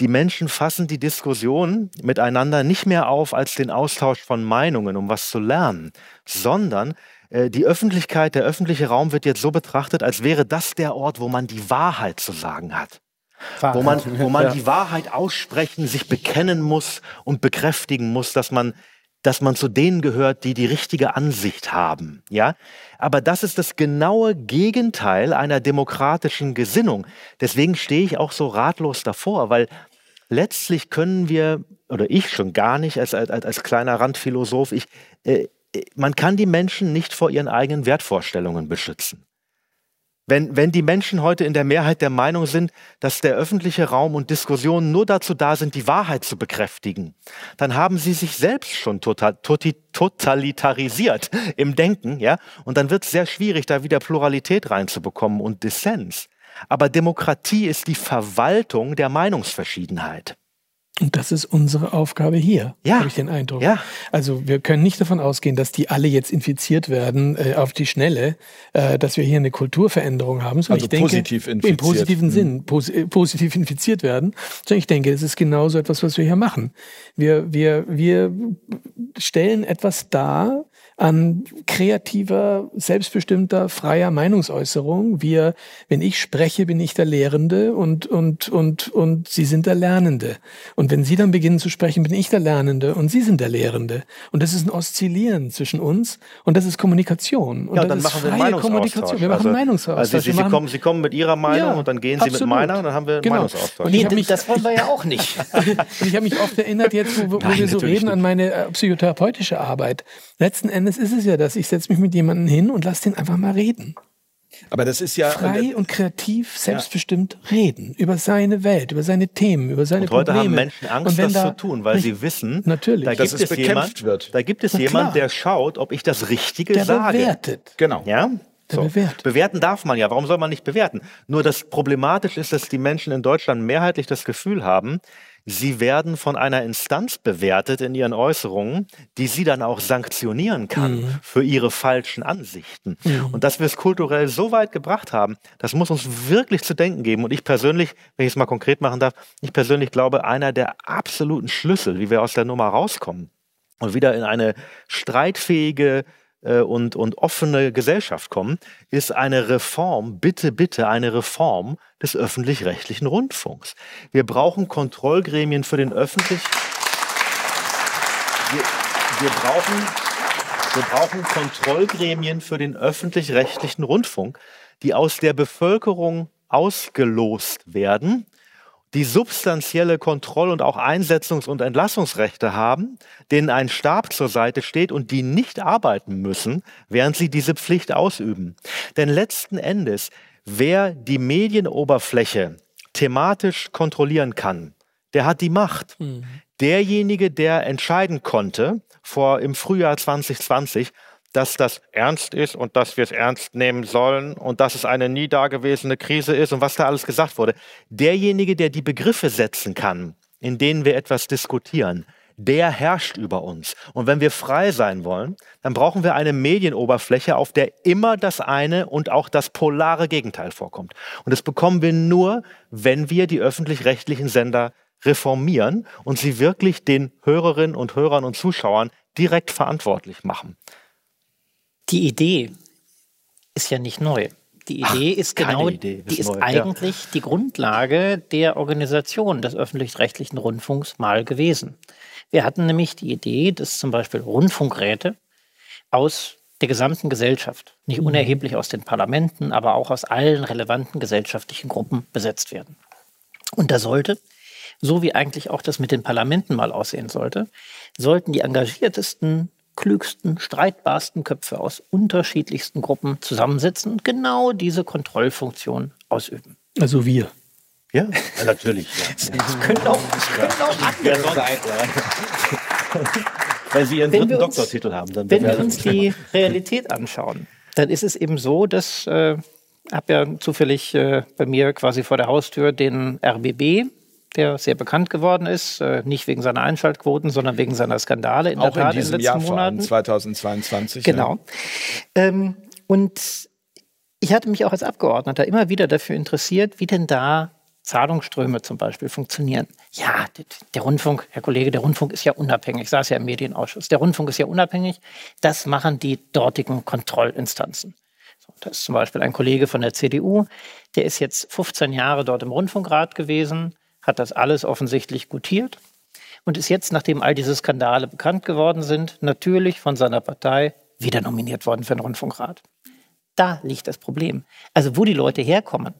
die Menschen fassen die Diskussion miteinander nicht mehr auf als den Austausch von Meinungen, um was zu lernen, sondern die Öffentlichkeit, der öffentliche Raum wird jetzt so betrachtet, als wäre das der Ort, wo man die Wahrheit zu sagen hat. Wahrheit. Wo man, wo man ja. die Wahrheit aussprechen, sich bekennen muss und bekräftigen muss, dass man, dass man zu denen gehört, die die richtige Ansicht haben. Ja? Aber das ist das genaue Gegenteil einer demokratischen Gesinnung. Deswegen stehe ich auch so ratlos davor, weil letztlich können wir, oder ich schon gar nicht als, als, als kleiner Randphilosoph, ich, äh, man kann die Menschen nicht vor ihren eigenen Wertvorstellungen beschützen. Wenn, wenn die Menschen heute in der Mehrheit der Meinung sind, dass der öffentliche Raum und Diskussionen nur dazu da sind, die Wahrheit zu bekräftigen, dann haben sie sich selbst schon total, totalitarisiert im Denken, ja, und dann wird es sehr schwierig, da wieder Pluralität reinzubekommen und Dissens. Aber Demokratie ist die Verwaltung der Meinungsverschiedenheit. Und das ist unsere Aufgabe hier, ja. habe ich den Eindruck. Ja. Also wir können nicht davon ausgehen, dass die alle jetzt infiziert werden äh, auf die Schnelle, äh, dass wir hier eine Kulturveränderung haben. Sondern also ich denke, positiv infiziert. Im positiven mhm. Sinn pos äh, positiv infiziert werden. Sondern ich denke, es ist genauso etwas, was wir hier machen. Wir, wir, wir stellen etwas dar, an kreativer, selbstbestimmter, freier Meinungsäußerung. Wir, wenn ich spreche, bin ich der Lehrende und, und, und, und Sie sind der Lernende. Und wenn Sie dann beginnen zu sprechen, bin ich der Lernende und Sie sind der Lehrende. Und das ist ein Oszillieren zwischen uns und das ist Kommunikation. Und ja, dann machen wir freie Meinungsaustausch. Kommunikation. Wir machen also, Meinungsaustausch. Also Sie, Sie, machen, kommen, Sie kommen mit Ihrer Meinung Ja, und dann gehen Sie absolut. mit meiner und dann haben wir einen Genau. Meinungsaustausch. Und ich Nee, mich- das wollen wir ja auch nicht. Und ich habe mich oft erinnert, jetzt, wo, wo Nein, wir so reden, an meine äh, psychotherapeutische Arbeit. Letzten Endes ist es ja das, ich setze mich mit jemandem hin und lasse den einfach mal reden. Aber das ist ja Frei und kreativ, selbstbestimmt reden über seine Welt, über seine Themen, über seine Und heute Probleme. haben Menschen Angst, Und wenn das da- zu tun, weil sie wissen, Natürlich. da Dass gibt es es, bekämpft jemand, wird. da gibt es Na jemand, klar. der schaut, ob ich das Richtige der sage. bewertet. genau. Ja? Der bewertet. Bewerten darf man ja. Warum soll man nicht bewerten? Nur das Problematisch ist, dass die Menschen in Deutschland mehrheitlich das Gefühl haben, sie werden von einer Instanz bewertet in ihren Äußerungen, die sie dann auch sanktionieren kann Mhm. für ihre falschen Ansichten. Und dass wir es kulturell so weit gebracht haben, das muss uns wirklich zu denken geben. Und ich persönlich, wenn ich es mal konkret machen darf, ich persönlich glaube, einer der absoluten Schlüssel, wie wir aus der Nummer rauskommen und wieder in eine streitfähige äh, und, und offene Gesellschaft kommen, ist eine Reform, bitte, bitte eine Reform des öffentlich-rechtlichen Rundfunks. Wir brauchen Kontrollgremien für den öffentlich. Wir, wir, brauchen, wir brauchen Kontrollgremien für den öffentlich-rechtlichen Rundfunk, die aus der Bevölkerung ausgelost werden die substanzielle Kontroll- und auch Einsetzungs- und Entlassungsrechte haben, denen ein Stab zur Seite steht und die nicht arbeiten müssen, während sie diese Pflicht ausüben. Denn letzten Endes, wer die Medienoberfläche thematisch kontrollieren kann, der hat die Macht. Derjenige, der entscheiden konnte, vor im Frühjahr 2020, dass das ernst ist und dass wir es ernst nehmen sollen und dass es eine nie dagewesene Krise ist und was da alles gesagt wurde. Derjenige, der die Begriffe setzen kann, in denen wir etwas diskutieren, der herrscht über uns. Und wenn wir frei sein wollen, dann brauchen wir eine Medienoberfläche, auf der immer das eine und auch das polare Gegenteil vorkommt. Und das bekommen wir nur, wenn wir die öffentlich-rechtlichen Sender reformieren und sie wirklich den Hörerinnen und Hörern und Zuschauern direkt verantwortlich machen. Die Idee ist ja nicht neu. Die Idee ist keine genau, Idee ist die ist neu, ja. eigentlich die Grundlage der Organisation des öffentlich-rechtlichen Rundfunks mal gewesen. Wir hatten nämlich die Idee, dass zum Beispiel Rundfunkräte aus der gesamten Gesellschaft, nicht Mhm. unerheblich aus den Parlamenten, aber auch aus allen relevanten gesellschaftlichen Gruppen besetzt werden. Und da sollte, so wie eigentlich auch das mit den Parlamenten mal aussehen sollte, sollten die engagiertesten, klügsten, streitbarsten Köpfe aus unterschiedlichsten Gruppen zusammensitzen und genau diese Kontrollfunktion ausüben. Also wir. Ja, natürlich. Ja. Das können auch, das können auch Wer sonst? Weil Sie Ihren Wenn dritten wir uns- Doktortitel haben, dann Wenn wir uns Sie die Realität anschauen, dann ist es eben so, dass äh, habe ja zufällig äh, bei mir quasi vor der Haustür den RBB, der sehr bekannt geworden ist, äh, nicht wegen seiner Einschaltquoten, sondern wegen seiner Skandale in Auch der Tat in diesem den letzten Jahr vor allem, Monaten. 2022. Genau. Ähm, und ich hatte mich auch als Abgeordneter immer wieder dafür interessiert, wie denn da Zahlungsströme zum Beispiel funktionieren. Ja, der Rundfunk, Herr Kollege, der Rundfunk ist ja unabhängig. Ich saß ja im Medienausschuss. Der Rundfunk ist ja unabhängig. Das machen die dortigen Kontrollinstanzen. So, da ist zum Beispiel ein Kollege von der CDU, der ist jetzt 15 Jahre dort im Rundfunkrat gewesen, hat das alles offensichtlich gutiert und ist jetzt, nachdem all diese Skandale bekannt geworden sind, natürlich von seiner Partei wieder nominiert worden für den Rundfunkrat. Da liegt das Problem. Also wo die Leute herkommen,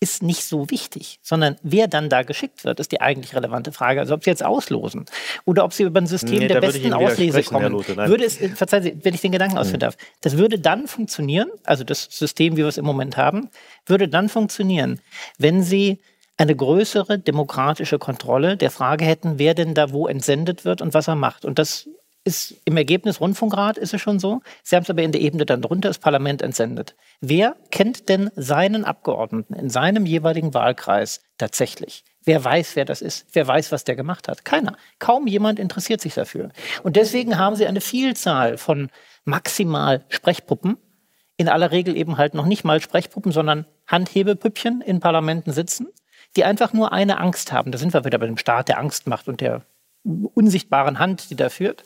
ist nicht so wichtig, sondern wer dann da geschickt wird, ist die eigentlich relevante Frage. Also ob sie jetzt auslosen oder ob sie über ein System Nee, der besten Auslese kommen. Nein. Würde es, äh, verzeihen Sie, wenn ich den Gedanken ausführen darf, das würde dann funktionieren, also das System, wie wir es im Moment haben, würde dann funktionieren, wenn Sie eine größere demokratische Kontrolle der Frage hätten, wer denn da wo entsendet wird und was er macht. Und das ist im Ergebnis Rundfunkrat ist es schon so. Sie haben es aber in der Ebene dann drunter, das Parlament entsendet. Wer kennt denn seinen Abgeordneten in seinem jeweiligen Wahlkreis tatsächlich? Wer weiß, wer das ist? Wer weiß, was der gemacht hat? Keiner. Kaum jemand interessiert sich dafür. Und deswegen haben sie eine Vielzahl von maximal Sprechpuppen, in aller Regel eben halt noch nicht mal Sprechpuppen, sondern Handhebepüppchen in Parlamenten sitzen, die einfach nur eine Angst haben. Da sind wir wieder bei dem Staat, der Angst macht und der unsichtbaren Hand, die da führt.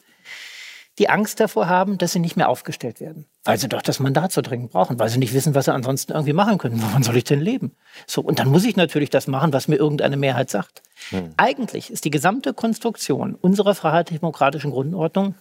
die Angst davor haben, dass sie nicht mehr aufgestellt werden. Weil sie doch das Mandat so dringend brauchen, weil sie nicht wissen, was sie ansonsten irgendwie machen können. Wovon soll ich denn leben? So, und dann muss ich natürlich das machen, was mir irgendeine Mehrheit sagt. Hm. Eigentlich ist die gesamte Konstruktion unserer freiheitlich-demokratischen Grundordnung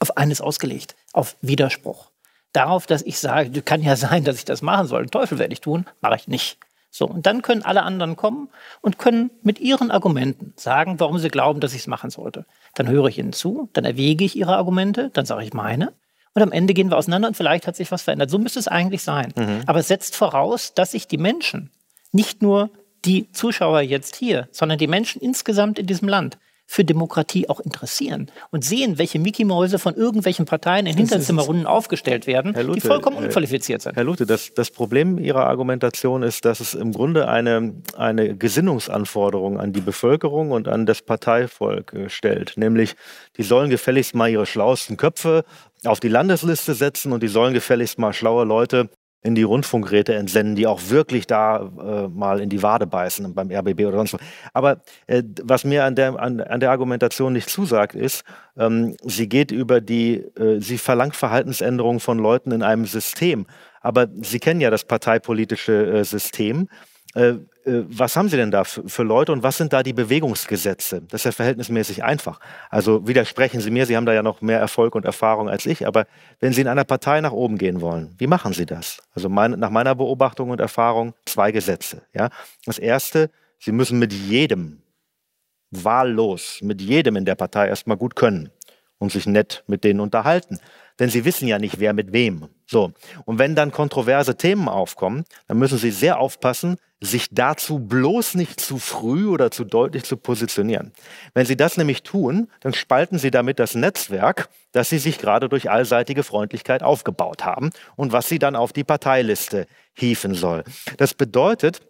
auf eines ausgelegt, auf Widerspruch. Darauf, dass ich sage, kann ja sein, dass ich das machen soll. Teufel werde ich tun, mache ich nicht. So, und dann können alle anderen kommen und können mit ihren Argumenten sagen, warum sie glauben, dass ich es machen sollte. Dann höre ich ihnen zu, dann erwäge ich ihre Argumente, dann sage ich meine. Und am Ende gehen wir auseinander und vielleicht hat sich was verändert. So müsste es eigentlich sein. Mhm. Aber es setzt voraus, dass sich die Menschen, nicht nur die Zuschauer jetzt hier, sondern die Menschen insgesamt in diesem Land für Demokratie auch interessieren und sehen, welche Mickey-Mäuse von irgendwelchen Parteien in Hinterzimmerrunden aufgestellt werden, Lute, die vollkommen äh, unqualifiziert sind. Herr Lute, das, das Problem Ihrer Argumentation ist, dass es im Grunde eine, eine Gesinnungsanforderung an die Bevölkerung und an das Parteivolk äh, stellt. Nämlich, die sollen gefälligst mal ihre schlauesten Köpfe auf die Landesliste setzen und die sollen gefälligst mal schlaue Leute in die Rundfunkräte entsenden, die auch wirklich da äh, mal in die Wade beißen beim RBB oder sonst was. Aber äh, was mir an der, an, an, der Argumentation nicht zusagt, ist, ähm, sie geht über die, äh, sie verlangt Verhaltensänderungen von Leuten in einem System. Aber Sie kennen ja das parteipolitische äh, System. Äh, äh, was haben Sie denn da für, Leute und was sind da die Bewegungsgesetze? Das ist ja verhältnismäßig einfach. Also widersprechen Sie mir, Sie haben da ja noch mehr Erfolg und Erfahrung als ich, aber wenn Sie in einer Partei nach oben gehen wollen, wie machen Sie das? Also mein, nach meiner Beobachtung und Erfahrung zwei Gesetze. Ja? Das erste, Sie müssen mit jedem, wahllos, mit jedem in der Partei erstmal gut können und sich nett mit denen unterhalten. Denn Sie wissen ja nicht, wer mit wem. So. Und wenn dann kontroverse Themen aufkommen, dann müssen Sie sehr aufpassen, sich dazu bloß nicht zu früh oder zu deutlich zu positionieren. Wenn Sie das nämlich tun, dann spalten Sie damit das Netzwerk, das Sie sich gerade durch allseitige Freundlichkeit aufgebaut haben und was Sie dann auf die Parteiliste hieven soll. Das bedeutet,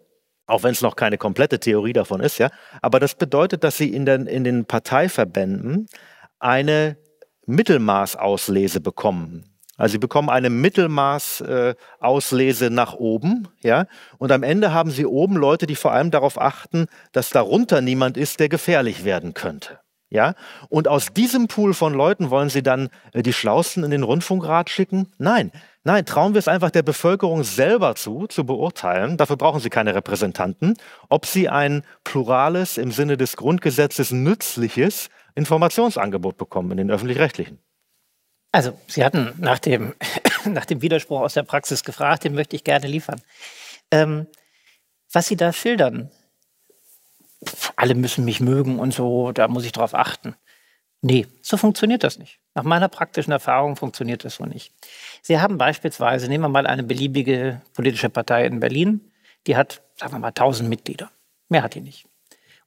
auch wenn es noch keine komplette Theorie davon ist, ja, aber das bedeutet, dass Sie in den, in den Parteiverbänden eine Mittelmaßauslese bekommen. Also sie bekommen eine Mittelmaß-Auslese äh, nach oben, ja, und am Ende haben sie oben Leute, die vor allem darauf achten, dass darunter niemand ist, der gefährlich werden könnte. Ja, und aus diesem Pool von Leuten wollen Sie dann äh, die Schlausten in den Rundfunkrat schicken? Nein, nein, trauen wir es einfach der Bevölkerung selber zu, zu beurteilen. Dafür brauchen Sie keine Repräsentanten, ob sie ein plurales, im Sinne des Grundgesetzes nützliches Informationsangebot bekommen in den öffentlich-rechtlichen. Also, Sie hatten nach dem, nach dem Widerspruch aus der Praxis gefragt, den möchte ich gerne liefern. Ähm, was Sie da schildern, alle müssen mich mögen und so, da muss ich drauf achten. Nee, so funktioniert das nicht. Nach meiner praktischen Erfahrung funktioniert das so nicht. Sie haben beispielsweise, nehmen wir mal eine beliebige politische Partei in Berlin, die hat, sagen wir mal, 1000 Mitglieder. Mehr hat die nicht.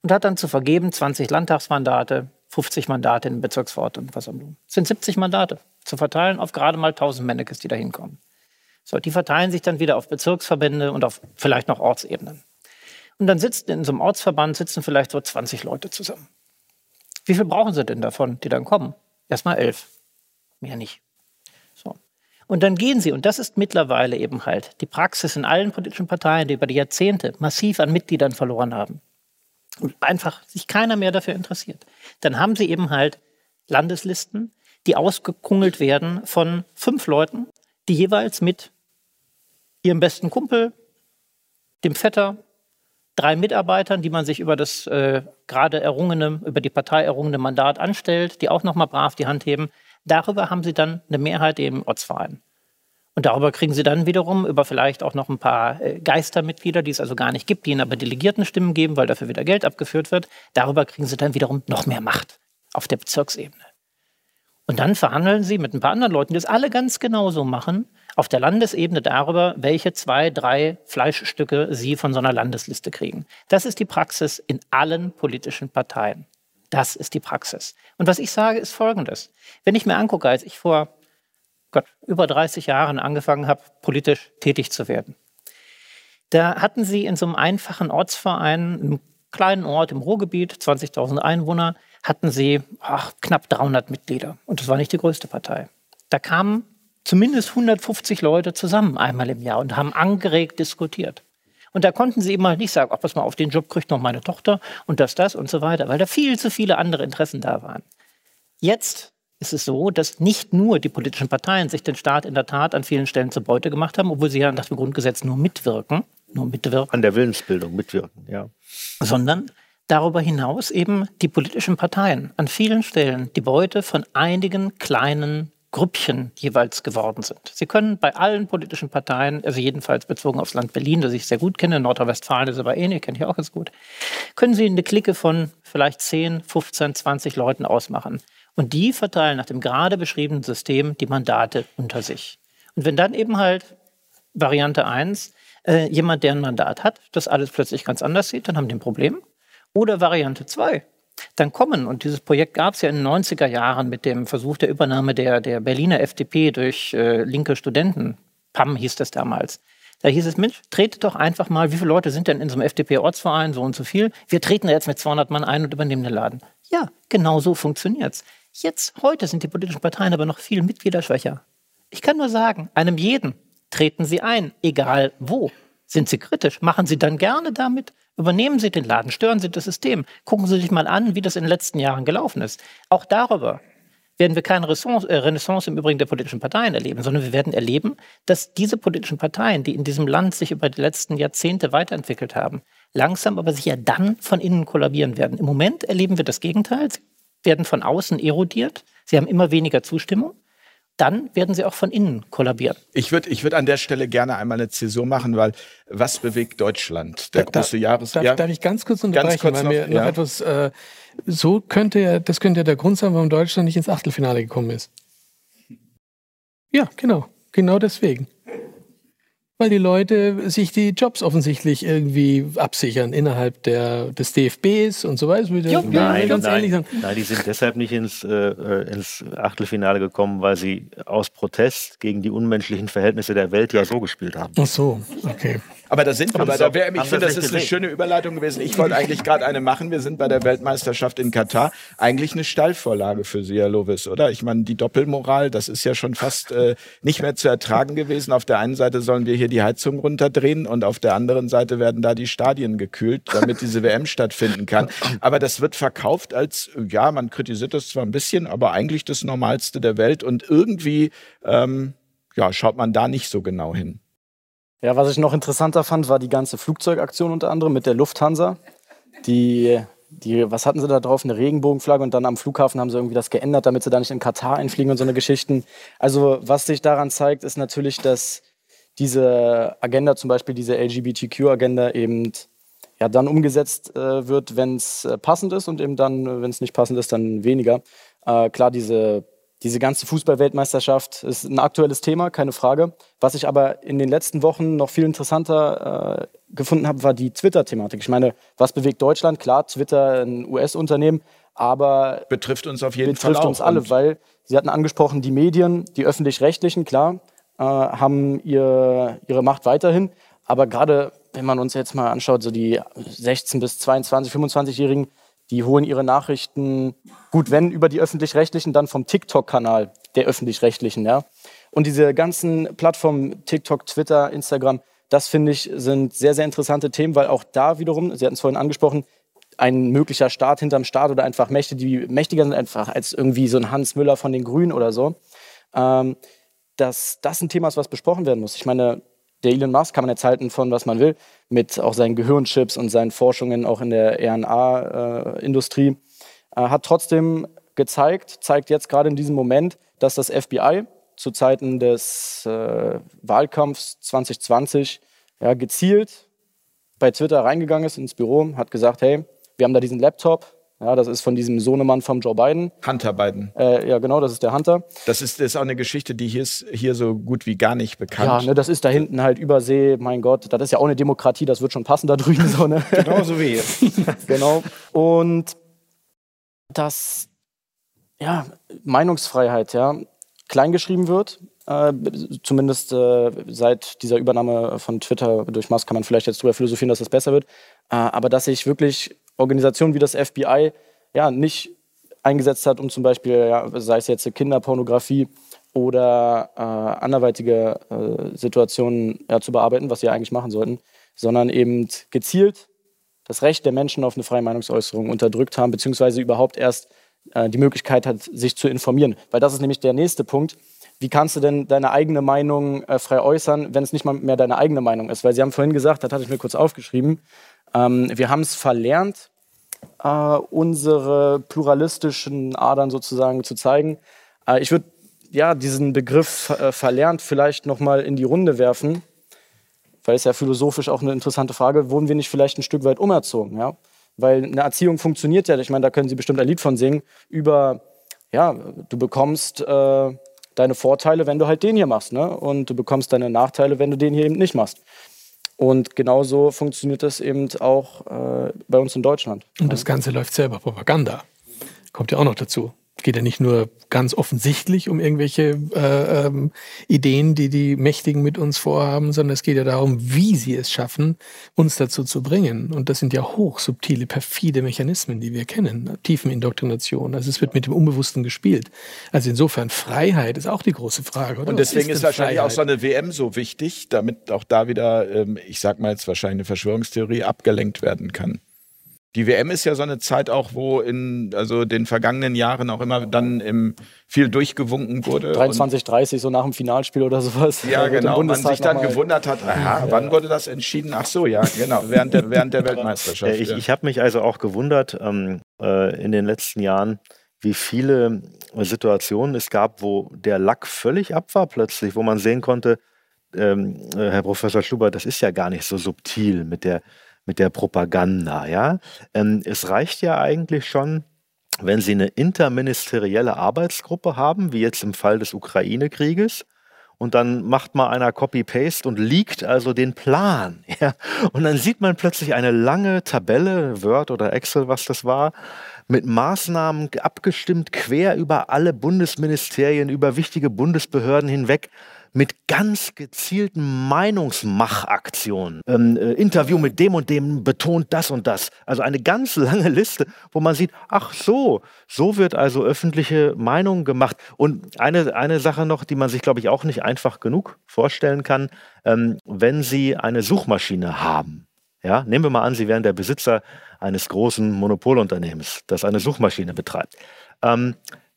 Und hat dann zu vergeben 20 Landtagsmandate, 50 Mandate in Bezirksverordnetenversammlungen. Das sind 70 Mandate zu verteilen auf gerade mal 1000 Mannekes, die da hinkommen. So, die verteilen sich dann wieder auf Bezirksverbände und auf vielleicht noch Ortsebenen. Und dann sitzen in so einem Ortsverband sitzen vielleicht so 20 Leute zusammen. Wie viel brauchen sie denn davon, die dann kommen? Erstmal elf. Mehr nicht. So. Und dann gehen sie, und das ist mittlerweile eben halt die Praxis in allen politischen Parteien, die über die Jahrzehnte massiv an Mitgliedern verloren haben einfach sich keiner mehr dafür interessiert, dann haben sie eben halt Landeslisten, die ausgekungelt werden von fünf Leuten, die jeweils mit ihrem besten Kumpel, dem Vetter, drei Mitarbeitern, die man sich über das äh, gerade errungene, über die Partei errungene Mandat anstellt, die auch nochmal brav die Hand heben. Darüber haben sie dann eine Mehrheit im Ortsverein. Und darüber kriegen sie dann wiederum über vielleicht auch noch ein paar äh, Geistermitglieder, die es also gar nicht gibt, die ihnen aber Delegiertenstimmen geben, weil dafür wieder Geld abgeführt wird. Darüber kriegen sie dann wiederum noch mehr Macht auf der Bezirksebene. Und dann verhandeln sie mit ein paar anderen Leuten, die das alle ganz genauso machen, auf der Landesebene darüber, welche zwei, drei Fleischstücke sie von so einer Landesliste kriegen. Das ist die Praxis in allen politischen Parteien. Das ist die Praxis. Und was ich sage, ist Folgendes. Wenn ich mir angucke, als ich vor Gott, über 30 Jahren angefangen habe, politisch tätig zu werden. Da hatten sie in so einem einfachen Ortsverein, einem kleinen Ort im Ruhrgebiet, 20.000 Einwohner, hatten sie ach, knapp 300 Mitglieder. Und das war nicht die größte Partei. Da kamen zumindest 150 Leute zusammen einmal im Jahr und haben angeregt diskutiert. Und da konnten sie mal nicht sagen, ach, pass mal auf, den Job kriegt noch meine Tochter und das, das und so weiter, weil da viel zu viele andere Interessen da waren. Jetzt ist es so, dass nicht nur die politischen Parteien sich den Staat in der Tat an vielen Stellen zur Beute gemacht haben, obwohl sie ja nach dem Grundgesetz nur mitwirken, nur mitwirken. An der Willensbildung mitwirken, ja. Sondern darüber hinaus eben die politischen Parteien an vielen Stellen die Beute von einigen kleinen Grüppchen jeweils geworden sind. Sie können bei allen politischen Parteien, also jedenfalls bezogen aufs Land Berlin, das ich sehr gut kenne, Nordrhein-Westfalen ist aber ähnlich, kenne ich auch ganz gut, können Sie eine Clique von vielleicht 10, 15, 20 Leuten ausmachen. Und die verteilen nach dem gerade beschriebenen System die Mandate unter sich. Und wenn dann eben halt Variante 1 äh, jemand, der ein Mandat hat, das alles plötzlich ganz anders sieht, dann haben die ein Problem. Oder Variante 2, dann kommen, und dieses Projekt gab es ja in den 90er Jahren mit dem Versuch der Übernahme der, der Berliner FDP durch äh, linke Studenten, PAM hieß das damals. Da hieß es, Mensch, tretet doch einfach mal, wie viele Leute sind denn in so einem FDP-Ortsverein, so und so viel? Wir treten da jetzt mit 200 Mann ein und übernehmen den Laden. Ja, genau so funktioniert's. Jetzt, heute sind die politischen Parteien aber noch viel mitgliederschwächer. Ich kann nur sagen, einem jeden treten Sie ein, egal wo. Sind Sie kritisch? Machen Sie dann gerne damit? Übernehmen Sie den Laden, stören Sie das System. Gucken Sie sich mal an, wie das in den letzten Jahren gelaufen ist. Auch darüber werden wir keine äh, Renaissance im Übrigen der politischen Parteien erleben, sondern wir werden erleben, dass diese politischen Parteien, die in diesem Land sich über die letzten Jahrzehnte weiterentwickelt haben, langsam aber sicher dann von innen kollabieren werden. Im Moment erleben wir das Gegenteil. Sie werden von außen erodiert. Sie haben immer weniger Zustimmung dann werden sie auch von innen kollabieren. Ich würde ich würd an der Stelle gerne einmal eine Zäsur machen, weil was bewegt Deutschland? Der da, große Jahres... Darf, ja? darf ich ganz kurz unterbrechen, ganz kurz weil noch, mir ja. noch etwas... Äh, so könnte ja, das könnte ja der Grund sein, warum Deutschland nicht ins Achtelfinale gekommen ist. Ja, genau. Genau deswegen weil die Leute sich die Jobs offensichtlich irgendwie absichern innerhalb der, des DFBs und so weiter. Ja, nein, ganz nein, ähnlich. nein, die sind deshalb nicht ins, äh, ins Achtelfinale gekommen, weil sie aus Protest gegen die unmenschlichen Verhältnisse der Welt ja so gespielt haben. Ach so, okay. Aber da sind wir bei der WM. Ich finde, das ist gesehen. eine schöne Überleitung gewesen. Ich wollte eigentlich gerade eine machen. Wir sind bei der Weltmeisterschaft in Katar. Eigentlich eine Stallvorlage für Sie, Herr Lovis, oder? Ich meine, die Doppelmoral, das ist ja schon fast äh, nicht mehr zu ertragen gewesen. Auf der einen Seite sollen wir hier die Heizung runterdrehen und auf der anderen Seite werden da die Stadien gekühlt, damit diese WM stattfinden kann. Aber das wird verkauft als, ja, man kritisiert das zwar ein bisschen, aber eigentlich das Normalste der Welt und irgendwie, ähm, ja, schaut man da nicht so genau hin. Ja, was ich noch interessanter fand, war die ganze Flugzeugaktion unter anderem mit der Lufthansa. Die, die, was hatten sie da drauf? Eine Regenbogenflagge und dann am Flughafen haben sie irgendwie das geändert, damit sie da nicht in Katar einfliegen und so eine Geschichten. Also, was sich daran zeigt, ist natürlich, dass diese Agenda, zum Beispiel diese LGBTQ-Agenda, eben ja, dann umgesetzt äh, wird, wenn es äh, passend ist und eben dann, wenn es nicht passend ist, dann weniger. Äh, klar, diese diese ganze Fußballweltmeisterschaft ist ein aktuelles Thema, keine Frage. Was ich aber in den letzten Wochen noch viel interessanter äh, gefunden habe, war die Twitter-Thematik. Ich meine, was bewegt Deutschland? Klar, Twitter ein US-Unternehmen, aber betrifft uns auf jeden betrifft Fall auch. uns alle, weil Sie hatten angesprochen, die Medien, die öffentlich-rechtlichen, klar, äh, haben ihr, ihre Macht weiterhin. Aber gerade wenn man uns jetzt mal anschaut, so die 16 bis 22, 25-Jährigen, die holen ihre Nachrichten, gut, wenn über die öffentlich-rechtlichen, dann vom TikTok-Kanal der öffentlich-rechtlichen, ja. Und diese ganzen Plattformen, TikTok, Twitter, Instagram, das finde ich, sind sehr, sehr interessante Themen, weil auch da wiederum, Sie hatten es vorhin angesprochen, ein möglicher Staat hinterm Staat oder einfach Mächte, die mächtiger sind einfach als irgendwie so ein Hans Müller von den Grünen oder so, ähm, dass das ein Thema ist, was besprochen werden muss. Ich meine, der Elon Musk kann man jetzt halten von was man will, mit auch seinen Gehirnchips und seinen Forschungen auch in der RNA-Industrie, äh, hat trotzdem gezeigt, zeigt jetzt gerade in diesem Moment, dass das FBI zu Zeiten des äh, Wahlkampfs 2020 ja, gezielt bei Twitter reingegangen ist ins Büro, hat gesagt, hey, wir haben da diesen Laptop, ja, das ist von diesem Sohnemann von Joe Biden. Hunter Biden. Äh, ja, genau, das ist der Hunter. Das ist, das ist auch eine Geschichte, die hier ist hier so gut wie gar nicht bekannt. Ja, ne, das ist da hinten halt Übersee, mein Gott, das ist ja auch eine Demokratie, das wird schon passen da drüben. So, ne? Genauso wie hier. genau. Und dass, ja, Meinungsfreiheit, ja, kleingeschrieben wird. Äh, zumindest äh, seit dieser Übernahme von Twitter durch Musk kann man vielleicht jetzt darüber philosophieren, dass das besser wird. Äh, aber dass sich wirklich Organisationen wie das FBI ja nicht eingesetzt hat, um zum Beispiel, ja, sei es jetzt Kinderpornografie oder äh, anderweitige äh, Situationen ja, zu bearbeiten, was sie eigentlich machen sollten, sondern eben gezielt das Recht der Menschen auf eine freie Meinungsäußerung unterdrückt haben, beziehungsweise überhaupt erst äh, die Möglichkeit hat, sich zu informieren. Weil das ist nämlich der nächste Punkt. Wie kannst du denn deine eigene Meinung äh, frei äußern, wenn es nicht mal mehr deine eigene Meinung ist? Weil Sie haben vorhin gesagt, das hatte ich mir kurz aufgeschrieben, ähm, wir haben es verlernt, äh, unsere pluralistischen Adern sozusagen zu zeigen. Äh, ich würde ja diesen Begriff äh, verlernt vielleicht noch mal in die Runde werfen, weil es ja philosophisch auch eine interessante Frage, wurden wir nicht vielleicht ein Stück weit umerzogen, ja? Weil eine Erziehung funktioniert ja, ich meine, da können Sie bestimmt ein Lied von singen, über, ja, du bekommst äh, deine Vorteile, wenn du halt den hier machst, ne? Und du bekommst deine Nachteile, wenn du den hier eben nicht machst. Und genauso funktioniert das eben auch äh, bei uns in Deutschland. Und das Ganze läuft selber Propaganda. Kommt ja auch noch dazu. Es geht ja nicht nur ganz offensichtlich um irgendwelche äh, ähm, Ideen, die die Mächtigen mit uns vorhaben, sondern es geht ja darum, wie sie es schaffen, uns dazu zu bringen. Und das sind ja hochsubtile, perfide Mechanismen, die wir kennen. Tiefenindoktrination. Also es wird mit dem Unbewussten gespielt. Also insofern Freiheit ist auch die große Frage. Oder? Und deswegen ist, ist wahrscheinlich Freiheit? auch so eine WM so wichtig, damit auch da wieder, ähm, ich sag mal jetzt wahrscheinlich eine Verschwörungstheorie abgelenkt werden kann. Die WM ist ja so eine Zeit auch, wo in also den vergangenen Jahren auch immer dann im, viel durchgewunken wurde. 23, 30, so nach dem Finalspiel oder sowas. Ja, genau. Man sich dann gewundert hat, aha, ja. wann wurde das entschieden? Ach so, ja, genau, während der, während der Weltmeisterschaft. Ich, ich habe mich also auch gewundert ähm, äh, in den letzten Jahren, wie viele Situationen es gab, wo der Lack völlig ab war plötzlich, wo man sehen konnte, ähm, äh, Herr Professor Schubert, das ist ja gar nicht so subtil mit der mit der Propaganda. Ja? Ähm, es reicht ja eigentlich schon, wenn Sie eine interministerielle Arbeitsgruppe haben, wie jetzt im Fall des Ukraine-Krieges, und dann macht mal einer Copy-Paste und liegt also den Plan. Ja? Und dann sieht man plötzlich eine lange Tabelle, Word oder Excel, was das war, mit Maßnahmen abgestimmt, quer über alle Bundesministerien, über wichtige Bundesbehörden hinweg mit ganz gezielten Meinungsmachaktionen. Ähm, äh, Interview mit dem und dem betont das und das. Also eine ganz lange Liste, wo man sieht, ach so, so wird also öffentliche Meinung gemacht. Und eine, eine Sache noch, die man sich, glaube ich, auch nicht einfach genug vorstellen kann, ähm, wenn Sie eine Suchmaschine haben. Ja, nehmen wir mal an, Sie wären der Besitzer eines großen Monopolunternehmens, das eine Suchmaschine betreibt. Ähm,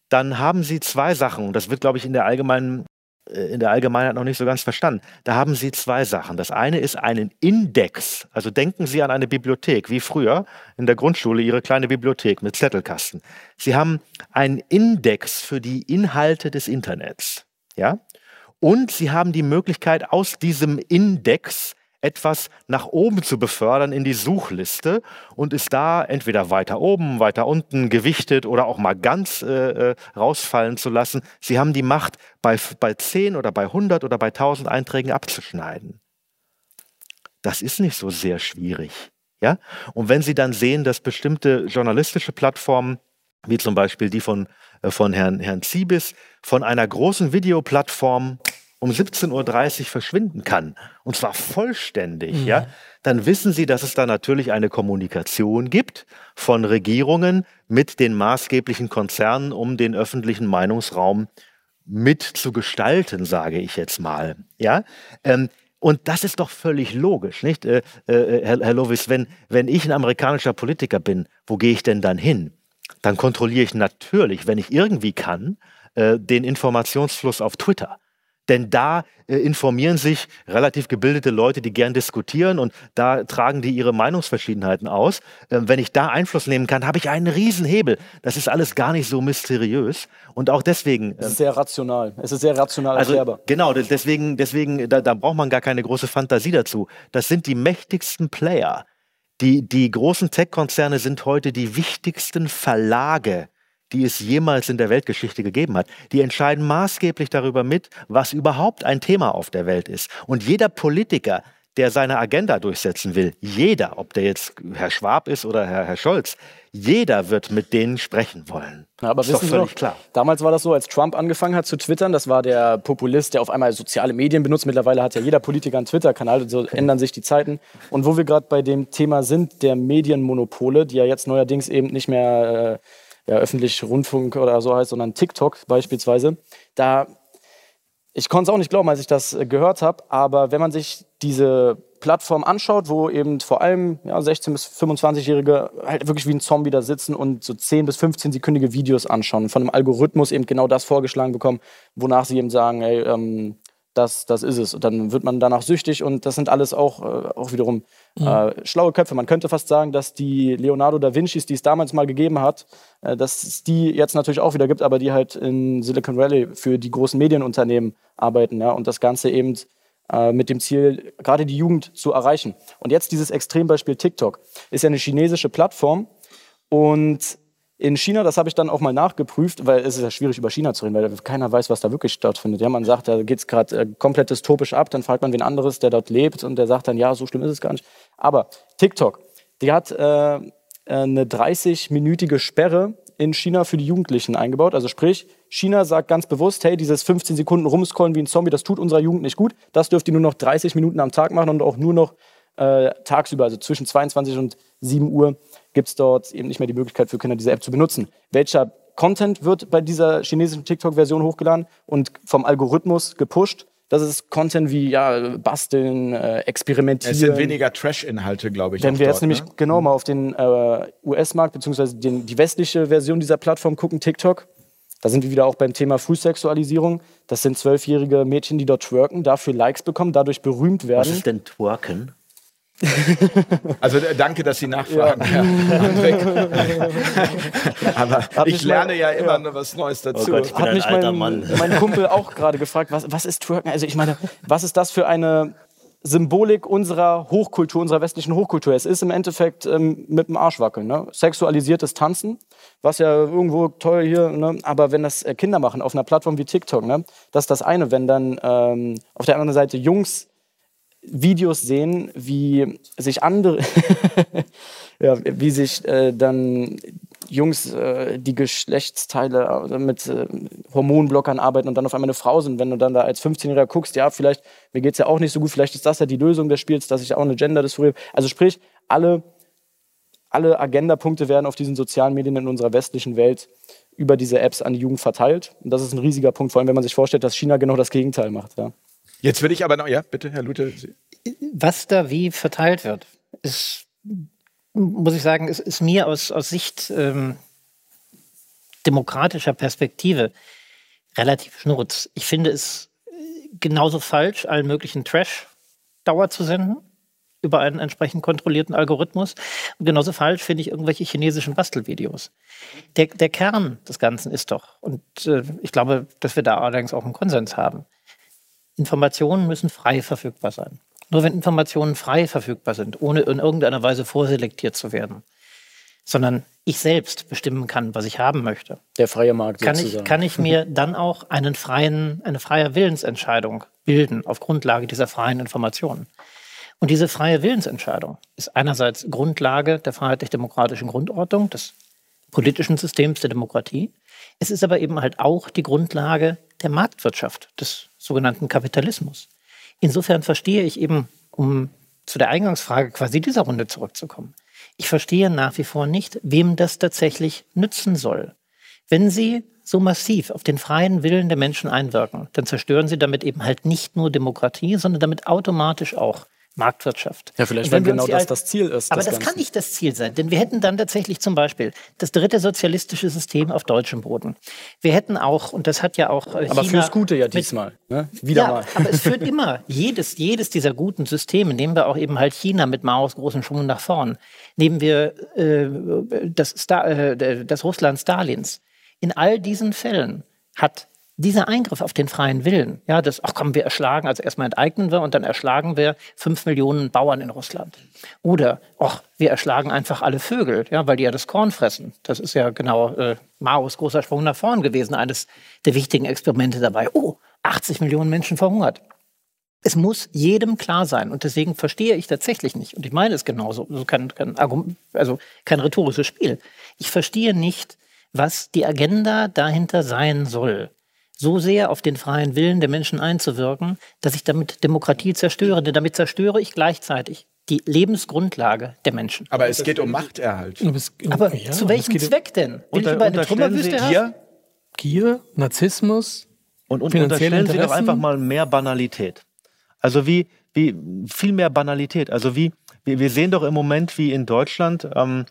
dann haben Sie zwei Sachen, und das wird, glaube ich, in der allgemeinen in der Allgemeinheit noch nicht so ganz verstanden. Da haben Sie zwei Sachen. Das eine ist einen Index. Also denken Sie an eine Bibliothek, wie früher in der Grundschule Ihre kleine Bibliothek mit Zettelkasten. Sie haben einen Index für die Inhalte des Internets. Ja? Und Sie haben die Möglichkeit, aus diesem Index etwas nach oben zu befördern in die Suchliste und ist da entweder weiter oben, weiter unten gewichtet oder auch mal ganz äh, äh rausfallen zu lassen. Sie haben die Macht, bei, bei 10 oder bei 100 oder bei 1000 Einträgen abzuschneiden. Das ist nicht so sehr schwierig. Ja? Und wenn Sie dann sehen, dass bestimmte journalistische Plattformen, wie zum Beispiel die von, äh, von Herrn, Herrn Ziebis, von einer großen Videoplattform um 17.30 Uhr verschwinden kann, und zwar vollständig, mhm. ja, dann wissen Sie, dass es da natürlich eine Kommunikation gibt von Regierungen mit den maßgeblichen Konzernen, um den öffentlichen Meinungsraum mitzugestalten, sage ich jetzt mal. Ja? Ähm, und das ist doch völlig logisch, nicht? Äh, äh, Herr, Herr Lovis, wenn, wenn ich ein amerikanischer Politiker bin, wo gehe ich denn dann hin? Dann kontrolliere ich natürlich, wenn ich irgendwie kann, äh, den Informationsfluss auf Twitter. Denn da äh, informieren sich relativ gebildete Leute, die gern diskutieren und da tragen die ihre Meinungsverschiedenheiten aus. Äh, wenn ich da Einfluss nehmen kann, habe ich einen Riesenhebel. Das ist alles gar nicht so mysteriös. Und auch deswegen. Äh, es ist sehr rational. Es ist sehr rational also, erklärbar. Genau, deswegen, deswegen da, da braucht man gar keine große Fantasie dazu. Das sind die mächtigsten Player. Die, die großen Tech-Konzerne sind heute die wichtigsten Verlage die es jemals in der Weltgeschichte gegeben hat. Die entscheiden maßgeblich darüber mit, was überhaupt ein Thema auf der Welt ist. Und jeder Politiker, der seine Agenda durchsetzen will, jeder, ob der jetzt Herr Schwab ist oder Herr, Herr Scholz, jeder wird mit denen sprechen wollen. Ja, aber wissen ist doch völlig noch, klar. Damals war das so, als Trump angefangen hat zu twittern, das war der Populist, der auf einmal soziale Medien benutzt. Mittlerweile hat ja jeder Politiker einen Twitter-Kanal, so ändern sich die Zeiten. Und wo wir gerade bei dem Thema sind, der Medienmonopole, die ja jetzt neuerdings eben nicht mehr äh, ja, öffentlich Rundfunk oder so heißt, sondern TikTok beispielsweise. Da, ich konnte es auch nicht glauben, als ich das äh, gehört habe, aber wenn man sich diese Plattform anschaut, wo eben vor allem ja, 16- bis 25-Jährige halt wirklich wie ein Zombie da sitzen und so 10- bis 15-sekündige Videos anschauen von einem Algorithmus eben genau das vorgeschlagen bekommen, wonach sie eben sagen, ey, ähm, das, das ist es. Und dann wird man danach süchtig und das sind alles auch, äh, auch wiederum mhm. äh, schlaue Köpfe. Man könnte fast sagen, dass die Leonardo da Vincis, die es damals mal gegeben hat, äh, dass es die jetzt natürlich auch wieder gibt, aber die halt in Silicon Valley für die großen Medienunternehmen arbeiten ja, und das Ganze eben äh, mit dem Ziel, gerade die Jugend zu erreichen. Und jetzt dieses Extrembeispiel TikTok ist ja eine chinesische Plattform und in China, das habe ich dann auch mal nachgeprüft, weil es ist ja schwierig über China zu reden, weil keiner weiß, was da wirklich stattfindet. Ja, man sagt, da geht es gerade äh, komplett dystopisch ab, dann fragt man wen anderes, der dort lebt und der sagt dann, ja, so schlimm ist es gar nicht. Aber TikTok, die hat äh, eine 30-minütige Sperre in China für die Jugendlichen eingebaut. Also sprich, China sagt ganz bewusst, hey, dieses 15 Sekunden rumscrollen wie ein Zombie, das tut unserer Jugend nicht gut. Das dürft ihr nur noch 30 Minuten am Tag machen und auch nur noch äh, tagsüber, also zwischen 22 und 7 Uhr gibt es dort eben nicht mehr die Möglichkeit für Kinder, diese App zu benutzen. Welcher Content wird bei dieser chinesischen TikTok-Version hochgeladen und vom Algorithmus gepusht? Das ist Content wie ja, basteln, äh, experimentieren. Es sind weniger Trash-Inhalte, glaube ich. Wenn wir dort, jetzt nämlich ne? genau mal auf den äh, US-Markt beziehungsweise die westliche Version dieser Plattform gucken, TikTok, da sind wir wieder auch beim Thema Frühsexualisierung. Das sind zwölfjährige Mädchen, die dort twerken, dafür Likes bekommen, dadurch berühmt werden. Was ist denn twerken? Also äh, danke, dass Sie nachfragen. Ja. Aber Hat ich lerne mal, ja immer ja. noch was Neues dazu. Oh Gott, Hat mich mein, mein, Kumpel auch gerade gefragt, was, was ist Twerken? Also ich meine, was ist das für eine Symbolik unserer Hochkultur, unserer westlichen Hochkultur? Es ist im Endeffekt ähm, mit dem Arsch wackeln. Ne? Sexualisiertes Tanzen, was ja irgendwo toll hier, ne? aber wenn das äh, Kinder machen auf einer Plattform wie TikTok, ne? das ist das eine. Wenn dann ähm, auf der anderen Seite Jungs Videos sehen, wie sich andere, ja, wie sich äh, dann Jungs äh, die Geschlechtsteile äh, mit äh, Hormonblockern arbeiten und dann auf einmal eine Frau sind. Wenn du dann da als 15-Jähriger guckst, ja, vielleicht, mir geht es ja auch nicht so gut, vielleicht ist das ja die Lösung des Spiels, dass ich auch eine Gender-Dysphorie Also sprich, alle, alle Agendapunkte werden auf diesen sozialen Medien in unserer westlichen Welt über diese Apps an die Jugend verteilt. Und das ist ein riesiger Punkt, vor allem wenn man sich vorstellt, dass China genau das Gegenteil macht. Ja. Jetzt würde ich aber noch, ja, bitte, Herr Lute. Was da wie verteilt wird, ist, muss ich sagen, ist, ist mir aus, aus Sicht ähm, demokratischer Perspektive relativ schnurz. Ich finde es genauso falsch, allen möglichen Trash Dauer zu senden über einen entsprechend kontrollierten Algorithmus. Und genauso falsch finde ich irgendwelche chinesischen Bastelvideos. Der, der Kern des Ganzen ist doch, und äh, ich glaube, dass wir da allerdings auch einen Konsens haben, Informationen müssen frei verfügbar sein. Nur wenn Informationen frei verfügbar sind, ohne in irgendeiner Weise vorselektiert zu werden, sondern ich selbst bestimmen kann, was ich haben möchte. Der freie Markt kann sozusagen. Ich, kann ich mir dann auch einen freien, eine freie Willensentscheidung bilden auf Grundlage dieser freien Informationen. Und diese freie Willensentscheidung ist einerseits Grundlage der freiheitlich-demokratischen Grundordnung, des politischen Systems der Demokratie. Es ist aber eben halt auch die Grundlage der Marktwirtschaft, des sogenannten Kapitalismus. Insofern verstehe ich eben, um zu der Eingangsfrage quasi dieser Runde zurückzukommen, ich verstehe nach wie vor nicht, wem das tatsächlich nützen soll. Wenn Sie so massiv auf den freien Willen der Menschen einwirken, dann zerstören Sie damit eben halt nicht nur Demokratie, sondern damit automatisch auch Marktwirtschaft. Ja, vielleicht, wenn genau das das Ziel ist. Aber das, das kann nicht das Ziel sein, denn wir hätten dann tatsächlich zum Beispiel das dritte sozialistische System auf deutschem Boden. Wir hätten auch, und das hat ja auch äh, Aber fürs Gute ja diesmal, ne? wieder ja, mal. aber es führt immer, jedes, jedes dieser guten Systeme, nehmen wir auch eben halt China mit Maos großen Schwung nach vorn, nehmen wir äh, das, Sta äh, das Russland Stalins. In all diesen Fällen hat dieser Eingriff auf den freien Willen, ja, das, ach komm, wir erschlagen, also erstmal enteignen wir und dann erschlagen wir fünf Millionen Bauern in Russland. Oder, ach, wir erschlagen einfach alle Vögel, ja, weil die ja das Korn fressen. Das ist ja genau äh, Maos großer Sprung nach vorn gewesen, eines der wichtigen Experimente dabei. Oh, 80 Millionen Menschen verhungert. Es muss jedem klar sein und deswegen verstehe ich tatsächlich nicht, und ich meine es genauso, also kein, kein, also kein rhetorisches Spiel. Ich verstehe nicht, was die Agenda dahinter sein soll so sehr auf den freien Willen der Menschen einzuwirken, dass ich damit Demokratie zerstöre. Denn damit zerstöre ich gleichzeitig die Lebensgrundlage der Menschen. Aber es geht um Machterhalt. Aber ja, zu welchem Zweck denn? Will unter, ich über eine Trümmerwüste Gier, Gier, Narzissmus und, und unterstellen Sie doch einfach mal mehr Banalität. Also wie wie viel mehr Banalität. Also wie, wir, wir sehen doch im Moment, wie in Deutschland ähm,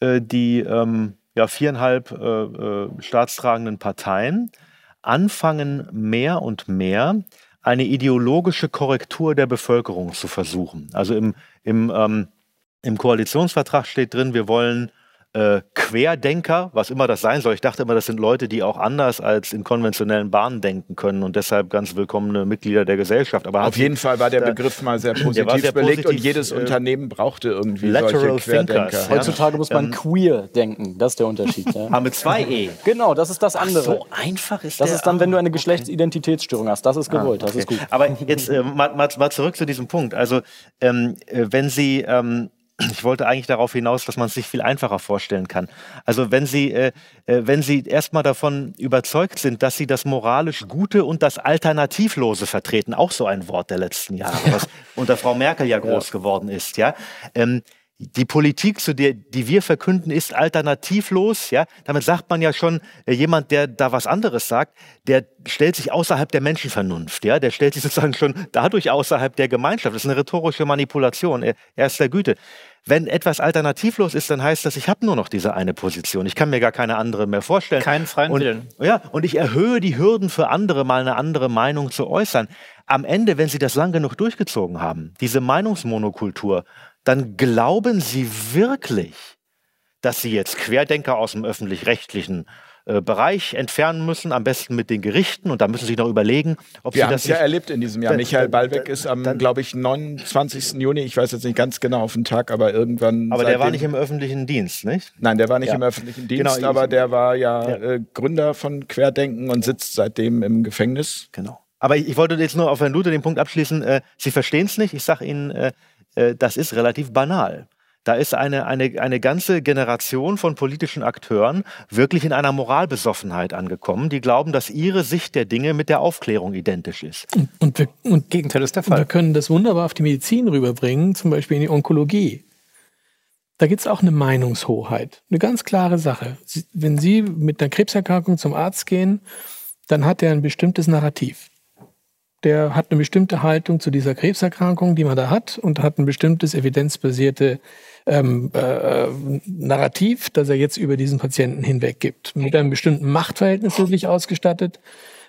äh, die ähm, ja, viereinhalb äh, äh, staatstragenden Parteien anfangen, mehr und mehr eine ideologische Korrektur der Bevölkerung zu versuchen. Also im, im, ähm, im Koalitionsvertrag steht drin, wir wollen äh, Querdenker, was immer das sein soll. Ich dachte immer, das sind Leute, die auch anders als in konventionellen Bahnen denken können und deshalb ganz willkommene Mitglieder der Gesellschaft. Aber Auf jeden Fall war der Begriff mal sehr positiv sehr belegt positiv, und jedes äh, Unternehmen brauchte irgendwie solche Querdenker. Thinkers, ja. Heutzutage muss man ähm, queer denken, das ist der Unterschied. Ja. Ah, mit zwei E. Genau, das ist das andere. Ach, so einfach ist Das der, ist dann, wenn du eine Geschlechtsidentitätsstörung hast. Das ist gewollt, ah, okay. das ist gut. Aber jetzt äh, mal, mal, mal, zurück zu diesem Punkt. Also ähm, äh, wenn Sie ähm, ich wollte eigentlich darauf hinaus, dass man es sich viel einfacher vorstellen kann. Also wenn Sie, äh, äh, wenn Sie erstmal davon überzeugt sind, dass Sie das moralisch Gute und das Alternativlose vertreten, auch so ein Wort der letzten Jahre, was unter Frau Merkel ja groß ja. geworden ist, ja. Ähm, die Politik, zu der, die wir verkünden, ist alternativlos. Ja, damit sagt man ja schon, äh, jemand, der da was anderes sagt, der stellt sich außerhalb der Menschenvernunft. Ja, der stellt sich sozusagen schon dadurch außerhalb der Gemeinschaft. Das ist eine rhetorische Manipulation erster Güte. Wenn etwas alternativlos ist, dann heißt das, ich habe nur noch diese eine Position. Ich kann mir gar keine andere mehr vorstellen. Keinen freien und, Willen. Ja, und ich erhöhe die Hürden für andere, mal eine andere Meinung zu äußern. Am Ende, wenn sie das lang genug durchgezogen haben, diese Meinungsmonokultur, dann glauben Sie wirklich, dass Sie jetzt Querdenker aus dem öffentlich-rechtlichen äh, Bereich entfernen müssen, am besten mit den Gerichten. Und da müssen Sie noch überlegen, ob Wir Sie das. ja erlebt in diesem Jahr. Dann, Michael Ballweg ist am, glaube ich, 29. Juni, ich weiß jetzt nicht ganz genau auf den Tag, aber irgendwann. Aber der war nicht im öffentlichen Dienst, nicht? Nein, der war nicht ja. im öffentlichen Dienst, genau, aber der war ja, ja. Äh, Gründer von Querdenken und sitzt seitdem im Gefängnis. Genau. Aber ich, ich wollte jetzt nur auf Herrn Luther den Punkt abschließen. Äh, Sie verstehen es nicht. Ich sage Ihnen, äh, das ist relativ banal. Da ist eine, eine, eine ganze Generation von politischen Akteuren wirklich in einer Moralbesoffenheit angekommen, die glauben, dass ihre Sicht der Dinge mit der Aufklärung identisch ist. Und, und, wir, und Gegenteil ist der Fall. Wir können das wunderbar auf die Medizin rüberbringen, zum Beispiel in die Onkologie. Da gibt es auch eine Meinungshoheit. Eine ganz klare Sache. Wenn Sie mit einer Krebserkrankung zum Arzt gehen, dann hat er ein bestimmtes Narrativ der hat eine bestimmte Haltung zu dieser Krebserkrankung, die man da hat, und hat ein bestimmtes evidenzbasierte ähm, äh, Narrativ, das er jetzt über diesen Patienten hinweg gibt. Mit einem bestimmten Machtverhältnis wirklich ausgestattet.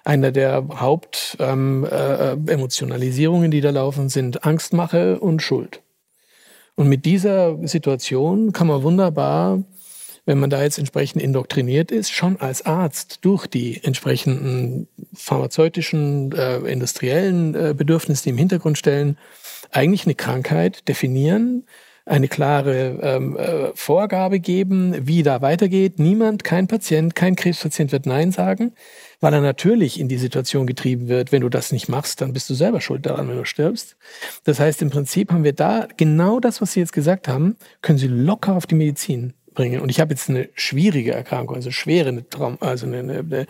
Einer der Hauptemotionalisierungen, ähm, äh, die da laufen, sind Angstmache und Schuld. Und mit dieser Situation kann man wunderbar wenn man da jetzt entsprechend indoktriniert ist, schon als Arzt durch die entsprechenden pharmazeutischen, äh, industriellen äh, Bedürfnisse, die im Hintergrund stellen, eigentlich eine Krankheit definieren, eine klare ähm, äh, Vorgabe geben, wie da weitergeht. Niemand, kein Patient, kein Krebspatient wird Nein sagen, weil er natürlich in die Situation getrieben wird, wenn du das nicht machst, dann bist du selber schuld daran, wenn du stirbst. Das heißt, im Prinzip haben wir da genau das, was Sie jetzt gesagt haben, können Sie locker auf die Medizin bringen. Und ich habe jetzt eine schwierige Erkrankung, also schwere, eine Traum, also eine, eine, eine,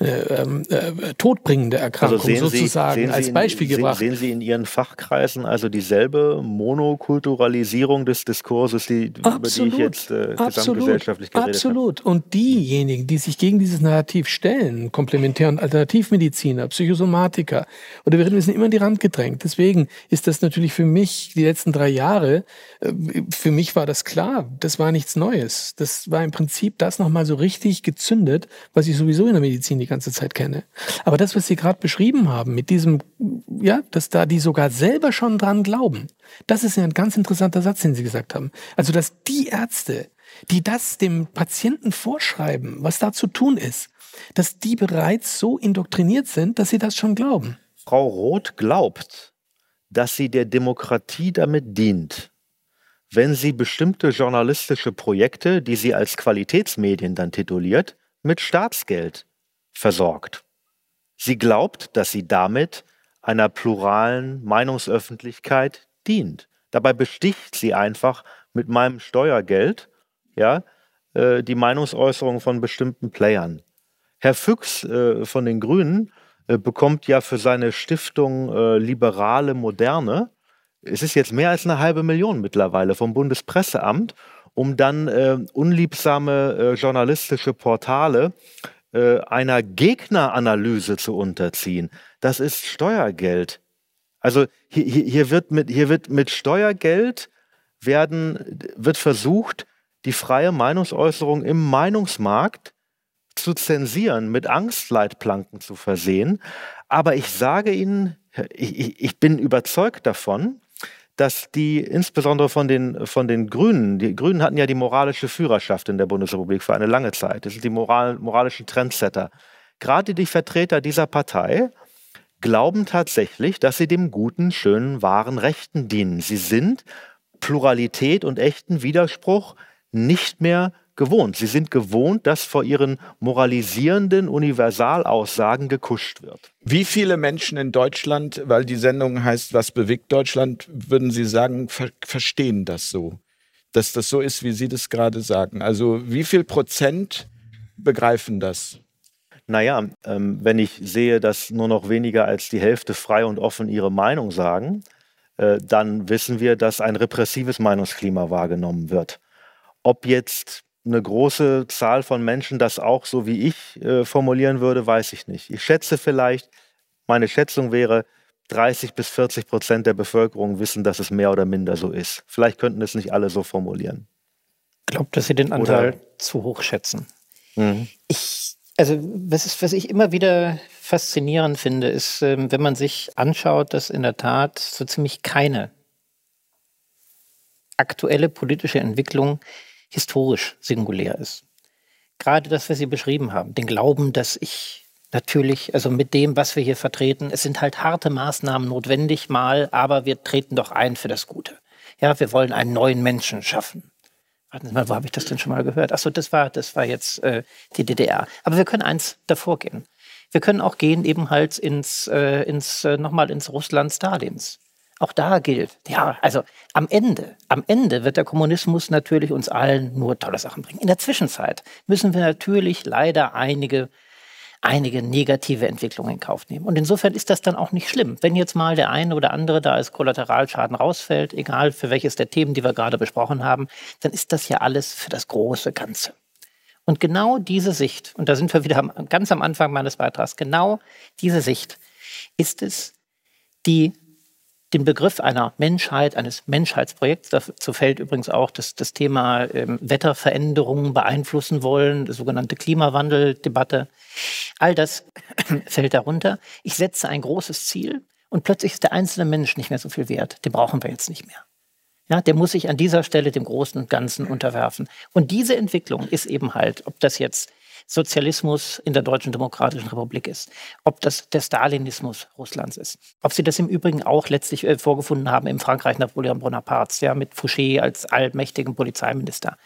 eine äh, todbringende Erkrankung also sozusagen Sie, als Beispiel in, gebracht. Sehen, Sie in Ihren Fachkreisen also dieselbe Monokulturalisierung des Diskurses, die, absolut, über die ich jetzt äh, gesamtgesellschaftlich geredet Absolut. Habe? Und diejenigen, die sich gegen dieses Narrativ stellen, Komplementär- und Alternativmediziner, Psychosomatiker, oder wir sind immer in die Rand gedrängt. Deswegen ist das natürlich für mich die letzten drei Jahre, äh, für mich war das klar, das war nichts Neues ist. Das war im Prinzip das nochmal so richtig gezündet, was ich sowieso in der Medizin die ganze Zeit kenne. Aber das, was Sie gerade beschrieben haben, mit diesem, ja, dass da die sogar selber schon dran glauben, das ist ein ganz interessanter Satz, den Sie gesagt haben. Also, dass die Ärzte, die das dem Patienten vorschreiben, was da zu tun ist, dass die bereits so indoktriniert sind, dass sie das schon glauben. Frau Roth glaubt, dass sie der Demokratie damit dient, wenn sie bestimmte journalistische Projekte, die sie als Qualitätsmedien dann tituliert, mit Staatsgeld versorgt. Sie glaubt, dass sie damit einer pluralen Meinungsöffentlichkeit dient. Dabei besticht sie einfach mit meinem Steuergeld ja, äh, die Meinungsäußerung von bestimmten Playern. Herr Füchs äh, von den Grünen äh, bekommt ja für seine Stiftung äh, Liberale Moderne es ist jetzt mehr als eine halbe Million mittlerweile vom Bundespresseamt, um dann äh, unliebsame äh, journalistische Portale äh, einer Gegneranalyse zu unterziehen. Das ist Steuergeld. Also hier, hier, wird, mit, hier wird mit Steuergeld werden, wird versucht, die freie Meinungsäußerung im Meinungsmarkt zu zensieren, mit Angstleitplanken zu versehen. Aber ich sage Ihnen, ich, ich bin überzeugt davon, dass die insbesondere von den, von den Grünen, die Grünen hatten ja die moralische Führerschaft in der Bundesrepublik für eine lange Zeit. Das sind die moral, moralischen Trendsetter. Gerade die Vertreter dieser Partei glauben tatsächlich, dass sie dem guten, schönen, wahren Rechten dienen. Sie sind Pluralität und echten Widerspruch nicht mehr gewohnt. Sie sind gewohnt, dass vor ihren moralisierenden Universalaussagen gekuscht wird. Wie viele Menschen in Deutschland, weil die Sendung heißt, was bewegt Deutschland, würden Sie sagen, ver verstehen das so? Dass das so ist, wie Sie das gerade sagen. Also wie viel Prozent begreifen das? Naja, ähm, wenn ich sehe, dass nur noch weniger als die Hälfte frei und offen ihre Meinung sagen, äh, dann wissen wir, dass ein repressives Meinungsklima wahrgenommen wird. Ob jetzt eine große Zahl von Menschen das auch so wie ich äh, formulieren würde, weiß ich nicht. Ich schätze vielleicht, meine Schätzung wäre, 30 bis 40 Prozent der Bevölkerung wissen, dass es mehr oder minder so ist. Vielleicht könnten es nicht alle so formulieren. Ich glaube, dass Sie den Anteil oder? zu hoch schätzen. Mhm. Ich, also was, ist, was ich immer wieder faszinierend finde, ist, ähm, wenn man sich anschaut, dass in der Tat so ziemlich keine aktuelle politische Entwicklung historisch singulär ist. Gerade das, was Sie beschrieben haben, den Glauben, dass ich natürlich, also mit dem, was wir hier vertreten, es sind halt harte Maßnahmen notwendig mal, aber wir treten doch ein für das Gute. Ja, wir wollen einen neuen Menschen schaffen. Warten Sie mal, wo habe ich das denn schon mal gehört? Achso, das war, das war jetzt äh, die DDR. Aber wir können eins davor gehen. Wir können auch gehen eben halt ins, äh, ins äh, nochmal ins Russland Stalins. Auch da gilt, ja, also am Ende, am Ende wird der Kommunismus natürlich uns allen nur tolle Sachen bringen. In der Zwischenzeit müssen wir natürlich leider einige einige negative Entwicklungen in Kauf nehmen. Und insofern ist das dann auch nicht schlimm. Wenn jetzt mal der eine oder andere da als Kollateralschaden rausfällt, egal für welches der Themen, die wir gerade besprochen haben, dann ist das ja alles für das große Ganze. Und genau diese Sicht, und da sind wir wieder ganz am Anfang meines Beitrags, genau diese Sicht ist es, die den Begriff einer Menschheit, eines Menschheitsprojekts, dazu fällt übrigens auch das, das Thema ähm, Wetterveränderungen beeinflussen wollen, sogenannte Klimawandeldebatte. All das fällt darunter. Ich setze ein großes Ziel und plötzlich ist der einzelne Mensch nicht mehr so viel wert. Den brauchen wir jetzt nicht mehr. Ja, der muss sich an dieser Stelle dem Großen und Ganzen unterwerfen. Und diese Entwicklung ist eben halt, ob das jetzt Sozialismus in der Deutschen Demokratischen Republik ist, ob das der Stalinismus Russlands ist, ob sie das im Übrigen auch letztlich äh, vorgefunden haben im Frankreich Napoleon Bonapartes, ja, mit Fouché als allmächtigen Polizeiminister.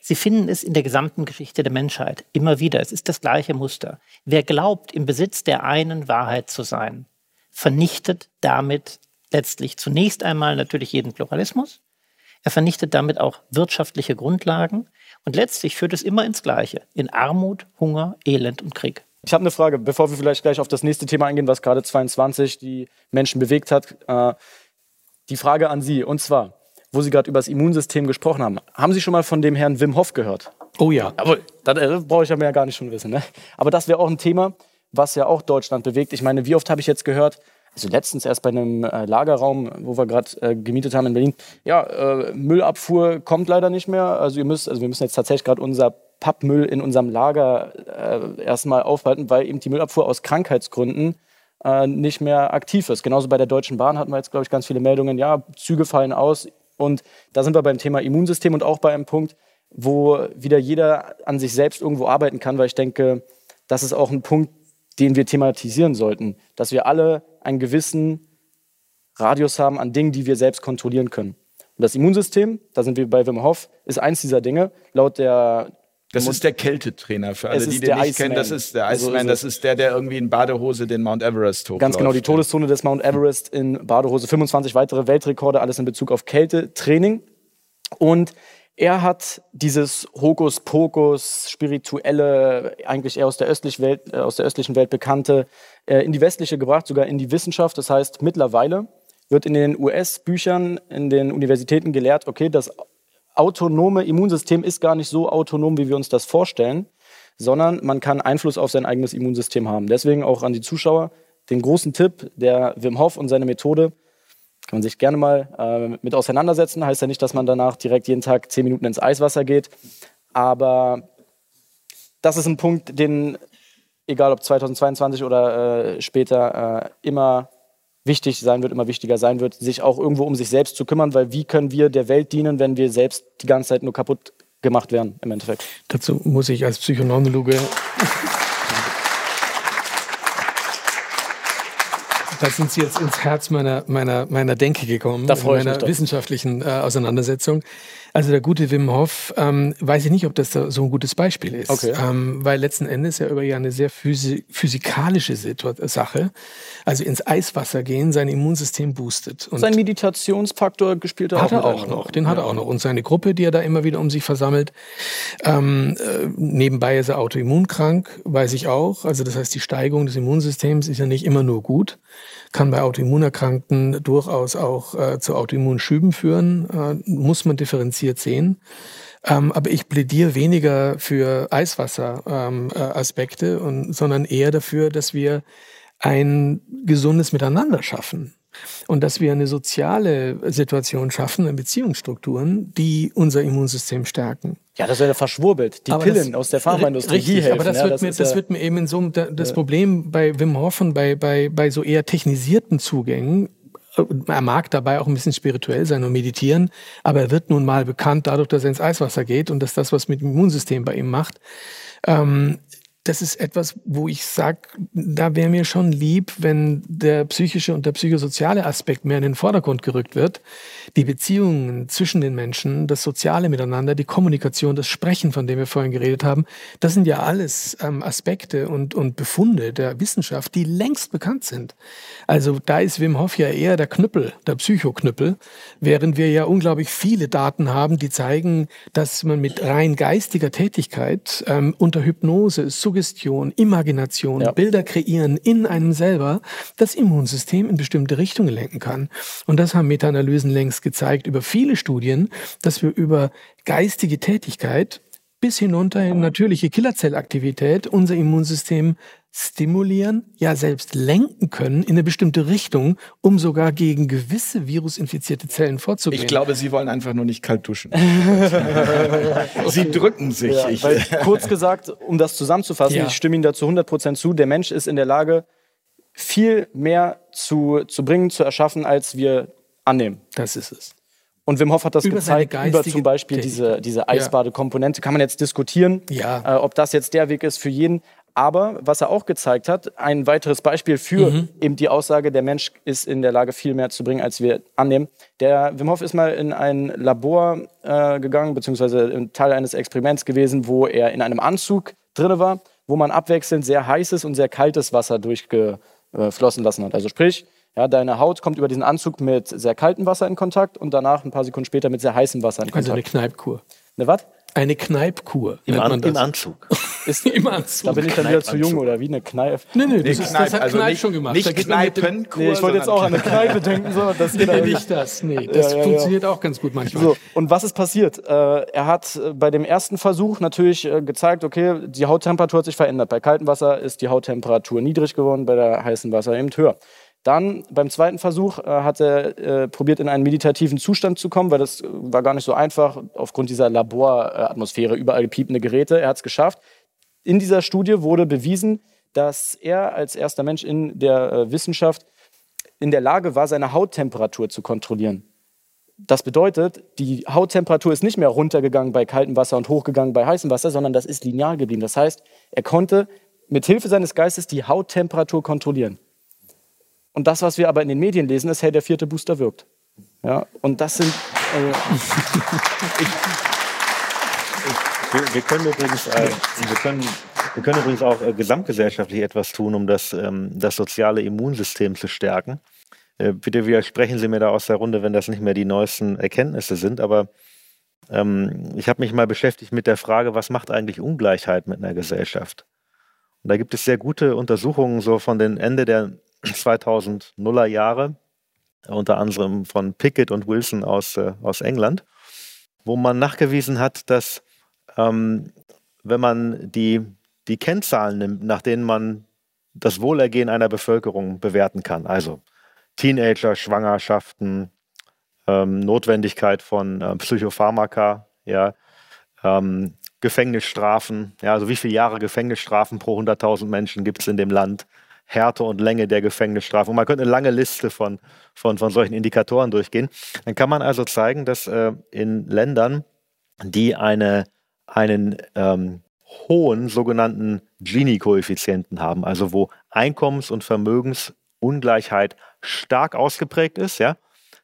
Sie finden es in der gesamten Geschichte der Menschheit immer wieder. Es ist das gleiche Muster. Wer glaubt, im Besitz der einen Wahrheit zu sein, vernichtet damit letztlich zunächst einmal natürlich jeden Pluralismus. Er vernichtet damit auch wirtschaftliche Grundlagen. Und letztlich führt es immer ins Gleiche. In Armut, Hunger, Elend und Krieg. Ich habe eine Frage, bevor wir vielleicht gleich auf das nächste Thema eingehen, was gerade 22 die Menschen bewegt hat. Äh, die Frage an Sie, und zwar, wo Sie gerade über das Immunsystem gesprochen haben. Haben Sie schon mal von dem Herrn Wim Hof gehört? Oh ja. Aber das äh, brauche ich ja mehr gar nicht schon wissen. Ne? Aber das wäre auch ein Thema, was ja auch Deutschland bewegt. Ich meine, wie oft habe ich jetzt gehört, also letztens erst bei einem äh, Lagerraum, wo wir gerade äh, gemietet haben in Berlin, ja, äh, Müllabfuhr kommt leider nicht mehr. Also ihr müsst, also wir müssen jetzt tatsächlich gerade unser Pappmüll in unserem Lager äh, erstmal aufhalten, weil eben die Müllabfuhr aus Krankheitsgründen äh, nicht mehr aktiv ist. Genauso bei der Deutschen Bahn hatten wir jetzt, glaube ich, ganz viele Meldungen, ja, Züge fallen aus. Und da sind wir beim Thema Immunsystem und auch bei einem Punkt, wo wieder jeder an sich selbst irgendwo arbeiten kann, weil ich denke, das ist auch ein Punkt, den wir thematisieren sollten, dass wir alle einen gewissen Radius haben an Dingen, die wir selbst kontrollieren können. Und das Immunsystem, da sind wir bei Wim Hof, ist eins dieser Dinge. Laut der das ist der Kältetrainer für alle, die den nicht Iceman. kennen. Das ist der Iceman. So das ist der, der irgendwie in Badehose den Mount Everest hochläuft. Ganz genau, die Todeszone des Mount Everest in Badehose. 25 weitere Weltrekorde, alles in Bezug auf Kältetraining. Und er hat dieses Hokuspokus, spirituelle, eigentlich eher aus der, östlichen Welt, äh, aus der östlichen Welt bekannte, äh, in die westliche gebracht, sogar in die Wissenschaft. Das heißt, mittlerweile wird in den US-Büchern, in den Universitäten gelehrt, okay, das autonome Immunsystem ist gar nicht so autonom, wie wir uns das vorstellen, sondern man kann Einfluss auf sein eigenes Immunsystem haben. Deswegen auch an die Zuschauer, den großen Tipp, der Wim Hof und seine Methode, kann man sich gerne mal äh, mit auseinandersetzen. Heißt ja nicht, dass man danach direkt jeden Tag zehn Minuten ins Eiswasser geht. Aber das ist ein Punkt, den, egal ob 2022 oder äh, später, äh, immer wichtig sein wird, immer wichtiger sein wird, sich auch irgendwo um sich selbst zu kümmern, weil wie können wir der Welt dienen, wenn wir selbst die ganze Zeit nur kaputt gemacht werden im Endeffekt. Dazu muss ich als Psychoneurologe Da sind Sie jetzt ins Herz meiner, meiner, meiner Denke gekommen, da meiner wissenschaftlichen äh, Auseinandersetzung. Also der gute Wim Hof, ähm, weiß ich nicht, ob das so ein gutes Beispiel ist. Okay. Ähm, weil letzten Endes ja über ja eine sehr physi physikalische Sache, also ins Eiswasser gehen, sein Immunsystem boostet. Und sein Meditationsfaktor gespielt er hat auch. Hat er auch noch, den ja. hat er auch noch. Und seine Gruppe, die er da immer wieder um sich versammelt. Ähm, äh, nebenbei ist er autoimmunkrank, weiß ich auch. Also das heißt, die Steigerung des Immunsystems ist ja nicht immer nur gut kann bei Autoimmunerkrankten durchaus auch äh, zu Autoimmunschüben führen, äh, muss man differenziert sehen. Ähm, aber ich plädiere weniger für Eiswasseraspekte, ähm, äh, sondern eher dafür, dass wir ein gesundes Miteinander schaffen und dass wir eine soziale Situation schaffen, Beziehungsstrukturen, die unser Immunsystem stärken. Ja, das wäre verschwurbelt. Die aber Pillen aus der Pharmaindustrie. Richtig, helfen. aber das, ja, wird, das mir, das wird mir eben in so das Problem bei Wim Hof und bei, bei, bei so eher technisierten Zugängen äh, er mag dabei auch ein bisschen spirituell sein und meditieren, aber er wird nun mal bekannt dadurch, dass er ins Eiswasser geht und dass das was mit dem Immunsystem bei ihm macht. Ähm, das ist etwas, wo ich sage, da wäre mir schon lieb, wenn der psychische und der psychosoziale Aspekt mehr in den Vordergrund gerückt wird. Die Beziehungen zwischen den Menschen, das soziale Miteinander, die Kommunikation, das Sprechen, von dem wir vorhin geredet haben, das sind ja alles ähm, Aspekte und, und Befunde der Wissenschaft, die längst bekannt sind. Also da ist Wim Hof ja eher der Knüppel, der Psychoknüppel, während wir ja unglaublich viele Daten haben, die zeigen, dass man mit rein geistiger Tätigkeit ähm, unter Hypnose, Imagination, ja. Bilder kreieren in einem selber das Immunsystem in bestimmte Richtungen lenken kann. Und das haben Meta-Analysen längst gezeigt über viele Studien, dass wir über geistige Tätigkeit bis hinunter in natürliche Killerzellaktivität unser Immunsystem stimulieren, ja selbst lenken können in eine bestimmte Richtung, um sogar gegen gewisse virusinfizierte Zellen vorzugehen. Ich glaube, Sie wollen einfach nur nicht kalt duschen. Sie drücken sich. Ja, ich, weil, kurz gesagt, um das zusammenzufassen, ja. ich stimme Ihnen dazu 100% zu, der Mensch ist in der Lage, viel mehr zu, zu bringen, zu erschaffen, als wir annehmen. Das ist es. Und Wim Hof hat das über gezeigt, über zum Beispiel diese, diese Eisbadekomponente. Kann man jetzt diskutieren, ja. äh, ob das jetzt der Weg ist für jeden. Aber was er auch gezeigt hat, ein weiteres Beispiel für mhm. eben die Aussage, der Mensch ist in der Lage, viel mehr zu bringen, als wir annehmen. Der Wim Hof ist mal in ein Labor äh, gegangen, beziehungsweise ein Teil eines Experiments gewesen, wo er in einem Anzug drin war, wo man abwechselnd sehr heißes und sehr kaltes Wasser durchgeflossen lassen hat. Also sprich, ja, deine Haut kommt über diesen Anzug mit sehr kaltem Wasser in Kontakt und danach ein paar Sekunden später mit sehr heißem Wasser in Kontakt. Also eine Kneipkur. Eine was? Eine Kneipkur. Im, An Im Anzug. Ist, Im Anzug. Da bin ich dann wieder zu jung oder wie eine Kneipe. Nee, nee, das, ist, das hat also Kneip nicht, schon gemacht. Nicht Kneipenkur. Nee, ich wollte jetzt auch an eine Kneipe denken. So, das nee, nee, nicht das. Nee, das ja, ja, funktioniert ja. auch ganz gut manchmal. So, und was ist passiert? Äh, er hat äh, bei dem ersten Versuch natürlich äh, gezeigt, okay, die Hauttemperatur hat sich verändert. Bei kaltem Wasser ist die Hauttemperatur niedrig geworden, bei der heißen Wasser eben höher. Dann beim zweiten Versuch äh, hat er äh, probiert, in einen meditativen Zustand zu kommen, weil das war gar nicht so einfach aufgrund dieser Laboratmosphäre, überall piepende Geräte. Er hat es geschafft. In dieser Studie wurde bewiesen, dass er als erster Mensch in der äh, Wissenschaft in der Lage war, seine Hauttemperatur zu kontrollieren. Das bedeutet, die Hauttemperatur ist nicht mehr runtergegangen bei kaltem Wasser und hochgegangen bei heißem Wasser, sondern das ist linear geblieben. Das heißt, er konnte mit Hilfe seines Geistes die Hauttemperatur kontrollieren. Und das, was wir aber in den Medien lesen, ist, hey, der vierte Booster wirkt. Ja, und das sind. Äh, ich, wir, wir, können übrigens, äh, wir, können, wir können übrigens auch äh, gesamtgesellschaftlich etwas tun, um das, ähm, das soziale Immunsystem zu stärken. Äh, bitte widersprechen Sie mir da aus der Runde, wenn das nicht mehr die neuesten Erkenntnisse sind. Aber ähm, ich habe mich mal beschäftigt mit der Frage, was macht eigentlich Ungleichheit mit einer Gesellschaft? Und da gibt es sehr gute Untersuchungen so von den Ende der 2000er Jahre, unter anderem von Pickett und Wilson aus, äh, aus England, wo man nachgewiesen hat, dass ähm, wenn man die, die Kennzahlen nimmt, nach denen man das Wohlergehen einer Bevölkerung bewerten kann. Also Teenager, Schwangerschaften, ähm, Notwendigkeit von äh, Psychopharmaka, ja, ähm, Gefängnisstrafen, ja, also wie viele Jahre Gefängnisstrafen pro 100.000 Menschen gibt es in dem Land, Härte und Länge der Gefängnisstrafe. Und man könnte eine lange Liste von, von, von solchen Indikatoren durchgehen. Dann kann man also zeigen, dass äh, in Ländern, die eine, einen ähm, hohen sogenannten Gini-Koeffizienten haben, also wo Einkommens- und Vermögensungleichheit stark ausgeprägt ist, ja,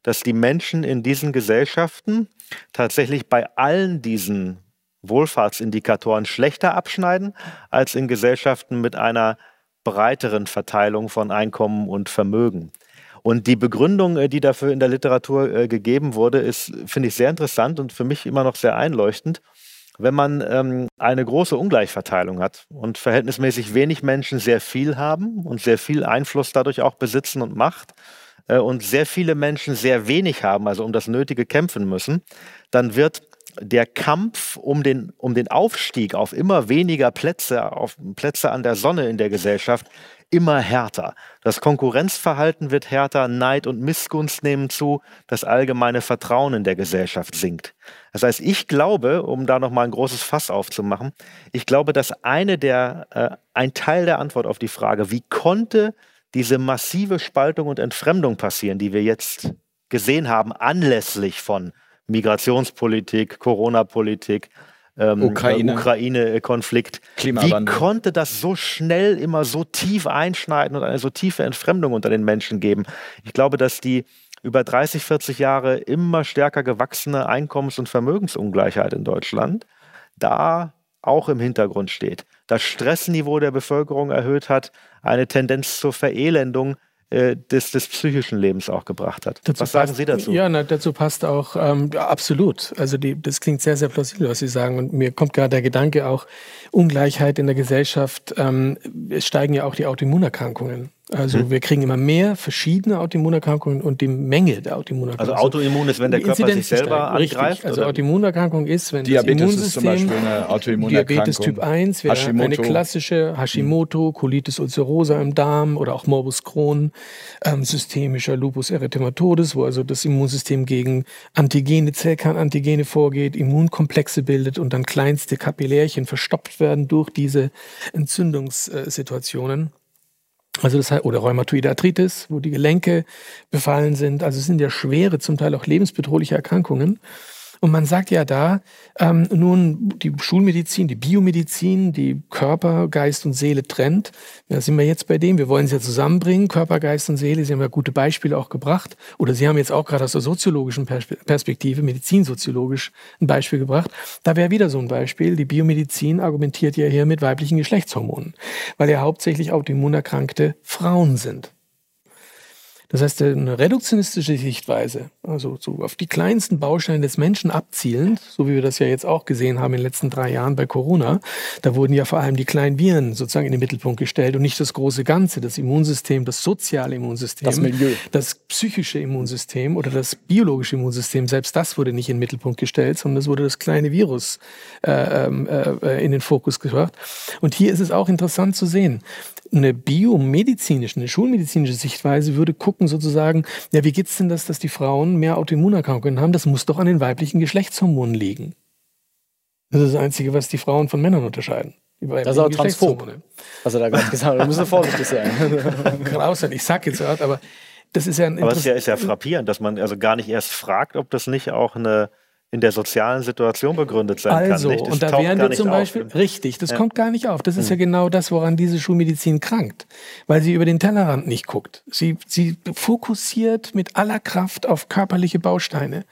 dass die Menschen in diesen Gesellschaften tatsächlich bei allen diesen Wohlfahrtsindikatoren schlechter abschneiden als in Gesellschaften mit einer breiteren Verteilung von Einkommen und Vermögen. Und die Begründung, äh, die dafür in der Literatur äh, gegeben wurde, ist, finde ich, sehr interessant und für mich immer noch sehr einleuchtend. Wenn man ähm, eine große Ungleichverteilung hat und verhältnismäßig wenig Menschen sehr viel haben und sehr viel Einfluss dadurch auch besitzen und Macht, äh, und sehr viele Menschen sehr wenig haben, also um das Nötige kämpfen müssen, dann wird der Kampf um den, um den Aufstieg auf immer weniger Plätze, auf Plätze an der Sonne in der Gesellschaft immer härter. Das Konkurrenzverhalten wird härter, Neid und Missgunst nehmen zu, das allgemeine Vertrauen in der Gesellschaft sinkt. Das heißt, ich glaube, um da nochmal ein großes Fass aufzumachen, ich glaube, dass eine der, äh, ein Teil der Antwort auf die Frage, wie konnte diese massive Spaltung und Entfremdung passieren, die wir jetzt gesehen haben, anlässlich von Migrationspolitik, Corona-Politik, ähm, Ukraine-Konflikt. Ukraine Wie konnte das so schnell immer so tief einschneiden und eine so tiefe Entfremdung unter den Menschen geben? Ich glaube, dass die über 30, 40 Jahre immer stärker gewachsene Einkommens- und Vermögensungleichheit in Deutschland da auch im Hintergrund steht. Das Stressniveau der Bevölkerung erhöht hat, eine Tendenz zur Verelendung äh, des, des psychischen Lebens auch gebracht hat. Dazu was sagen Sie dazu? Ja, na, dazu passt auch ähm, ja, absolut. Also die, das klingt sehr, sehr plausibel, was Sie sagen. Und mir kommt gerade der Gedanke auch, Ungleichheit in der Gesellschaft, ähm, es steigen ja auch die Autoimmunerkrankungen. Also hm. wir kriegen immer mehr verschiedene Autoimmunerkrankungen und die Menge der Autoimmunerkrankungen. Also Autoimmun ist, wenn der Körper sich selber angreift? Richtig. Also Autoimmunerkrankung ist, wenn Diabetes das Immunsystem, ist zum Beispiel eine Autoimmunerkrankung. Diabetes Typ 1 wäre Hashimoto. eine klassische Hashimoto, Colitis ulcerosa im Darm oder auch Morbus Crohn, ähm, systemischer Lupus erythematodes, wo also das Immunsystem gegen Antigene, Zellkernantigene vorgeht, Immunkomplexe bildet und dann kleinste Kapillärchen verstopft werden durch diese Entzündungssituationen. Also das heißt, oder Rheumatoide Arthritis, wo die Gelenke befallen sind. Also es sind ja schwere, zum Teil auch lebensbedrohliche Erkrankungen. Und man sagt ja da, ähm, nun die Schulmedizin, die Biomedizin, die Körper, Geist und Seele trennt. Da sind wir jetzt bei dem. Wir wollen sie ja zusammenbringen, Körper, Geist und Seele. Sie haben ja gute Beispiele auch gebracht. Oder Sie haben jetzt auch gerade aus der soziologischen Perspektive, medizinsoziologisch, ein Beispiel gebracht. Da wäre wieder so ein Beispiel. Die Biomedizin argumentiert ja hier mit weiblichen Geschlechtshormonen, weil ja hauptsächlich Autoimmunerkrankte Frauen sind. Das heißt, eine reduktionistische Sichtweise, also so auf die kleinsten Bausteine des Menschen abzielend, so wie wir das ja jetzt auch gesehen haben in den letzten drei Jahren bei Corona, da wurden ja vor allem die kleinen Viren sozusagen in den Mittelpunkt gestellt und nicht das große Ganze, das Immunsystem, das soziale Immunsystem, das Milieu, das psychische Immunsystem oder das biologische Immunsystem. Selbst das wurde nicht in den Mittelpunkt gestellt, sondern es wurde das kleine Virus äh, ähm, äh, in den Fokus gebracht. Und hier ist es auch interessant zu sehen, eine biomedizinische, eine schulmedizinische Sichtweise würde gucken sozusagen, ja, wie geht's denn das, dass die Frauen mehr Autoimmunerkrankungen haben? Das muss doch an den weiblichen Geschlechtshormonen liegen. Das ist das Einzige, was die Frauen von Männern unterscheiden. Das ist auch transphob. Also da ganz gesagt, da müssen vorsichtig sein. Sein. Ich sag jetzt was, aber das ist ja ein Aber es ist ja, ist ja frappierend, dass man also gar nicht erst fragt, ob das nicht auch eine in der sozialen Situation begründet sein also, kann. Also, und da wären wir zum Beispiel, auf. richtig, das ja. kommt gar nicht auf. Das ist hm. ja genau das, woran diese Schulmedizin krankt, weil sie über den Tellerrand nicht guckt. Sie, sie fokussiert mit aller Kraft auf körperliche Bausteine.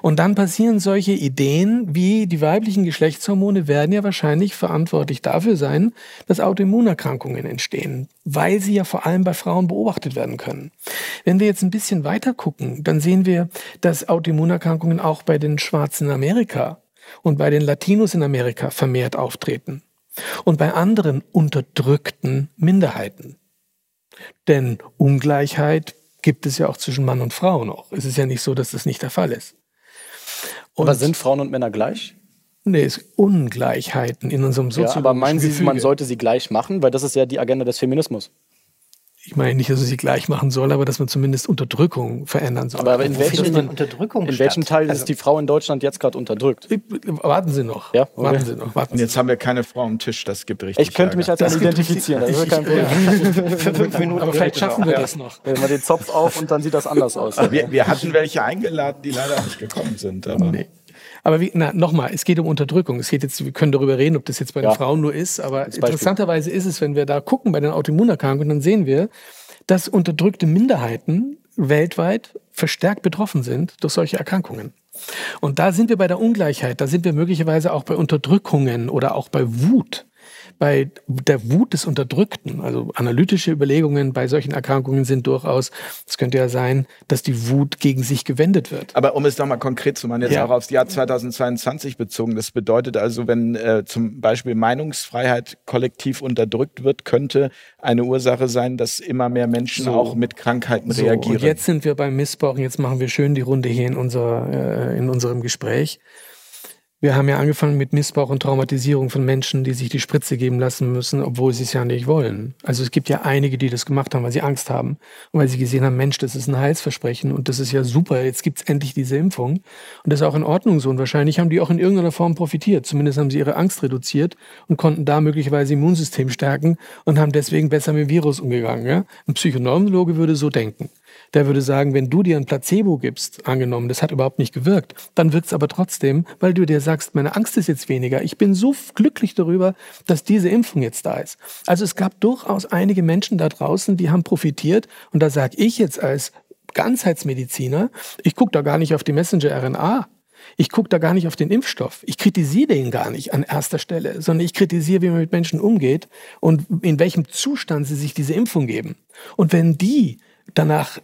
Und dann passieren solche Ideen wie die weiblichen Geschlechtshormone werden ja wahrscheinlich verantwortlich dafür sein, dass Autoimmunerkrankungen entstehen, weil sie ja vor allem bei Frauen beobachtet werden können. Wenn wir jetzt ein bisschen weiter gucken, dann sehen wir, dass Autoimmunerkrankungen auch bei den Schwarzen Schwarzen in Amerika und bei den Latinos in Amerika vermehrt auftreten und bei anderen unterdrückten Minderheiten. Denn Ungleichheit gibt es ja auch zwischen Mann und Frau noch. Es ist ja nicht so, dass das nicht der Fall ist. Und Aber sind Frauen und Männer gleich? Nee, es Ungleichheiten in unserem soziologischen ja, Aber meinen Sie, man sollte sie gleich machen? Weil das ist ja die Agenda des Feminismus. Ich meine nicht, dass man sie gleich machen soll, aber dass man zumindest Unterdrückung verändern soll. Aber in, welchem, denn Unterdrückung in welchem? Teil Also- ist die Frau in Deutschland jetzt gerade unterdrückt? warten Sie noch. Ja, okay. Warten Sie noch. Warten Und Sie jetzt haben wir keine Frau am Tisch, das gibt richtig Ich könnte mich als Das identifizieren, das ist kein Problem. Für fünf Minuten. Aber vielleicht schaffen wir das noch. Wenn man den Zopf auf und dann sieht das anders aus. Wir, wir hatten welche eingeladen, die leider nicht gekommen sind. Aber Nee. Aber wie, na, nochmal, es geht um Unterdrückung. Es geht jetzt, wir können darüber reden, ob das jetzt bei den Ja. Frauen nur ist, aber interessanterweise ist es, wenn wir da gucken bei den Autoimmunerkrankungen, dann sehen wir, dass unterdrückte Minderheiten weltweit verstärkt betroffen sind durch solche Erkrankungen. Und da sind wir bei der Ungleichheit, da sind wir möglicherweise auch bei Unterdrückungen oder auch bei Wut. Bei der Wut des Unterdrückten, also analytische Überlegungen bei solchen Erkrankungen sind durchaus, es könnte ja sein, dass die Wut gegen sich gewendet wird. Aber um es nochmal konkret zu machen, jetzt Ja. auch aufs Jahr 2022 bezogen, das bedeutet also, wenn äh, zum Beispiel Meinungsfreiheit kollektiv unterdrückt wird, könnte eine Ursache sein, dass immer mehr Menschen So. auch mit Krankheiten So, reagieren. und jetzt sind wir beim Missbrauch und jetzt machen wir schön die Runde hier in, unserer, äh, in unserem Gespräch. Wir haben ja angefangen mit Missbrauch und Traumatisierung von Menschen, die sich die Spritze geben lassen müssen, obwohl sie es ja nicht wollen. Also es gibt ja einige, die das gemacht haben, weil sie Angst haben und weil sie gesehen haben, Mensch, das ist ein Heilsversprechen und das ist ja super, jetzt gibt's endlich diese Impfung. Und das ist auch in Ordnung so. Und wahrscheinlich haben die auch in irgendeiner Form profitiert. Zumindest haben sie ihre Angst reduziert und konnten da möglicherweise Immunsystem stärken und haben deswegen besser mit dem Virus umgegangen. Ja? Ein Psychoneurologe würde so denken. Der würde sagen, wenn du dir ein Placebo gibst, angenommen, das hat überhaupt nicht gewirkt, dann wirkt es aber trotzdem, weil du dir sagst, meine Angst ist jetzt weniger. Ich bin so glücklich darüber, dass diese Impfung jetzt da ist. Also es gab durchaus einige Menschen da draußen, die haben profitiert. Und da sage ich jetzt als Ganzheitsmediziner, ich gucke da gar nicht auf die Messenger-RNA. Ich gucke da gar nicht auf den Impfstoff. Ich kritisiere den gar nicht an erster Stelle, sondern ich kritisiere, wie man mit Menschen umgeht und in welchem Zustand sie sich diese Impfung geben. Und wenn die danach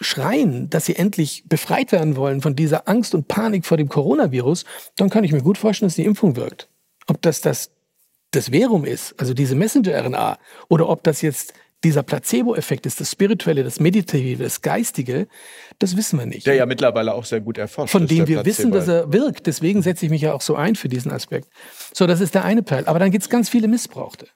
schreien, dass sie endlich befreit werden wollen von dieser Angst und Panik vor dem Coronavirus, dann kann ich mir gut vorstellen, dass die Impfung wirkt. Ob das das, das Verum ist, also diese Messenger-RNA, oder ob das jetzt dieser Placebo-Effekt ist, das Spirituelle, das Meditative, das Geistige, das wissen wir nicht. der ja mittlerweile auch sehr gut erforscht Von dem wir wissen, dass er wirkt. Deswegen setze ich mich ja auch so ein für diesen Aspekt. So, das ist der eine Teil. Aber dann gibt es ganz viele Missbrauchte.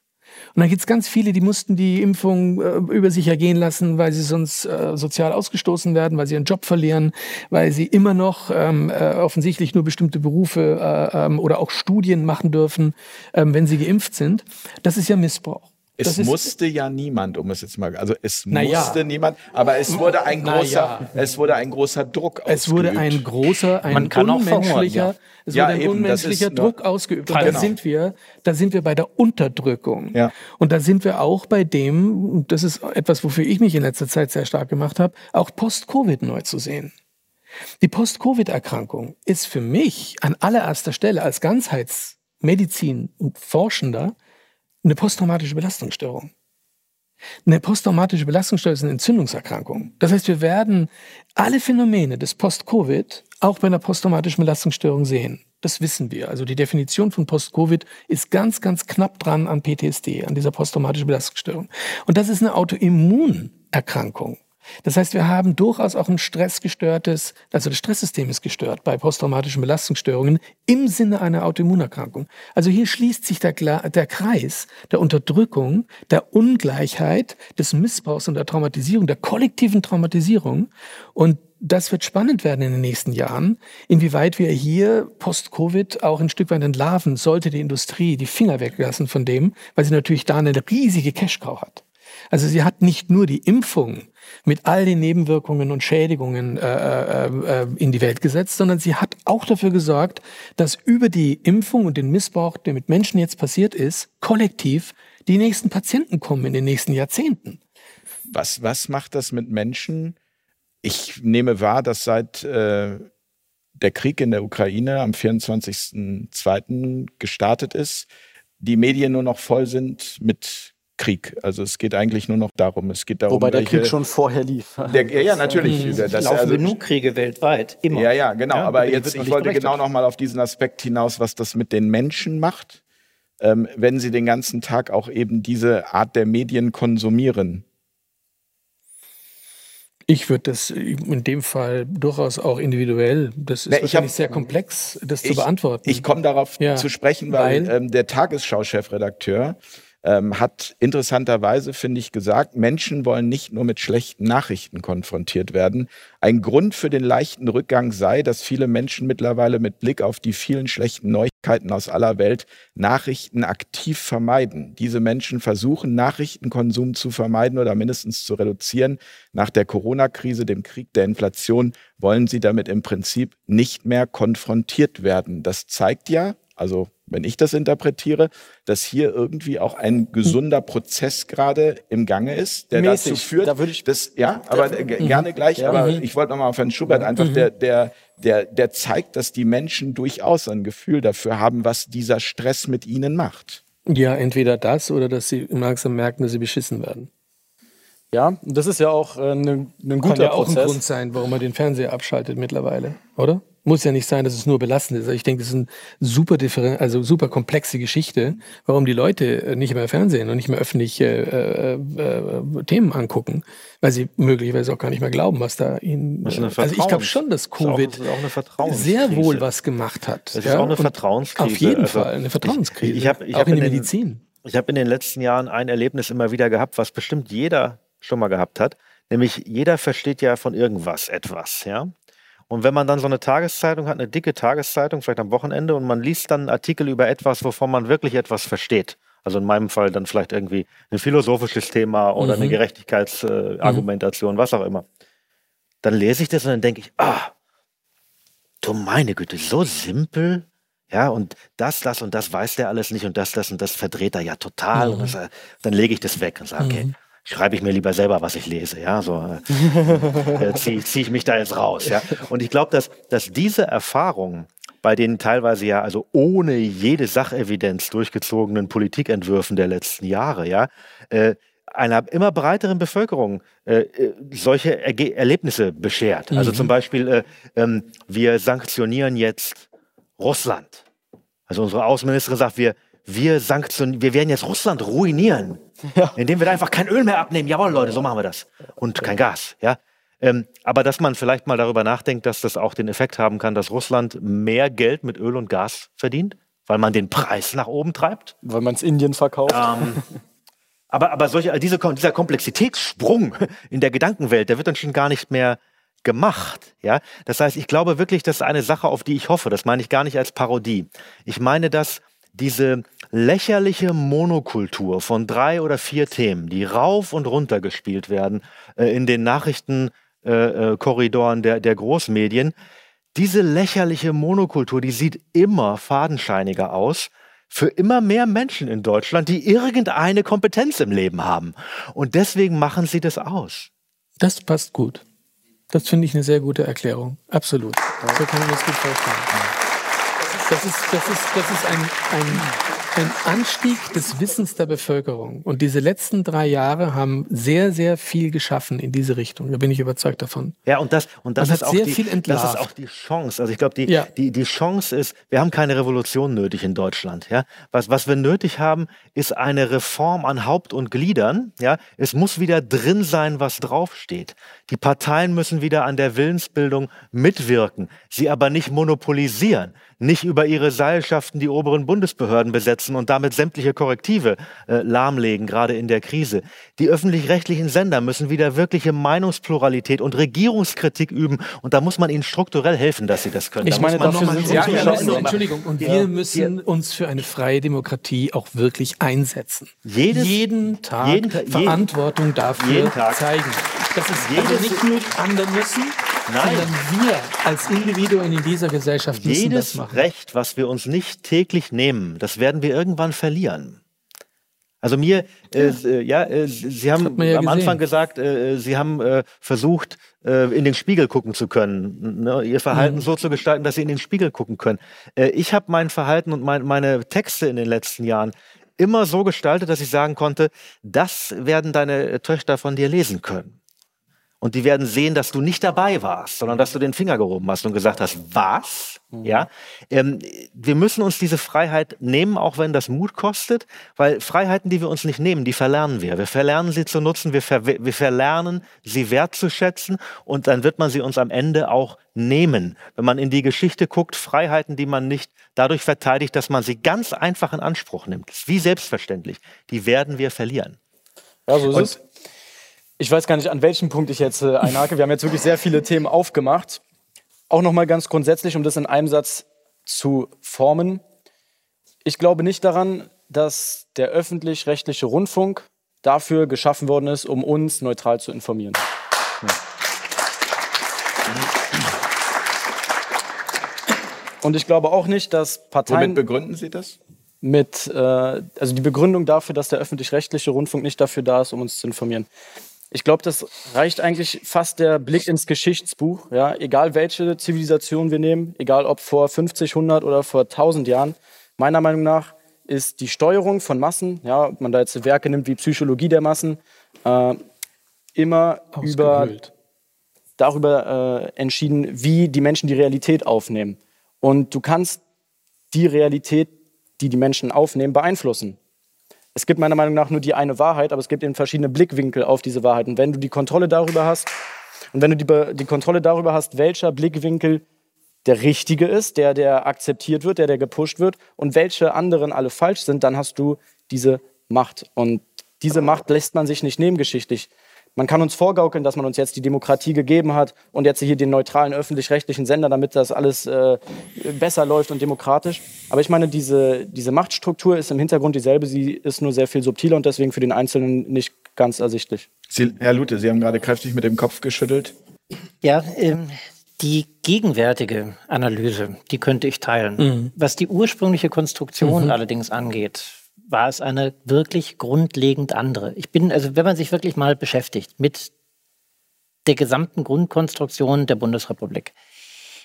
Und dann gibt es ganz viele, die mussten die Impfung äh, über sich ergehen lassen, weil sie sonst äh, sozial ausgestoßen werden, weil sie ihren Job verlieren, weil sie immer noch ähm, äh, offensichtlich nur bestimmte Berufe äh, ähm, oder auch Studien machen dürfen, ähm, wenn sie geimpft sind. Das ist ja Missbrauch. Es musste ja niemand, um es jetzt mal, also es Na ja. musste niemand, aber es wurde ein großer, ja. es wurde ein großer Druck es wurde ausgeübt. ein großer, ein Man kann auch unmenschlicher, ja. es Ja, wurde ein eben, unmenschlicher Druck ausgeübt. Und da Genau. sind wir, da sind wir bei der Unterdrückung. Ja. Und da sind wir auch bei dem, und das ist etwas, wofür ich mich in letzter Zeit sehr stark gemacht habe, auch Post-Covid neu zu sehen. Die Post-Covid-Erkrankung ist für mich an allererster Stelle als Ganzheitsmedizin und Forschender eine posttraumatische Belastungsstörung. Eine posttraumatische Belastungsstörung ist eine Entzündungserkrankung. Das heißt, wir werden alle Phänomene des Post-Covid auch bei einer posttraumatischen Belastungsstörung sehen. Das wissen wir. Also die Definition von Post-Covid ist ganz, ganz knapp dran an PTSD, an dieser posttraumatischen Belastungsstörung. Und das ist eine Autoimmunerkrankung. Das heißt, wir haben durchaus auch ein stressgestörtes, also das Stresssystem ist gestört bei posttraumatischen Belastungsstörungen im Sinne einer Autoimmunerkrankung. Also hier schließt sich der, der Kreis der Unterdrückung, der Ungleichheit, des Missbrauchs und der Traumatisierung, der kollektiven Traumatisierung. Und das wird spannend werden in den nächsten Jahren, inwieweit wir hier post-Covid auch ein Stück weit entlarven, sollte die Industrie die Finger weglassen von dem, weil sie natürlich da eine riesige Cash-Cow hat. Also sie hat nicht nur die Impfung mit all den Nebenwirkungen und Schädigungen äh, äh, äh, in die Welt gesetzt, sondern sie hat auch dafür gesorgt, dass über die Impfung und den Missbrauch, der mit Menschen jetzt passiert ist, kollektiv die nächsten Patienten kommen in den nächsten Jahrzehnten. Was, was macht das mit Menschen? Ich nehme wahr, dass seit äh, der Krieg in der Ukraine am 24.02. gestartet ist, die Medien nur noch voll sind mit Krieg. Also es geht eigentlich nur noch darum. Es geht darum, Wobei der welche- Krieg schon vorher lief. Der, ja, ja, natürlich. Mhm. Das, laufen also, genug Kriege weltweit. Immer. Ja, ja, genau. Ja, aber jetzt, noch ich wollte genau nochmal auf diesen Aspekt hinaus, was das mit den Menschen macht, ähm, wenn sie den ganzen Tag auch eben diese Art der Medien konsumieren. Ich würde das in dem Fall durchaus auch individuell, das ist Ne, ich wahrscheinlich hab- sehr komplex, das zu Ich- beantworten. Ich komme darauf Ja, zu sprechen, weil, weil- ähm, der Tagesschau-Chefredakteur ähm, hat interessanterweise, finde ich, gesagt, Menschen wollen nicht nur mit schlechten Nachrichten konfrontiert werden. Ein Grund für den leichten Rückgang sei, dass viele Menschen mittlerweile mit Blick auf die vielen schlechten Neuigkeiten aus aller Welt Nachrichten aktiv vermeiden. Diese Menschen versuchen, Nachrichtenkonsum zu vermeiden oder mindestens zu reduzieren. Nach der Corona-Krise, dem Krieg, der Inflation wollen sie damit im Prinzip nicht mehr konfrontiert werden. Das zeigt ja, also wenn ich das interpretiere, dass hier irgendwie auch ein gesunder Prozess gerade im Gange ist, der Mäßig. dazu führt, da würde ich dass, ja, aber da, gerne gleich, ja, aber mhm. ich wollte nochmal auf Herrn Schubert einfach, mhm. der, der, der, der zeigt, dass die Menschen durchaus ein Gefühl dafür haben, was dieser Stress mit ihnen macht. Ja, entweder das oder dass sie langsam merken, dass sie beschissen werden. Ja, das ist ja auch äh, ne, ein guter Kann ja auch Prozess. ein Grund sein, warum man den Fernseher abschaltet mittlerweile, oder? Muss ja nicht sein, dass es nur belastend ist. Ich denke, das ist eine super differen also super komplexe Geschichte, warum die Leute äh, nicht mehr Fernsehen und nicht mehr öffentlich äh, äh, äh, Themen angucken, weil sie möglicherweise auch gar nicht mehr glauben, was da ihnen. Ist also ich glaube schon, dass Covid sehr wohl was gemacht hat. Das ist ja? auch eine Vertrauenskrise. Auf jeden also Fall eine Vertrauenskrise. Ich, ich hab, ich auch in, in der Medizin. Ich habe in den letzten Jahren ein Erlebnis immer wieder gehabt, was bestimmt jeder schon mal gehabt hat. Nämlich jeder versteht ja von irgendwas etwas, ja. Und wenn man dann so eine Tageszeitung hat, eine dicke Tageszeitung, vielleicht am Wochenende, und man liest dann einen Artikel über etwas, wovon man wirklich etwas versteht. Also in meinem Fall dann vielleicht irgendwie ein philosophisches Thema oder mhm. eine Gerechtigkeitsargumentation, äh, mhm. was auch immer. Dann lese ich das und dann denke ich, ah, du meine Güte, so simpel. Ja, und das, das und das weiß der alles nicht und das, das und das verdreht er ja total. Mhm. Und das, dann lege ich das weg und sage, okay, mhm schreibe ich mir lieber selber, was ich lese. Ja, so äh, äh ziehe zieh ich mich da jetzt raus. Ja, und ich glaube, dass, dass diese Erfahrung bei den teilweise ja also ohne jede Sachevidenz durchgezogenen Politikentwürfen der letzten Jahre, ja, äh, einer immer breiteren Bevölkerung äh, äh solche Erge Erlebnisse beschert. Also mhm. zum Beispiel, äh, ähm, wir sanktionieren jetzt Russland. Also unsere Außenministerin sagt, wir, wir sanktionieren, wir werden jetzt Russland ruinieren, ja. indem wir da einfach kein Öl mehr abnehmen. Jawohl, Leute, so machen wir das. Und kein Gas, ja. Ähm, aber dass man vielleicht mal darüber nachdenkt, dass das auch den Effekt haben kann, dass Russland mehr Geld mit Öl und Gas verdient, weil man den Preis nach oben treibt. Weil man es Indien verkauft. Ähm, aber aber solche, diese, dieser Komplexitätssprung in der Gedankenwelt, der wird dann schon gar nicht mehr gemacht. Ja? Das heißt, ich glaube wirklich, das ist eine Sache, auf die ich hoffe. Das meine ich gar nicht als Parodie. Ich meine das diese lächerliche Monokultur von drei oder vier Themen, die rauf und runter gespielt werden äh, in den Nachrichtenkorridoren äh, äh der, der Großmedien, diese lächerliche Monokultur, die sieht immer fadenscheiniger aus für immer mehr Menschen in Deutschland, die irgendeine Kompetenz im Leben haben. Und deswegen machen sie das aus. Das passt gut. Das finde ich eine sehr gute Erklärung. Absolut. So kann ich mir das gut vorstellen. Das ist, das ist, das ist ein, ein ein Anstieg des Wissens der Bevölkerung. Und diese letzten drei Jahre haben sehr, sehr viel geschaffen in diese Richtung. Da bin ich überzeugt davon. Ja, und das, und das, ist, auch die, das ist auch die Chance. Also ich glaube, die, ja. die, die Chance ist, wir haben keine Revolution nötig in Deutschland. Ja? Was, was wir nötig haben, ist eine Reform an Haupt und Gliedern. Ja? Es muss wieder drin sein, was draufsteht. Die Parteien müssen wieder an der Willensbildung mitwirken, sie aber nicht monopolisieren, nicht über ihre Seilschaften die oberen Bundesbehörden besetzen setzen und damit sämtliche Korrektive äh, lahmlegen, gerade in der Krise. Die öffentlich-rechtlichen Sender müssen wieder wirkliche Meinungspluralität und Regierungskritik üben und da muss man ihnen strukturell helfen, dass sie das können. Ich da meine, dafür sind ja, ja, ja, Entschuldigung, und wir müssen uns für eine freie Demokratie auch wirklich einsetzen. Jedes, jeden Tag jeden, Verantwortung dafür zeigen. Das ist jedes, also nicht nur anderen müssen, Nein. sondern wir als Individuen in dieser Gesellschaft müssen Jedes das machen. Recht, was wir uns nicht täglich nehmen, das werden wir irgendwann verlieren. Also mir, äh, äh, ja, äh, Sie haben ja am gesehen. Anfang gesagt, äh, Sie haben äh, versucht, äh, in den Spiegel gucken zu können, ne? Ihr Verhalten mhm. so zu gestalten, dass Sie in den Spiegel gucken können. ich habe mein Verhalten und mein, meine Texte in den letzten Jahren immer so gestaltet, dass ich sagen konnte, das werden deine Töchter von dir lesen können. Und die werden sehen, dass du nicht dabei warst, sondern dass du den Finger gehoben hast und gesagt hast, was? Mhm. Ja, ähm, wir müssen uns diese Freiheit nehmen, auch wenn das Mut kostet, weil Freiheiten, die wir uns nicht nehmen, die verlernen wir. Wir verlernen sie zu nutzen, wir, ver wir verlernen sie wertzuschätzen und dann wird man sie uns am Ende auch nehmen. Wenn man in die Geschichte guckt, Freiheiten, die man nicht dadurch verteidigt, dass man sie ganz einfach in Anspruch nimmt, wie selbstverständlich, die werden wir verlieren. Ja, so ist und, es. Ich weiß gar nicht, an welchem Punkt ich jetzt äh, einhake. Wir haben jetzt wirklich sehr viele Themen aufgemacht. Auch noch mal ganz grundsätzlich, um das in einem Satz zu formen. Ich glaube nicht daran, dass der öffentlich-rechtliche Rundfunk dafür geschaffen worden ist, um uns neutral zu informieren. Und ich glaube auch nicht, dass Parteien. Womit begründen Sie das? Mit, äh, also die Begründung dafür, dass der öffentlich-rechtliche Rundfunk nicht dafür da ist, um uns zu informieren. Ich glaube, das reicht eigentlich fast der Blick ins Geschichtsbuch. Ja? Egal welche Zivilisation wir nehmen, egal ob vor 50, 100 oder vor 1000 Jahren. Meiner Meinung nach ist die Steuerung von Massen, ja, ob man da jetzt Werke nimmt wie Psychologie der Massen, äh, immer über, darüber äh, entschieden, wie die Menschen die Realität aufnehmen. Und du kannst die Realität, die die Menschen aufnehmen, beeinflussen. Es gibt meiner Meinung nach nur die eine Wahrheit, aber es gibt eben verschiedene Blickwinkel auf diese Wahrheit. Und wenn du die Kontrolle darüber hast, und wenn du die, die Kontrolle darüber hast, welcher Blickwinkel der richtige ist, der, der akzeptiert wird, der, der gepusht wird, und welche anderen alle falsch sind, dann hast du diese Macht. Und diese Macht lässt man sich nicht nehmen geschichtlich. Man kann uns vorgaukeln, dass man uns jetzt die Demokratie gegeben hat und jetzt hier den neutralen öffentlich-rechtlichen Sender, damit das alles äh, besser läuft und demokratisch. Aber ich meine, diese, diese Machtstruktur ist im Hintergrund dieselbe, sie ist nur sehr viel subtiler und deswegen für den Einzelnen nicht ganz ersichtlich. Sie, Herr Lute, Sie haben gerade kräftig mit dem Kopf geschüttelt. Ja, ähm, die gegenwärtige Analyse, die könnte ich teilen. Mhm. Was die ursprüngliche Konstruktion mhm. allerdings angeht, war es eine wirklich grundlegend andere. Ich bin, also wenn man sich wirklich mal beschäftigt mit der gesamten Grundkonstruktion der Bundesrepublik,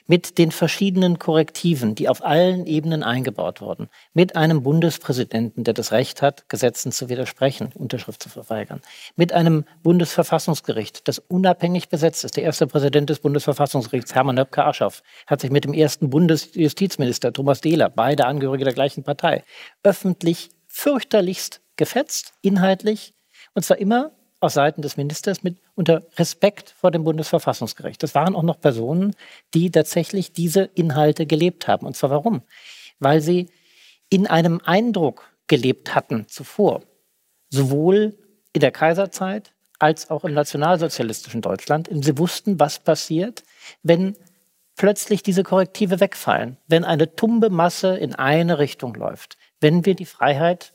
mit den verschiedenen Korrektiven, die auf allen Ebenen eingebaut wurden, mit einem Bundespräsidenten, der das Recht hat, Gesetzen zu widersprechen, Unterschrift zu verweigern, mit einem Bundesverfassungsgericht, das unabhängig besetzt ist. Der erste Präsident des Bundesverfassungsgerichts, Hermann Höpke-Aschoff, hat sich mit dem ersten Bundesjustizminister, Thomas Dehler, beide Angehörige der gleichen Partei, öffentlich fürchterlichst gefetzt, inhaltlich, und zwar immer aus Seiten des Ministers mit unter Respekt vor dem Bundesverfassungsgericht. Das waren auch noch Personen, die tatsächlich diese Inhalte gelebt haben. Und zwar warum? Weil sie in einem Eindruck gelebt hatten zuvor, sowohl in der Kaiserzeit als auch im nationalsozialistischen Deutschland. Und sie wussten, was passiert, wenn plötzlich diese Korrektive wegfallen, wenn eine tumbe Masse in eine Richtung läuft wenn wir die Freiheit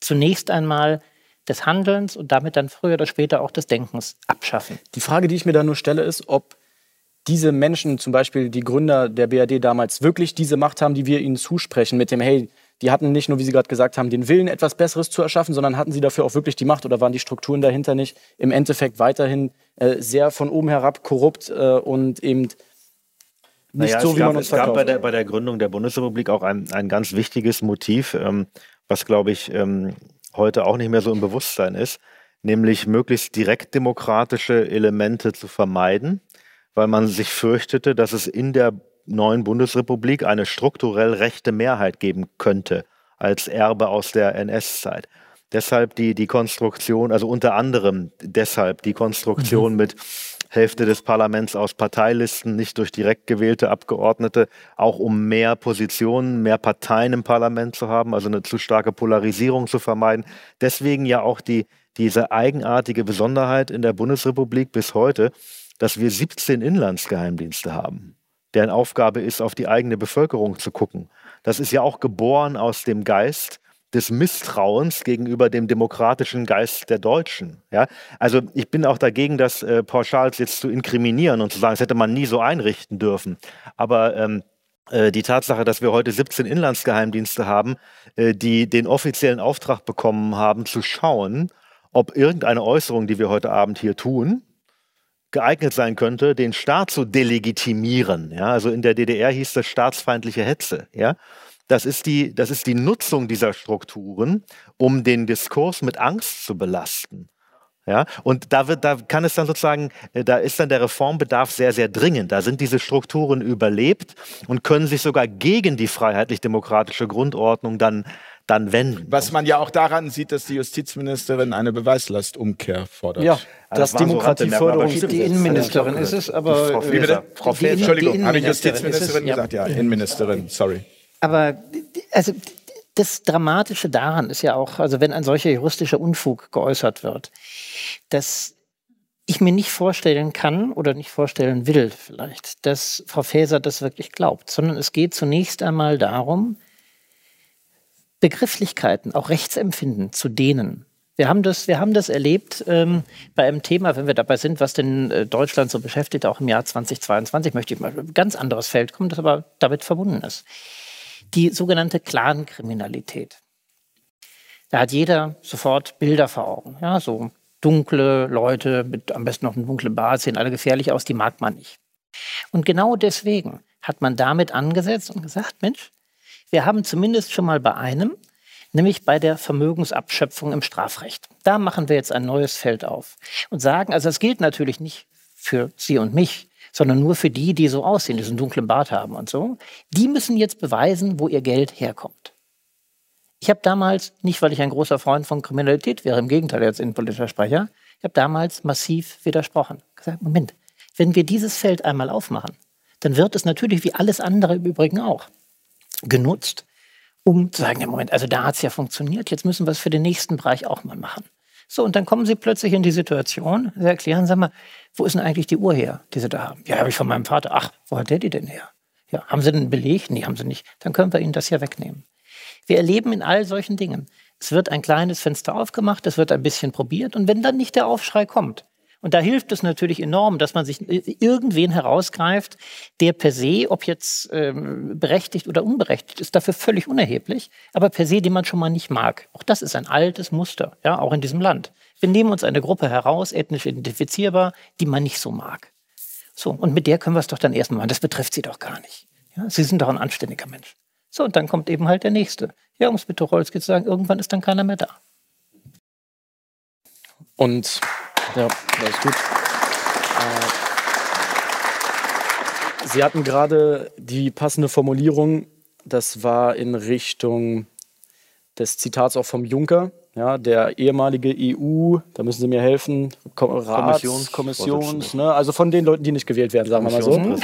zunächst einmal des Handelns und damit dann früher oder später auch des Denkens abschaffen. Die Frage, die ich mir da nur stelle, ist, ob diese Menschen, zum Beispiel die Gründer der BRD damals, wirklich diese Macht haben, die wir ihnen zusprechen, mit dem, hey, die hatten nicht nur, wie Sie gerade gesagt haben, den Willen, etwas Besseres zu erschaffen, sondern hatten sie dafür auch wirklich die Macht oder waren die Strukturen dahinter nicht im Endeffekt weiterhin äh, sehr von oben herab korrupt äh, und eben nicht naja, so, wie gab, man uns verkauft. Es gab bei der, bei der Gründung der Bundesrepublik auch ein, ein ganz wichtiges Motiv, ähm, was, glaube ich, ähm, heute auch nicht mehr so im Bewusstsein ist, nämlich möglichst direktdemokratische Elemente zu vermeiden, weil man sich fürchtete, dass es in der neuen Bundesrepublik eine strukturell rechte Mehrheit geben könnte als Erbe aus der NS-Zeit. Deshalb die, die Konstruktion, also unter anderem deshalb die Konstruktion mhm. mit Hälfte des Parlaments aus Parteilisten, nicht durch direkt gewählte Abgeordnete, auch um mehr Positionen, mehr Parteien im Parlament zu haben, also eine zu starke Polarisierung zu vermeiden. Deswegen ja auch die, diese eigenartige Besonderheit in der Bundesrepublik bis heute, dass wir 17 Inlandsgeheimdienste haben, deren Aufgabe ist, auf die eigene Bevölkerung zu gucken. Das ist ja auch geboren aus dem Geist des Misstrauens gegenüber dem demokratischen Geist der Deutschen. Ja? Also ich bin auch dagegen, das äh, pauschal jetzt zu inkriminieren und zu sagen, das hätte man nie so einrichten dürfen. Aber ähm, äh, die Tatsache, dass wir heute 17 Inlandsgeheimdienste haben, äh, die den offiziellen Auftrag bekommen haben, zu schauen, ob irgendeine Äußerung, die wir heute Abend hier tun, geeignet sein könnte, den Staat zu delegitimieren. Ja, also in der DDR hieß das staatsfeindliche Hetze. Ja, das ist, die, das ist die Nutzung dieser Strukturen, um den Diskurs mit Angst zu belasten. Ja, und da wird, da kann es dann sozusagen, äh, da ist dann der Reformbedarf sehr, sehr dringend. Da sind diese Strukturen überlebt und können sich sogar gegen die freiheitlich-demokratische Grundordnung dann dann wenden. Was man ja auch daran sieht, dass die Justizministerin eine Beweislastumkehr fordert. Ja, das, das Demokratieförderung. So die Innenministerin ist es, aber. Frau? Frau Faeser. Entschuldigung, habe ich Justizministerin gesagt? Ja, Innenministerin, sorry. Aber, also, das Dramatische daran ist ja auch, also wenn ein solcher juristischer Unfug geäußert wird, dass ich mir nicht vorstellen kann oder nicht vorstellen will vielleicht, dass Frau Faeser das wirklich glaubt, sondern es geht zunächst einmal darum, Begrifflichkeiten, auch Rechtsempfinden zu dehnen. Wir haben das, wir haben das erlebt ähm, bei einem Thema, wenn wir dabei sind, was denn äh, Deutschland so beschäftigt, auch im Jahr 2022, möchte ich mal ein ganz anderes Feld kommen, das aber damit verbunden ist. Die sogenannte Clankriminalität. Da hat jeder sofort Bilder vor Augen. Ja, so dunkle Leute mit am besten noch einem dunklen Bart sehen alle gefährlich aus, die mag man nicht. Und genau deswegen hat man damit angesetzt und gesagt, Mensch, wir haben zumindest schon mal bei einem, nämlich bei der Vermögensabschöpfung im Strafrecht. Da machen wir jetzt ein neues Feld auf und sagen, also das gilt natürlich nicht für Sie und mich, sondern nur für die, die so aussehen, die so einen dunklen Bart haben und so. Die müssen jetzt beweisen, wo ihr Geld herkommt. Ich habe damals, nicht weil ich ein großer Freund von Kriminalität wäre, im Gegenteil als innenpolitischer Sprecher, ich habe damals massiv widersprochen. Gesagt, Moment, wenn wir dieses Feld einmal aufmachen, dann wird es natürlich wie alles andere im Übrigen auch genutzt, um zu sagen, ja Moment, also da hat es ja funktioniert, jetzt müssen wir es für den nächsten Bereich auch mal machen. So, und dann kommen Sie plötzlich in die Situation, Sie erklären, sag mal, wo ist denn eigentlich die Uhr her, die Sie da haben? Ja, habe ich von meinem Vater. Ach, wo hat der die denn her? Ja, haben Sie denn einen Beleg? Nee, haben Sie nicht. Dann können wir Ihnen das ja wegnehmen. Wir erleben in all solchen Dingen. Es wird ein kleines Fenster aufgemacht, es wird ein bisschen probiert und wenn dann nicht der Aufschrei kommt, und da hilft es natürlich enorm, dass man sich irgendwen herausgreift, der per se, ob jetzt ähm, berechtigt oder unberechtigt ist, dafür völlig unerheblich, aber per se, den man schon mal nicht mag. Auch das ist ein altes Muster, ja, auch in diesem Land. Wir nehmen uns eine Gruppe heraus, ethnisch identifizierbar, die man nicht so mag. So, und mit der können wir es doch dann erstmal machen. Das betrifft sie doch gar nicht. Ja, sie sind doch ein anständiger Mensch. So, und dann kommt eben halt der Nächste. Ja, um es mit Tucholsky zu sagen, irgendwann ist dann keiner mehr da. Und ja, das ist gut. Äh, Sie hatten gerade die passende Formulierung, das war in Richtung des Zitats auch vom Juncker, ja, der ehemalige EU, da müssen Sie mir helfen, Rats, Kommissions, Kommissions ne, also von den Leuten, die nicht gewählt werden, sagen wir mal so.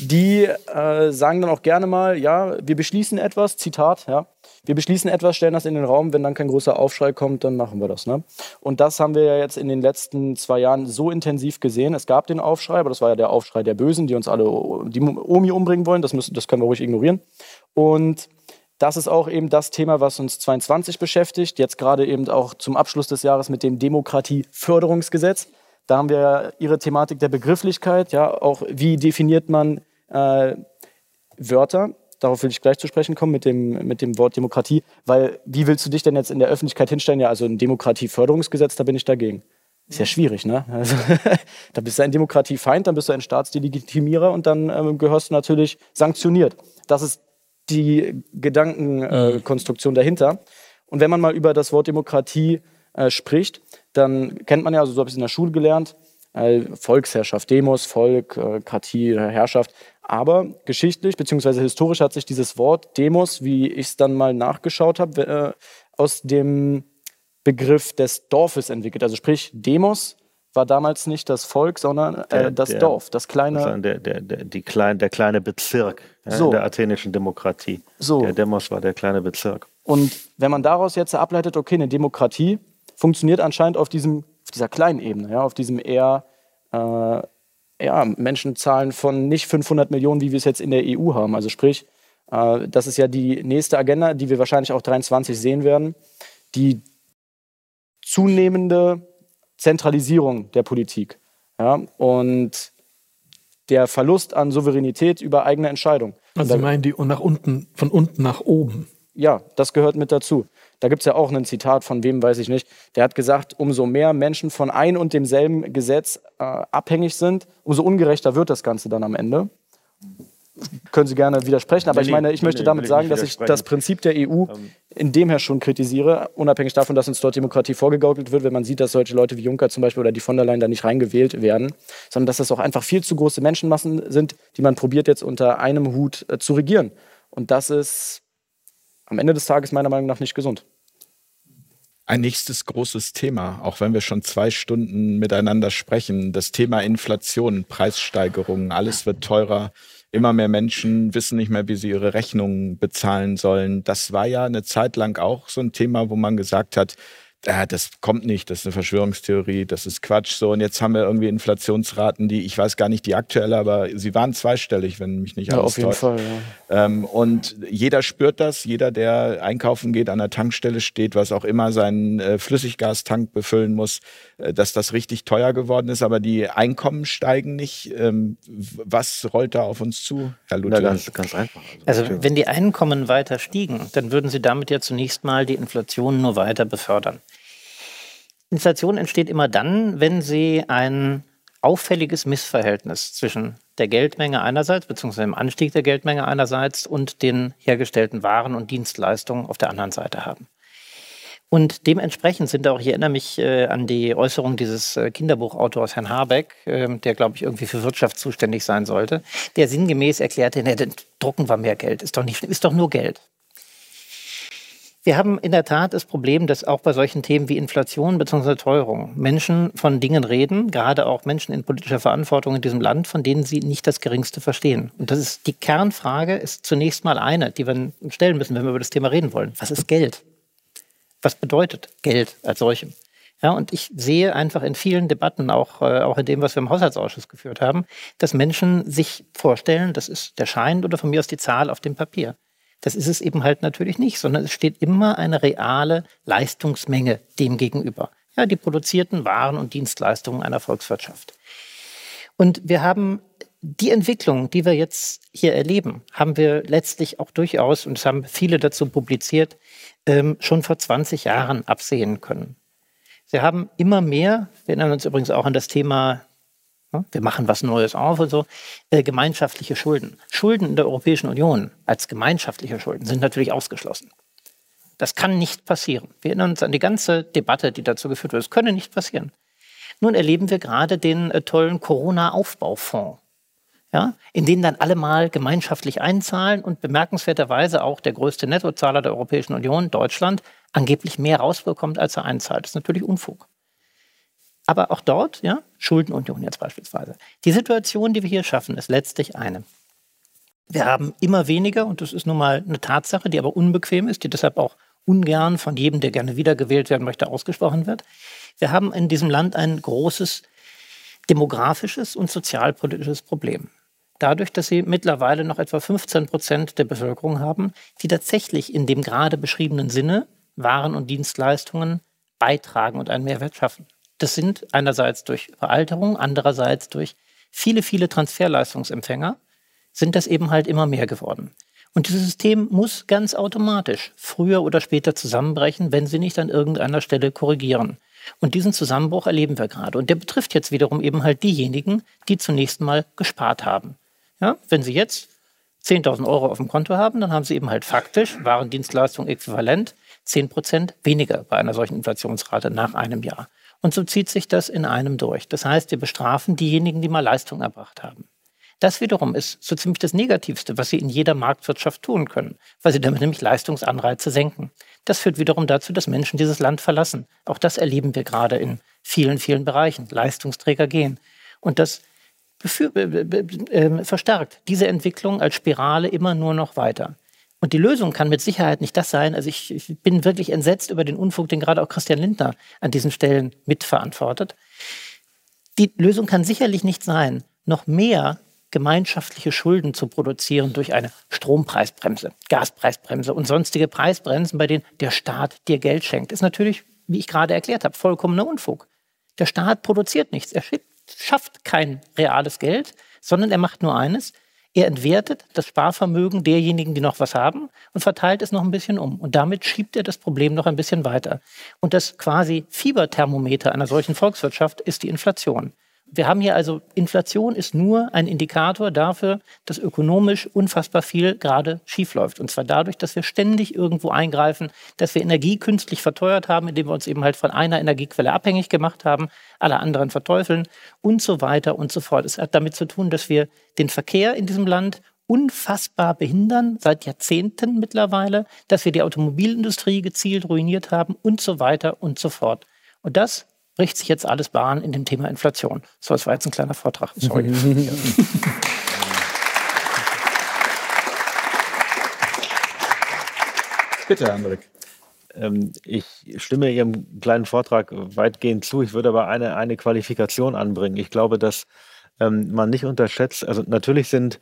die äh, sagen dann auch gerne mal, ja, wir beschließen etwas, Zitat, ja, wir beschließen etwas, stellen das in den Raum, wenn dann kein großer Aufschrei kommt, dann machen wir das. Ne? Und das haben wir ja jetzt in den letzten zwei Jahren so intensiv gesehen. Es gab den Aufschrei, aber das war ja der Aufschrei der Bösen, die uns alle, die Omi umbringen wollen. Das, müssen, das können wir ruhig ignorieren. Und das ist auch eben das Thema, was uns 22 beschäftigt. Jetzt gerade eben auch zum Abschluss des Jahres mit dem Demokratieförderungsgesetz. Da haben wir ihre Thematik der Begrifflichkeit, ja, auch wie definiert man äh, Wörter darauf will ich gleich zu sprechen kommen mit dem, mit dem Wort Demokratie, weil wie willst du dich denn jetzt in der Öffentlichkeit hinstellen? Ja, also ein Demokratieförderungsgesetz, da bin ich dagegen. Ist ja schwierig, ne? Also, da bist du ein Demokratiefeind, dann bist du ein Staatsdelegitimierer und dann ähm, gehörst du natürlich sanktioniert. Das ist die Gedankenkonstruktion äh, dahinter. Und wenn man mal über das Wort Demokratie äh, spricht, dann kennt man ja, also so habe ich es in der Schule gelernt, äh, Volksherrschaft, Demos, Volk, äh, Kratie, Herrschaft. Aber geschichtlich bzw. historisch hat sich dieses Wort Demos, wie ich es dann mal nachgeschaut habe, äh, aus dem Begriff des Dorfes entwickelt. Also sprich, Demos war damals nicht das Volk, sondern äh, das der, Dorf, das kleine. Der, der, der, die klein, der kleine Bezirk ja, so. der athenischen Demokratie. So. Der Demos war der kleine Bezirk. Und wenn man daraus jetzt ableitet, okay, eine Demokratie funktioniert anscheinend auf, diesem, auf dieser kleinen Ebene, ja, auf diesem eher äh, ja, Menschenzahlen von nicht 500 Millionen, wie wir es jetzt in der EU haben. Also sprich, äh, das ist ja die nächste Agenda, die wir wahrscheinlich auch 23 sehen werden. Die zunehmende Zentralisierung der Politik ja, und der Verlust an Souveränität über eigene Entscheidungen. Also Sie meinen die nach unten, von unten nach oben? Ja, das gehört mit dazu. Da gibt es ja auch ein Zitat von wem, weiß ich nicht. Der hat gesagt, umso mehr Menschen von ein und demselben Gesetz äh, abhängig sind, umso ungerechter wird das Ganze dann am Ende. können Sie gerne widersprechen, aber nee, ich meine, ich nee, möchte nee, damit sagen, dass ich das Prinzip der EU ähm. in dem her schon kritisiere, unabhängig davon, dass uns dort Demokratie vorgegaukelt wird, wenn man sieht, dass solche Leute wie Juncker zum Beispiel oder die von der Leyen da nicht reingewählt werden, sondern dass das auch einfach viel zu große Menschenmassen sind, die man probiert jetzt unter einem Hut äh, zu regieren. Und das ist am Ende des Tages meiner Meinung nach nicht gesund. Ein nächstes großes Thema, auch wenn wir schon zwei Stunden miteinander sprechen, das Thema Inflation, Preissteigerungen, alles wird teurer. Immer mehr Menschen wissen nicht mehr, wie sie ihre Rechnungen bezahlen sollen. Das war ja eine Zeit lang auch so ein Thema, wo man gesagt hat, äh, das kommt nicht, das ist eine Verschwörungstheorie, das ist Quatsch. So, und jetzt haben wir irgendwie Inflationsraten, die, ich weiß gar nicht die aktuelle, aber sie waren zweistellig, wenn mich nicht ja, alles Auf jeden Fall, ja. Ähm, und jeder spürt das, jeder, der einkaufen geht, an der Tankstelle steht, was auch immer seinen äh, Flüssiggastank befüllen muss, äh, dass das richtig teuer geworden ist, aber die Einkommen steigen nicht. Ähm, was rollt da auf uns zu, Herr Luther? Na, ganz, ganz einfach. Also, also wenn die Einkommen weiter stiegen, dann würden Sie damit ja zunächst mal die Inflation nur weiter befördern. Inflation entsteht immer dann, wenn Sie ein auffälliges Missverhältnis zwischen der Geldmenge einerseits, beziehungsweise dem Anstieg der Geldmenge einerseits und den hergestellten Waren und Dienstleistungen auf der anderen Seite haben. Und dementsprechend sind auch, ich erinnere mich äh, an die Äußerung dieses äh, Kinderbuchautors Herrn Habeck, äh, der, glaube ich, irgendwie für Wirtschaft zuständig sein sollte, der sinngemäß erklärte, ne, drucken wir mehr Geld, ist doch nicht ist doch nur Geld. Wir haben in der Tat das Problem, dass auch bei solchen Themen wie Inflation bzw. Teuerung Menschen von Dingen reden, gerade auch Menschen in politischer Verantwortung in diesem Land, von denen sie nicht das Geringste verstehen. Und das ist die Kernfrage, ist zunächst mal eine, die wir stellen müssen, wenn wir über das Thema reden wollen. Was ist Geld? Was bedeutet Geld als solchem? Ja, und ich sehe einfach in vielen Debatten, auch, äh, auch in dem, was wir im Haushaltsausschuss geführt haben, dass Menschen sich vorstellen, das ist der Schein oder von mir aus die Zahl auf dem Papier. Das ist es eben halt natürlich nicht, sondern es steht immer eine reale Leistungsmenge dem gegenüber. Ja, die produzierten Waren und Dienstleistungen einer Volkswirtschaft. Und wir haben die Entwicklung, die wir jetzt hier erleben, haben wir letztlich auch durchaus, und es haben viele dazu publiziert, ähm, schon vor 20 Jahren absehen können. Sie haben immer mehr, wir erinnern uns übrigens auch an das Thema? Wir machen was Neues auf und so. Äh, gemeinschaftliche Schulden. Schulden in der Europäischen Union als gemeinschaftliche Schulden sind natürlich ausgeschlossen. Das kann nicht passieren. Wir erinnern uns an die ganze Debatte, die dazu geführt wird. Es könne nicht passieren. Nun erleben wir gerade den äh, tollen Corona-Aufbaufonds, ja, in den dann alle mal gemeinschaftlich einzahlen und bemerkenswerterweise auch der größte Nettozahler der Europäischen Union, Deutschland, angeblich mehr rausbekommt, als er einzahlt. Das ist natürlich Unfug. Aber auch dort, ja, Schuldenunion jetzt beispielsweise. Die Situation, die wir hier schaffen, ist letztlich eine. Wir haben immer weniger, und das ist nun mal eine Tatsache, die aber unbequem ist, die deshalb auch ungern von jedem, der gerne wiedergewählt werden möchte, ausgesprochen wird. Wir haben in diesem Land ein großes demografisches und sozialpolitisches Problem. Dadurch, dass sie mittlerweile noch etwa 15 Prozent der Bevölkerung haben, die tatsächlich in dem gerade beschriebenen Sinne Waren und Dienstleistungen beitragen und einen Mehrwert schaffen. Das sind einerseits durch Veralterung, andererseits durch viele, viele Transferleistungsempfänger, sind das eben halt immer mehr geworden. Und dieses System muss ganz automatisch früher oder später zusammenbrechen, wenn sie nicht an irgendeiner Stelle korrigieren. Und diesen Zusammenbruch erleben wir gerade. Und der betrifft jetzt wiederum eben halt diejenigen, die zunächst mal gespart haben. Ja, wenn sie jetzt 10.000 Euro auf dem Konto haben, dann haben sie eben halt faktisch Warendienstleistung äquivalent 10 Prozent weniger bei einer solchen Inflationsrate nach einem Jahr. Und so zieht sich das in einem durch. Das heißt, wir bestrafen diejenigen, die mal Leistung erbracht haben. Das wiederum ist so ziemlich das Negativste, was Sie in jeder Marktwirtschaft tun können, weil Sie damit nämlich Leistungsanreize senken. Das führt wiederum dazu, dass Menschen dieses Land verlassen. Auch das erleben wir gerade in vielen, vielen Bereichen. Leistungsträger gehen. Und das äh, verstärkt diese Entwicklung als Spirale immer nur noch weiter. Und die Lösung kann mit Sicherheit nicht das sein. Also ich, ich, bin wirklich entsetzt über den Unfug, den gerade auch Christian Lindner an diesen Stellen mitverantwortet. Die Lösung kann sicherlich nicht sein, noch mehr gemeinschaftliche Schulden zu produzieren durch eine Strompreisbremse, Gaspreisbremse und sonstige Preisbremsen, bei denen der Staat dir Geld schenkt. Ist natürlich, wie ich gerade erklärt habe, vollkommener Unfug. Der Staat produziert nichts, er schafft kein reales Geld, sondern er macht nur eines, er entwertet das Sparvermögen derjenigen, die noch was haben und verteilt es noch ein bisschen um. Und damit schiebt er das Problem noch ein bisschen weiter. Und das quasi Fieberthermometer einer solchen Volkswirtschaft ist die Inflation. Wir haben hier also, Inflation ist nur ein Indikator dafür, dass ökonomisch unfassbar viel gerade schiefläuft. Und zwar dadurch, dass wir ständig irgendwo eingreifen, dass wir Energie künstlich verteuert haben, indem wir uns eben halt von einer Energiequelle abhängig gemacht haben, alle anderen verteufeln und so weiter und so fort. Es hat damit zu tun, dass wir den Verkehr in diesem Land unfassbar behindern, seit Jahrzehnten mittlerweile, dass wir die Automobilindustrie gezielt ruiniert haben und so weiter und so fort. Und das bricht sich jetzt alles Bahn in dem Thema Inflation. So, das war jetzt ein kleiner Vortrag. Sorry. Bitte, Hendrik. Ähm, ich stimme Ihrem kleinen Vortrag weitgehend zu. Ich würde aber eine, eine Qualifikation anbringen. Ich glaube, dass ähm, man nicht unterschätzt, also natürlich sind,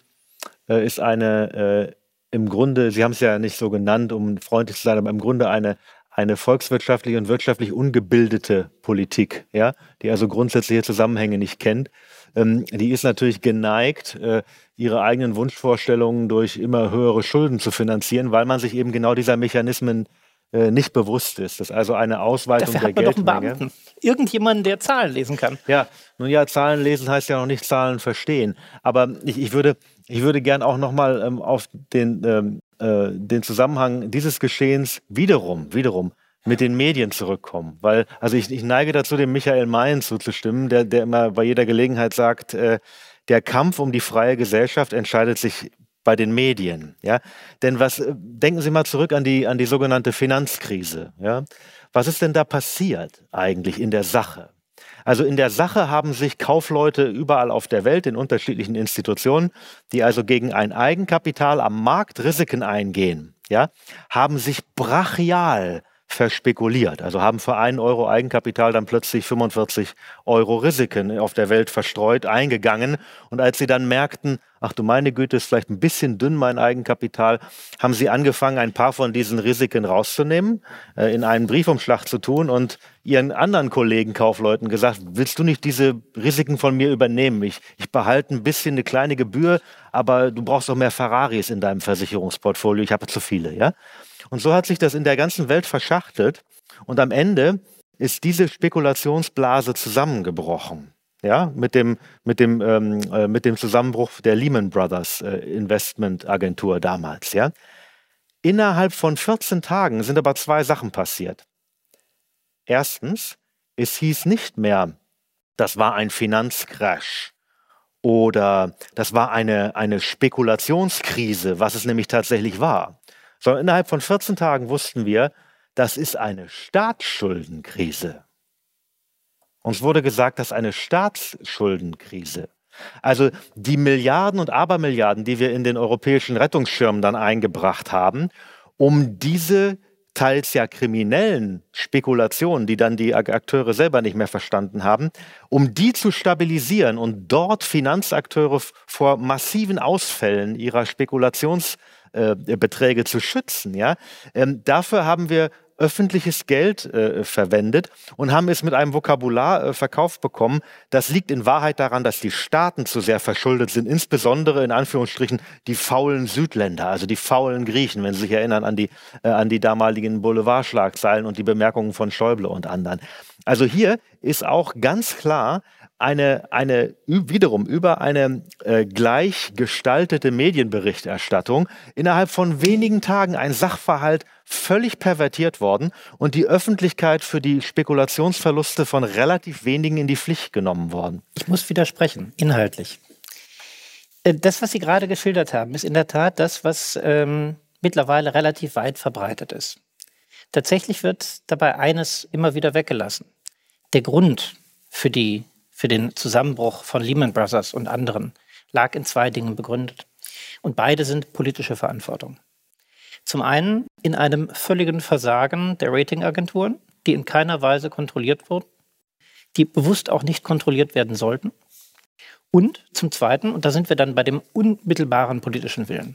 äh, ist eine äh, im Grunde, Sie haben es ja nicht so genannt, um freundlich zu sein, aber im Grunde eine eine volkswirtschaftlich und wirtschaftlich ungebildete Politik, ja, die also grundsätzliche Zusammenhänge nicht kennt, ähm, die ist natürlich geneigt, äh, ihre eigenen Wunschvorstellungen durch immer höhere Schulden zu finanzieren, weil man sich eben genau dieser Mechanismen äh, nicht bewusst ist. Das ist also eine Ausweitung Dafür der hat man Geldmenge. Doch einen Beamten. Irgendjemanden, der Zahlen lesen kann. Ja, nun ja, Zahlen lesen heißt ja noch nicht Zahlen verstehen. Aber ich, ich würde, ich würde gern auch nochmal ähm, auf den ähm, äh, den Zusammenhang dieses Geschehens wiederum, wiederum mit den Medien zurückkommen. Weil, also ich, ich neige dazu, dem Michael Mayen zuzustimmen, der, der immer bei jeder Gelegenheit sagt, äh, der Kampf um die freie Gesellschaft entscheidet sich bei den Medien. Ja? Denn was, äh, denken Sie mal zurück an die, an die sogenannte Finanzkrise. Ja? Was ist denn da passiert eigentlich in der Sache? Also in der Sache haben sich Kaufleute überall auf der Welt in unterschiedlichen Institutionen, die also gegen ein Eigenkapital am Markt Risiken eingehen, ja, haben sich brachial verspekuliert. Also haben für einen Euro Eigenkapital dann plötzlich 45 Euro Risiken auf der Welt verstreut, eingegangen. Und als sie dann merkten, ach du meine Güte, ist vielleicht ein bisschen dünn mein Eigenkapital, haben sie angefangen, ein paar von diesen Risiken rauszunehmen, äh, in einen Briefumschlag zu tun und ihren anderen Kollegen Kaufleuten gesagt, willst du nicht diese Risiken von mir übernehmen? Ich, ich behalte ein bisschen eine kleine Gebühr, aber du brauchst auch mehr Ferraris in deinem Versicherungsportfolio, ich habe zu viele, ja? Und so hat sich das in der ganzen Welt verschachtelt. Und am Ende ist diese Spekulationsblase zusammengebrochen. Ja, mit dem, mit dem, ähm, äh, mit dem Zusammenbruch der Lehman Brothers äh, Investmentagentur damals. Ja. Innerhalb von 14 Tagen sind aber zwei Sachen passiert. Erstens, es hieß nicht mehr, das war ein Finanzcrash oder das war eine, eine Spekulationskrise, was es nämlich tatsächlich war, sondern innerhalb von 14 Tagen wussten wir, das ist eine Staatsschuldenkrise. Uns wurde gesagt, das ist eine Staatsschuldenkrise. Also die Milliarden und Abermilliarden, die wir in den europäischen Rettungsschirm dann eingebracht haben, um diese teils ja kriminellen Spekulationen, die dann die Akteure selber nicht mehr verstanden haben, um die zu stabilisieren und dort Finanzakteure vor massiven Ausfällen ihrer Spekulations äh, zu schützen. Ja? Ähm, dafür haben wir öffentliches Geld äh, verwendet und haben es mit einem Vokabular äh, verkauft bekommen. Das liegt in Wahrheit daran, dass die Staaten zu sehr verschuldet sind, insbesondere in Anführungsstrichen die faulen Südländer, also die faulen Griechen, wenn Sie sich erinnern an die, äh, an die damaligen Boulevardschlagzeilen und die Bemerkungen von Schäuble und anderen. Also hier ist auch ganz klar eine, eine wiederum über eine äh, gleich gestaltete Medienberichterstattung innerhalb von wenigen Tagen ein Sachverhalt völlig pervertiert worden und die Öffentlichkeit für die Spekulationsverluste von relativ wenigen in die Pflicht genommen worden. Ich muss widersprechen, inhaltlich. Äh, das, was Sie gerade geschildert haben, ist in der Tat das, was ähm, mittlerweile relativ weit verbreitet ist. Tatsächlich wird dabei eines immer wieder weggelassen. Der Grund für die für den Zusammenbruch von Lehman Brothers und anderen lag in zwei Dingen begründet. Und beide sind politische Verantwortung. Zum einen in einem völligen Versagen der Ratingagenturen, die in keiner Weise kontrolliert wurden, die bewusst auch nicht kontrolliert werden sollten. Und zum Zweiten, und da sind wir dann bei dem unmittelbaren politischen Willen,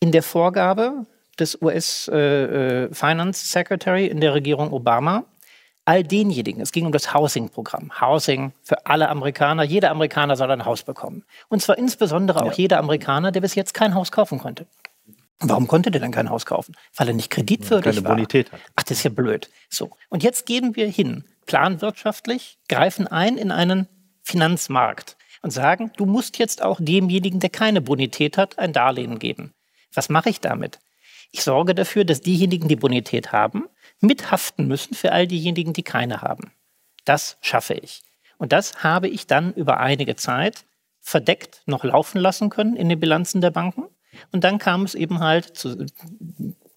in der Vorgabe des US äh, äh, Finance Secretary in der Regierung Obama, all denjenigen, es ging um das Housing-Programm, Housing für alle Amerikaner, jeder Amerikaner soll ein Haus bekommen. Und zwar insbesondere auch ja. jeder Amerikaner, der bis jetzt kein Haus kaufen konnte. Warum konnte der denn kein Haus kaufen? Weil er nicht kreditwürdig Keine war. Bonität hat. Ach, das ist ja blöd. So. Und jetzt gehen wir hin, planwirtschaftlich, greifen ein in einen Finanzmarkt und sagen, du musst jetzt auch demjenigen, der keine Bonität hat, ein Darlehen geben. Was mache ich damit? Ich sorge dafür, dass diejenigen, die Bonität haben, mithaften müssen für all diejenigen, die keine haben. Das schaffe ich. Und das habe ich dann über einige Zeit verdeckt noch laufen lassen können in den Bilanzen der Banken. Und dann kam es eben halt zu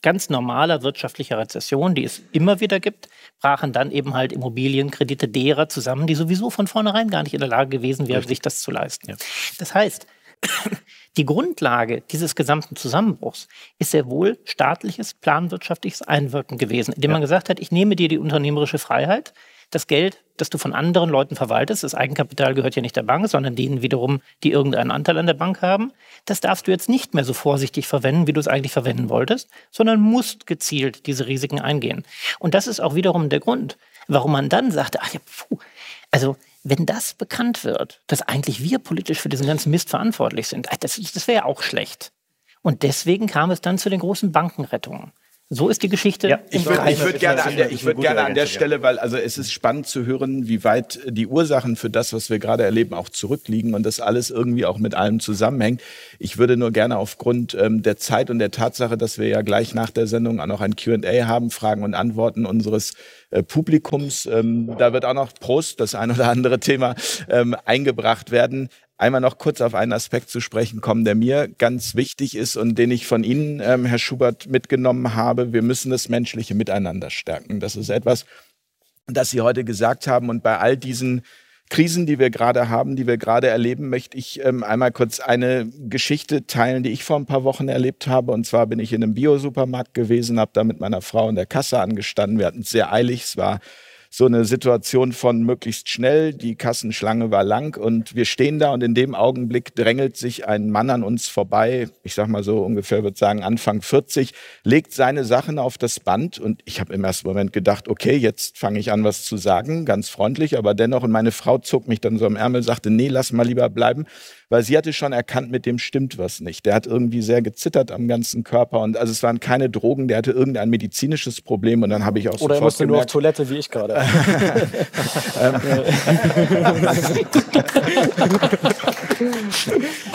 ganz normaler wirtschaftlicher Rezession, die es immer wieder gibt, brachen dann eben halt Immobilienkredite derer zusammen, die sowieso von vornherein gar nicht in der Lage gewesen wären, sich das zu leisten. Ja. Das heißt, die Grundlage dieses gesamten Zusammenbruchs ist sehr wohl staatliches, planwirtschaftliches Einwirken gewesen, indem ja. man gesagt hat, ich nehme dir die unternehmerische Freiheit, das Geld, das du von anderen Leuten verwaltest, das Eigenkapital gehört ja nicht der Bank, sondern denen wiederum, die irgendeinen Anteil an der Bank haben, das darfst du jetzt nicht mehr so vorsichtig verwenden, wie du es eigentlich verwenden wolltest, sondern musst gezielt diese Risiken eingehen. Und das ist auch wiederum der Grund, warum man dann sagte, ach ja, puh, also wenn das bekannt wird, dass eigentlich wir politisch für diesen ganzen Mist verantwortlich sind, das, das wäre ja auch schlecht. Und deswegen kam es dann zu den großen Bankenrettungen. So ist die Geschichte. Ja, ich würde würd gerne an der, ich würd gerne an der Stelle, weil also es ist spannend zu hören, wie weit die Ursachen für das, was wir gerade erleben, auch zurückliegen und das alles irgendwie auch mit allem zusammenhängt. Ich würde nur gerne aufgrund ähm, der Zeit und der Tatsache, dass wir ja gleich nach der Sendung auch noch ein Q&A haben, Fragen und Antworten unseres äh, Publikums. Ähm, da wird auch noch Prost, das ein oder andere Thema ähm, eingebracht werden einmal noch kurz auf einen Aspekt zu sprechen kommen, der mir ganz wichtig ist und den ich von Ihnen, ähm, Herr Schubert, mitgenommen habe. Wir müssen das menschliche Miteinander stärken. Das ist etwas, das Sie heute gesagt haben. Und bei all diesen Krisen, die wir gerade haben, die wir gerade erleben, möchte ich ähm, einmal kurz eine Geschichte teilen, die ich vor ein paar Wochen erlebt habe. Und zwar bin ich in einem Biosupermarkt gewesen, habe da mit meiner Frau in der Kasse angestanden. Wir hatten es sehr eilig. Es war so eine Situation von möglichst schnell, die Kassenschlange war lang und wir stehen da und in dem Augenblick drängelt sich ein Mann an uns vorbei, ich sag mal so ungefähr, würde sagen Anfang 40, legt seine Sachen auf das Band. Und ich habe im ersten Moment gedacht, okay, jetzt fange ich an, was zu sagen, ganz freundlich, aber dennoch und meine Frau zog mich dann so am Ärmel, sagte, nee, lass mal lieber bleiben, weil sie hatte schon erkannt, mit dem stimmt was nicht. Der hat irgendwie sehr gezittert am ganzen Körper und also es waren keine Drogen, der hatte irgendein medizinisches Problem und dann habe ich auch Oder er musste gemerkt, nur auf Toilette, wie ich gerade.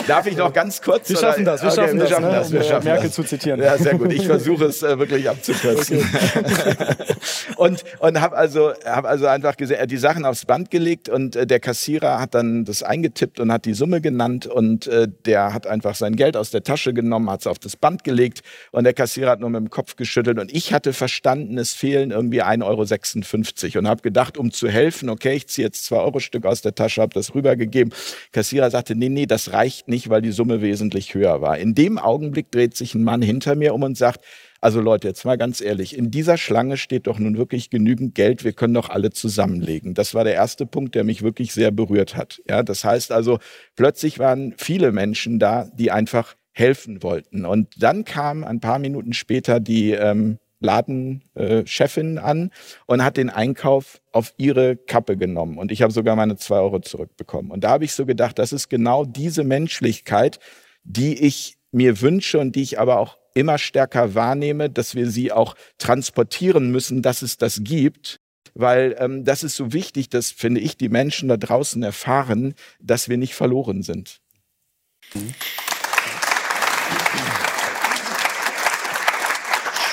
Darf ich noch ganz kurz? Wir schaffen das, wir schaffen, okay, wir schaffen das, das, wir schaffen Merkel das. zu zitieren. Ja, sehr gut. Ich versuche es äh, wirklich abzukürzen. Okay. und und habe also, hab also einfach gesehen, die Sachen aufs Band gelegt und äh, der Kassierer hat dann das eingetippt und hat die Summe genannt und äh, der hat einfach sein Geld aus der Tasche genommen, hat es auf das Band gelegt und der Kassierer hat nur mit dem Kopf geschüttelt und ich hatte verstanden, es fehlen irgendwie 1,56 Euro und habe gedacht, um zu helfen, okay, ich ziehe jetzt 2 Euro Stück aus der Tasche, habe das rübergegeben. Kassierer sagte, nee, nee, das reicht nicht, weil die Summe wesentlich höher war. In dem Augenblick dreht sich ein Mann hinter mir um und sagt, also Leute, jetzt mal ganz ehrlich, in dieser Schlange steht doch nun wirklich genügend Geld, wir können doch alle zusammenlegen. Das war der erste Punkt, der mich wirklich sehr berührt hat. Ja, das heißt also, plötzlich waren viele Menschen da, die einfach helfen wollten. Und dann kam ein paar Minuten später die ähm, Ladenchefin äh, an und hat den Einkauf auf ihre Kappe genommen. Und ich habe sogar meine zwei Euro zurückbekommen. Und da habe ich so gedacht, das ist genau diese Menschlichkeit, die ich mir wünsche und die ich aber auch immer stärker wahrnehme, dass wir sie auch transportieren müssen, dass es das gibt. Weil ähm, das ist so wichtig, dass, finde ich, die Menschen da draußen erfahren, dass wir nicht verloren sind.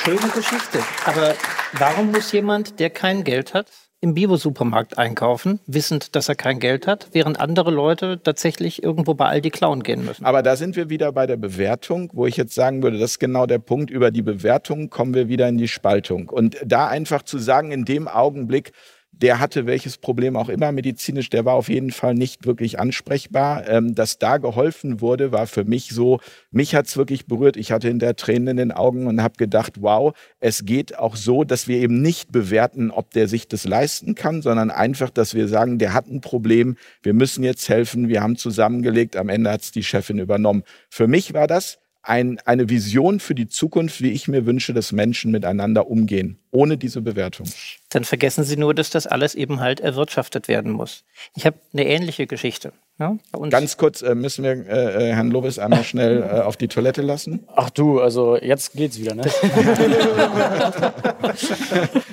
Schöne Geschichte. Aber warum muss jemand, der kein Geld hat, im Bio-Supermarkt einkaufen, wissend, dass er kein Geld hat, während andere Leute tatsächlich irgendwo bei Aldi klauen gehen müssen. Aber da sind wir wieder bei der Bewertung, wo ich jetzt sagen würde, das ist genau der Punkt. Über die Bewertung kommen wir wieder in die Spaltung. Und da einfach zu sagen, in dem Augenblick, der hatte welches Problem auch immer medizinisch, der war auf jeden Fall nicht wirklich ansprechbar. Ähm, dass da geholfen wurde, war für mich so, mich hat's wirklich berührt. Ich hatte in der Tränen in den Augen und habe gedacht, wow, es geht auch so, dass wir eben nicht bewerten, ob der sich das leisten kann, sondern einfach, dass wir sagen, der hat ein Problem, wir müssen jetzt helfen, wir haben zusammengelegt, am Ende hat's die Chefin übernommen. Für mich war das ein, eine Vision für die Zukunft, wie ich mir wünsche, dass Menschen miteinander umgehen, ohne diese Bewertung. Dann vergessen Sie nur, dass das alles eben halt erwirtschaftet werden muss. Ich habe eine ähnliche Geschichte. Ja, Ganz kurz äh, müssen wir äh, äh Herrn Lobes einmal schnell äh, auf die Toilette lassen. Ach du, also jetzt geht's wieder, ne?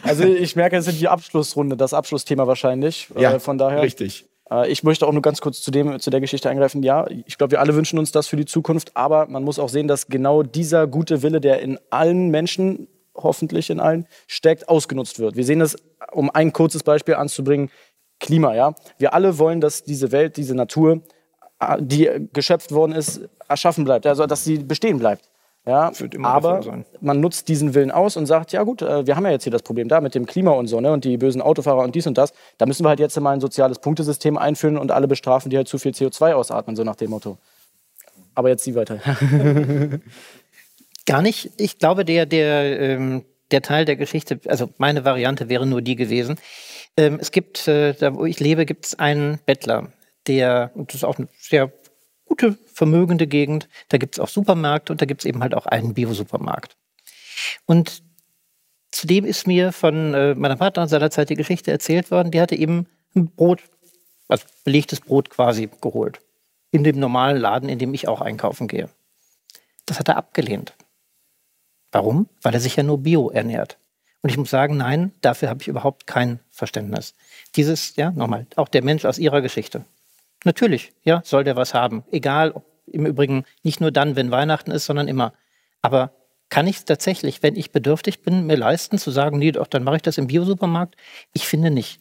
also ich merke, es sind die Abschlussrunde, das Abschlussthema wahrscheinlich. Äh, ja, von daher. Richtig. Äh, ich möchte auch nur ganz kurz zu, dem, zu der Geschichte eingreifen. Ja, ich glaube, wir alle wünschen uns das für die Zukunft, aber man muss auch sehen, dass genau dieser gute Wille, der in allen Menschen, hoffentlich in allen, steckt, ausgenutzt wird. Wir sehen das, um ein kurzes Beispiel anzubringen, Klima. Ja? Wir alle wollen, dass diese Welt, diese Natur, äh, die geschöpft worden ist, erschaffen bleibt, also dass sie bestehen bleibt. Ja, aber man nutzt diesen Willen aus und sagt, ja gut, äh, wir haben ja jetzt hier das Problem da mit dem Klima und so, ne, und die bösen Autofahrer und dies und das. Da müssen wir halt jetzt mal ein soziales Punktesystem einführen und alle bestrafen, die halt zu viel CO2 ausatmen, so nach dem Motto. Aber jetzt Sie weiter. Gar nicht. Ich glaube, der, der, ähm, der Teil der Geschichte, also meine Variante wäre nur die gewesen. Ähm, es gibt, äh, da wo ich lebe, gibt es einen Bettler, der, und das ist auch eine sehr gute, vermögende Gegend. Da gibt es auch Supermärkte und da gibt es eben halt auch einen Bio-Supermarkt. Und zudem ist mir von äh, meiner Partnerin seinerzeit die Geschichte erzählt worden, die hatte eben ein Brot, also belegtes Brot quasi geholt. In dem normalen Laden, in dem ich auch einkaufen gehe. Das hat er abgelehnt. Warum? Weil er sich ja nur Bio ernährt. Und ich muss sagen, nein, dafür habe ich überhaupt kein Verständnis. Dieses, ja, nochmal, auch der Mensch aus ihrer Geschichte. Natürlich, ja, soll der was haben. Egal, im Übrigen nicht nur dann, wenn Weihnachten ist, sondern immer. Aber kann ich es tatsächlich, wenn ich bedürftig bin, mir leisten, zu sagen, nee, doch, dann mache ich das im Biosupermarkt? Ich finde nicht.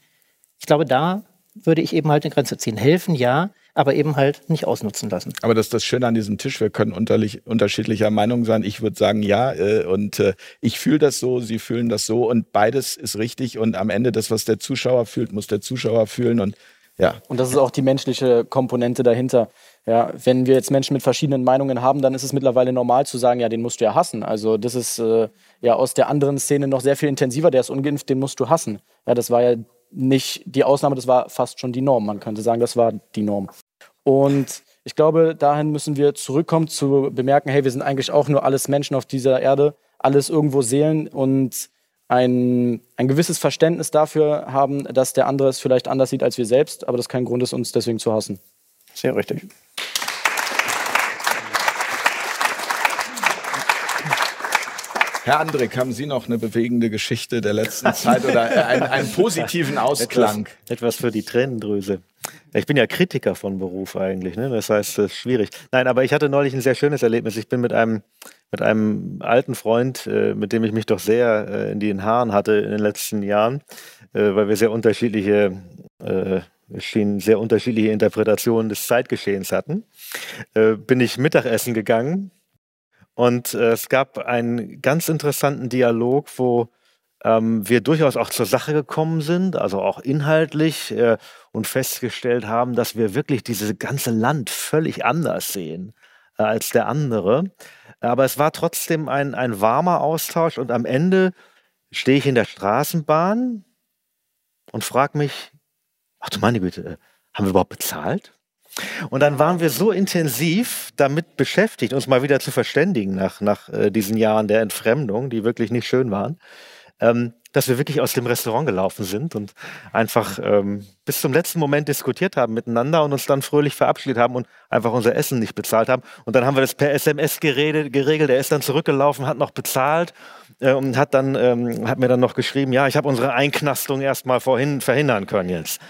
Ich glaube, da würde ich eben halt eine Grenze ziehen. Helfen, ja, aber eben halt nicht ausnutzen lassen. Aber das ist das Schöne an diesem Tisch. Wir können unterschiedlicher Meinung sein. Ich würde sagen, ja, äh, und äh, ich fühle das so, Sie fühlen das so und beides ist richtig. Und am Ende das, was der Zuschauer fühlt, muss der Zuschauer fühlen. Und ja. Und das ist auch die menschliche Komponente dahinter. Ja, wenn wir jetzt Menschen mit verschiedenen Meinungen haben, dann ist es mittlerweile normal zu sagen, ja, den musst du ja hassen. Also das ist äh, ja aus der anderen Szene noch sehr viel intensiver. Der ist ungeimpft, den musst du hassen. Ja, das war ja nicht die Ausnahme, das war fast schon die Norm. Man könnte sagen, das war die Norm. Und ich glaube, dahin müssen wir zurückkommen, zu bemerken, hey, wir sind eigentlich auch nur alles Menschen auf dieser Erde, alles irgendwo Seelen und ein, ein gewisses Verständnis dafür haben, dass der andere es vielleicht anders sieht als wir selbst, aber das kein Grund ist, uns deswegen zu hassen. Sehr richtig. Herr Andrik, haben Sie noch eine bewegende Geschichte der letzten Zeit oder einen, einen positiven Ausklang? Etwas, etwas, für die Tränendrüse. Ich bin ja Kritiker von Beruf eigentlich, ne? das heißt, es ist schwierig. Nein, aber ich hatte neulich ein sehr schönes Erlebnis. Ich bin mit einem mit einem alten Freund, äh, mit dem ich mich doch sehr äh, in den Haaren hatte in den letzten Jahren, äh, weil wir sehr unterschiedliche, äh, schienen sehr unterschiedliche Interpretationen des Zeitgeschehens hatten, äh, bin ich Mittagessen gegangen und äh, es gab einen ganz interessanten Dialog, wo ähm, wir durchaus auch zur Sache gekommen sind, also auch inhaltlich und festgestellt haben, dass wir wirklich dieses ganze Land völlig anders sehen als der andere. Aber es war trotzdem ein, ein warmer Austausch und am Ende stehe ich in der Straßenbahn und frage mich, ach du meine Güte, äh, haben wir überhaupt bezahlt? Und dann waren wir so intensiv damit beschäftigt, uns mal wieder zu verständigen nach, nach äh, diesen Jahren der Entfremdung, die wirklich nicht schön waren, ähm, dass wir wirklich aus dem Restaurant gelaufen sind und einfach ähm, bis zum letzten Moment diskutiert haben miteinander und uns dann fröhlich verabschiedet haben und einfach unser Essen nicht bezahlt haben. Und dann haben wir das per SMS geredet, geregelt. Er ist dann zurückgelaufen, hat noch bezahlt äh, und hat dann ähm, hat mir dann noch geschrieben, ja, ich habe unsere Einknastung erstmal vorhin verhindern können jetzt.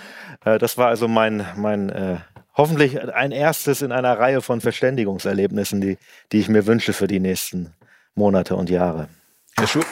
Äh, das war also mein mein äh, hoffentlich ein erstes in einer Reihe von Verständigungserlebnissen, die die ich mir wünsche für die nächsten Monate und Jahre. Herr Schuh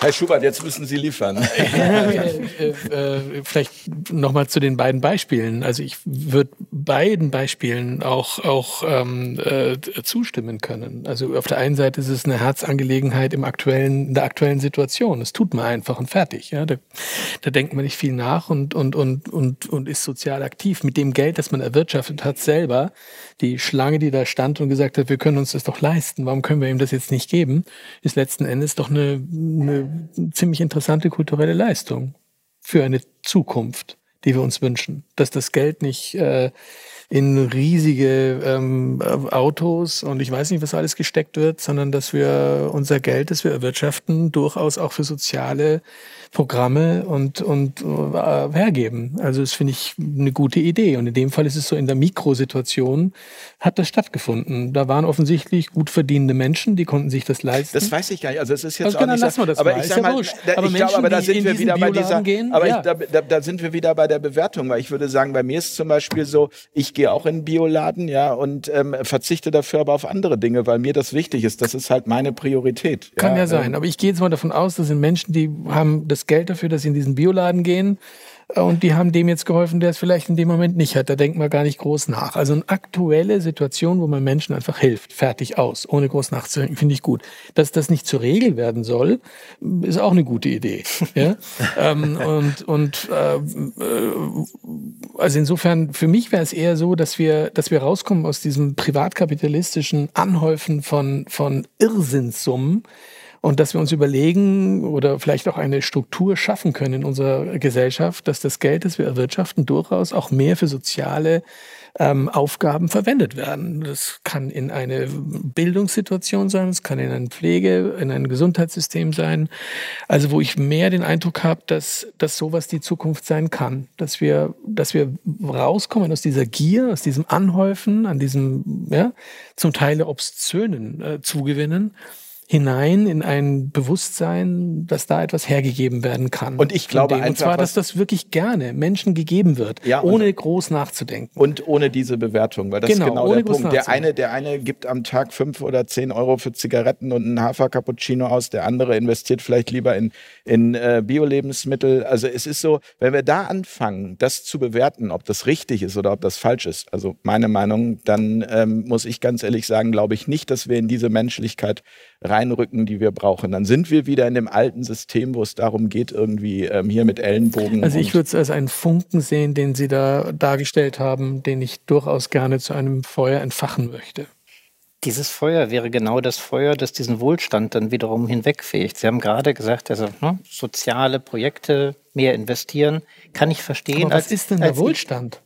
Herr Schubert, jetzt müssen Sie liefern. äh, äh, vielleicht nochmal zu den beiden Beispielen. Also ich würde beiden Beispielen auch, auch ähm, äh, zustimmen können. Also auf der einen Seite ist es eine Herzangelegenheit im aktuellen, in der aktuellen Situation. Es tut man einfach und fertig. Ja? Da, da denkt man nicht viel nach und, und, und, und, und ist sozial aktiv. Mit dem Geld, das man erwirtschaftet hat, selber, die Schlange, die da stand und gesagt hat, wir können uns das doch leisten, warum können wir ihm das jetzt nicht geben, ist letzten Endes doch eine, eine ziemlich interessante kulturelle Leistung für eine Zukunft, die wir uns wünschen. Dass das Geld nicht äh, in riesige ähm, Autos und ich weiß nicht, was alles gesteckt wird, sondern dass wir unser Geld, das wir erwirtschaften, durchaus auch für soziale Programme und, und äh, hergeben. Also das finde ich eine gute Idee. Und in dem Fall ist es so, in der Mikrosituation hat das stattgefunden. Da waren offensichtlich gut verdienende Menschen, die konnten sich das leisten. Das weiß ich gar nicht. Also es ist jetzt also auch genau, nicht, lassen wir das aber mal. ich Ist sag ja mal, da, Aber ich glaube, Menschen, aber da sind in wir wieder bei dieser, Bioladen gehen, aber ja. ich, da, da, da sind wir wieder bei der Bewertung, weil ich würde sagen, bei mir ist zum Beispiel so, ich gehe auch in einen Bioladen, ja, und ähm, verzichte dafür aber auf andere Dinge, weil mir das wichtig ist. Das ist halt meine Priorität. Kann ja ähm, sein. Aber ich gehe jetzt mal davon aus, das sind Menschen, die haben das Geld dafür, dass sie in diesen Bioladen gehen. Äh, Und die haben dem jetzt geholfen, der es vielleicht in dem Moment nicht hat. Da denkt man gar nicht groß nach. Also eine aktuelle Situation, wo man Menschen einfach hilft. Fertig aus, ohne groß nachzudenken, finde ich gut. Dass das nicht zur Regel werden soll, ist auch eine gute Idee. Ja? ähm, und und äh, äh, also insofern, für mich wäre es eher so, dass wir, dass wir rauskommen aus diesem privatkapitalistischen Anhäufen von, von Irrsinnssummen und dass wir uns überlegen oder vielleicht auch eine Struktur schaffen können in unserer Gesellschaft, dass das Geld, das wir erwirtschaften, durchaus auch mehr für soziale ähm, Aufgaben verwendet werden. Das kann in eine Bildungssituation sein, es kann in ein Pflege, in ein Gesundheitssystem sein. Also wo ich mehr den Eindruck habe, dass, dass sowas die Zukunft sein kann. Dass wir, dass wir rauskommen aus dieser Gier, aus diesem Anhäufen, an diesem ja, zum Teil obszönen äh, Zugewinnen hinein in ein Bewusstsein, dass da etwas hergegeben werden kann. Und ich glaube dem. Und einfach, zwar, dass das wirklich gerne Menschen gegeben wird, Ja, und- ohne groß nachzudenken. Und ohne diese Bewertung, weil das Genau, ist genau ohne der Punkt. Der eine, der eine gibt am Tag fünf oder zehn Euro für Zigaretten und einen Hafer-Cappuccino aus, der andere investiert vielleicht lieber in, in äh, Bio-Lebensmittel. Also es ist so, wenn wir da anfangen, das zu bewerten, ob das richtig ist oder ob das falsch ist, also meine Meinung, dann ähm, muss ich ganz ehrlich sagen, glaube ich nicht, dass wir in diese Menschlichkeit reinrücken, die wir brauchen. Dann sind wir wieder in dem alten System, wo es darum geht, irgendwie ähm, hier mit Ellenbogen. Also ich würde es als einen Funken sehen, den Sie da dargestellt haben, den ich durchaus gerne zu einem Feuer entfachen möchte. Dieses Feuer wäre genau das Feuer, das diesen Wohlstand dann wiederum hinwegfegt. Sie haben gerade gesagt, also ne, soziale Projekte, mehr investieren, kann ich verstehen. Aber was als- ist denn der Wohlstand?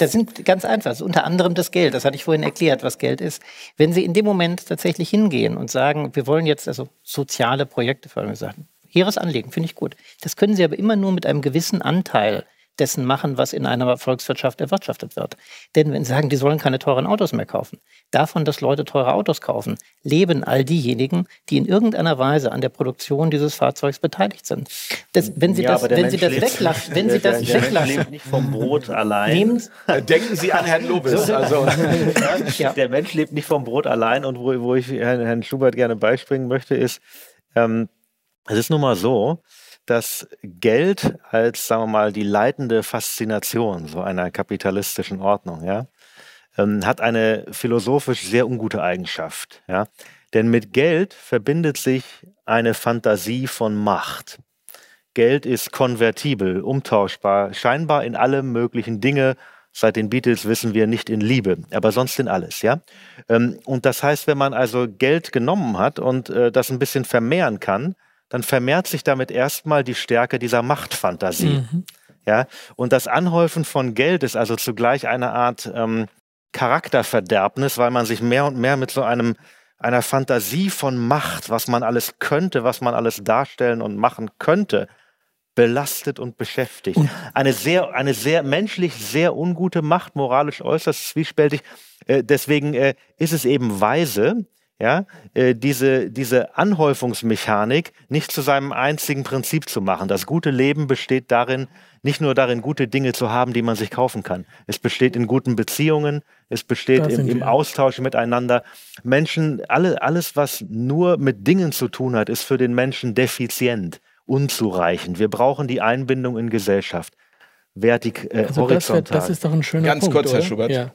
Das sind ganz einfach, das ist unter anderem das Geld. Das hatte ich vorhin erklärt, was Geld ist. Wenn Sie in dem Moment tatsächlich hingehen und sagen, wir wollen jetzt also soziale Projekte fördern, wir sagen, hehres Anliegen, finde ich gut. Das können Sie aber immer nur mit einem gewissen Anteil dessen machen, was in einer Volkswirtschaft erwirtschaftet wird. Denn wenn Sie sagen, die sollen keine teuren Autos mehr kaufen, davon, dass Leute teure Autos kaufen, leben all diejenigen, die in irgendeiner Weise an der Produktion dieses Fahrzeugs beteiligt sind. Das, wenn Sie Ja, das, wenn Sie Mensch das lebt- weglassen, wenn Sie das weglassen, nicht vom Brot allein. nehmen, Denken Sie an Herrn Lobes. Also, ja. Der Mensch lebt nicht vom Brot allein und wo, wo ich Herrn, Herrn Schubert gerne beispringen möchte, ist, ähm, es ist nun mal so, dass Geld als, sagen wir mal, die leitende Faszination so einer kapitalistischen Ordnung, ja, ähm, hat eine philosophisch sehr ungute Eigenschaft, ja. Denn mit Geld verbindet sich eine Fantasie von Macht. Geld ist konvertibel, umtauschbar, scheinbar in alle möglichen Dinge. Seit den Beatles wissen wir nicht in Liebe, aber sonst in alles, ja. Ähm, und das heißt, wenn man also Geld genommen hat und äh, das ein bisschen vermehren kann, dann vermehrt sich damit erstmal die Stärke dieser Machtfantasie. Ja, und das Anhäufen von Geld ist also zugleich eine Art ähm, Charakterverderbnis, weil man sich mehr und mehr mit so einem einer Fantasie von Macht, was man alles könnte, was man alles darstellen und machen könnte, belastet und beschäftigt. Eine sehr, eine sehr menschlich sehr ungute Macht, moralisch äußerst zwiespältig. Äh, deswegen äh, ist es eben weise, ja, äh, diese, diese Anhäufungsmechanik nicht zu seinem einzigen Prinzip zu machen. Das gute Leben besteht darin, nicht nur darin, gute Dinge zu haben, die man sich kaufen kann. Es besteht in guten Beziehungen, es besteht im, im. Austausch miteinander. Menschen, alle, alles, was nur mit Dingen zu tun hat, ist für den Menschen defizient, unzureichend. Wir brauchen die Einbindung in Gesellschaft. Vertik, äh, Also das, wär, horizontal. das ist doch ein schöner Ganz Punkt, kurz, Herr oder? Schubert. Ja.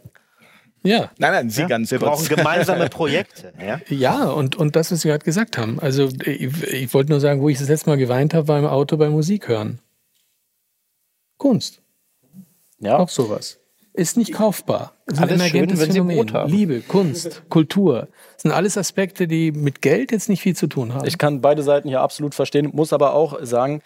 Ja, nein, nein, Sie ja? ganz Wir kurz. brauchen gemeinsame Projekte. Ja? ja und, und das, was Sie gerade gesagt haben. Also ich, ich wollte nur sagen, wo ich das letzte Mal geweint habe, war im Auto beim Musik hören. Kunst, Ja, auch sowas. Ist nicht kaufbar. Ist ein Alles schön, emergentes wenn Sie Phänomen. Brot haben. Liebe, Kunst, Kultur. Das sind alles Aspekte, die mit Geld jetzt nicht viel zu tun haben. ich kann beide Seiten hier absolut verstehen, muss aber auch sagen,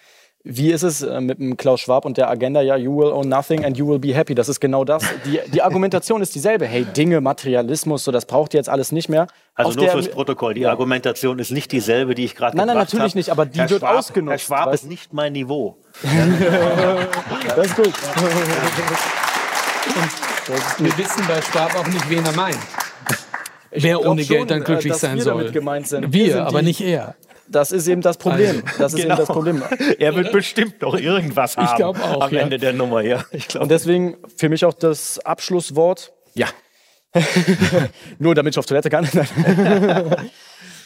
wie ist es äh, mit dem Klaus Schwab und der Agenda? Ja, you will own nothing and you will be happy. Das ist genau das. Die, die Argumentation ist dieselbe. Hey, Dinge, Materialismus, so das braucht ihr jetzt alles nicht mehr. Also Auf nur der, fürs Protokoll, die ja. Argumentation ist nicht dieselbe, die ich gerade Nein, nein, natürlich hab. nicht, aber die Herr wird Schwab, ausgenutzt. Herr Schwab ist nicht mein Niveau. das ist gut. Und wir wissen bei Schwab auch nicht, wen er meint. Ich Wer ohne schon, Geld dann glücklich sein wir soll. Wir, wir aber nicht er. Das ist eben das Problem. Also, das ist genau. eben das Problem. Er wird bestimmt noch irgendwas haben. Ich glaube auch. Am ja. Ende der Nummer, ja. Und deswegen für mich auch das Abschlusswort. Ja. Nur damit ich auf Toilette kann.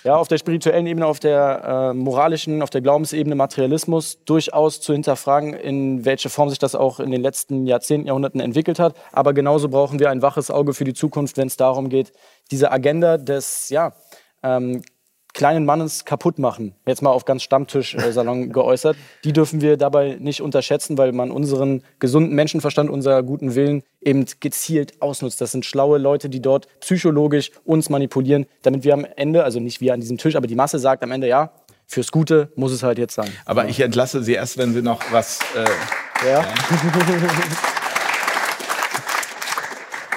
ja, auf der spirituellen Ebene, auf der äh, moralischen, auf der Glaubensebene Materialismus durchaus zu hinterfragen, in welche Form sich das auch in den letzten Jahrzehnten, Jahrhunderten entwickelt hat. Aber genauso brauchen wir ein waches Auge für die Zukunft, wenn es darum geht, diese Agenda des ja, ähm, kleinen Mannes kaputt machen, jetzt mal auf ganz Stammtisch-Salon geäußert, die dürfen wir dabei nicht unterschätzen, weil man unseren gesunden Menschenverstand, unser guten Willen eben gezielt ausnutzt. Das sind schlaue Leute, die dort psychologisch uns manipulieren, damit wir am Ende, also nicht wir an diesem Tisch, aber die Masse sagt am Ende, ja, fürs Gute muss es halt jetzt sein. Aber ich entlasse Sie erst, wenn Sie noch was... Äh, ja. ja.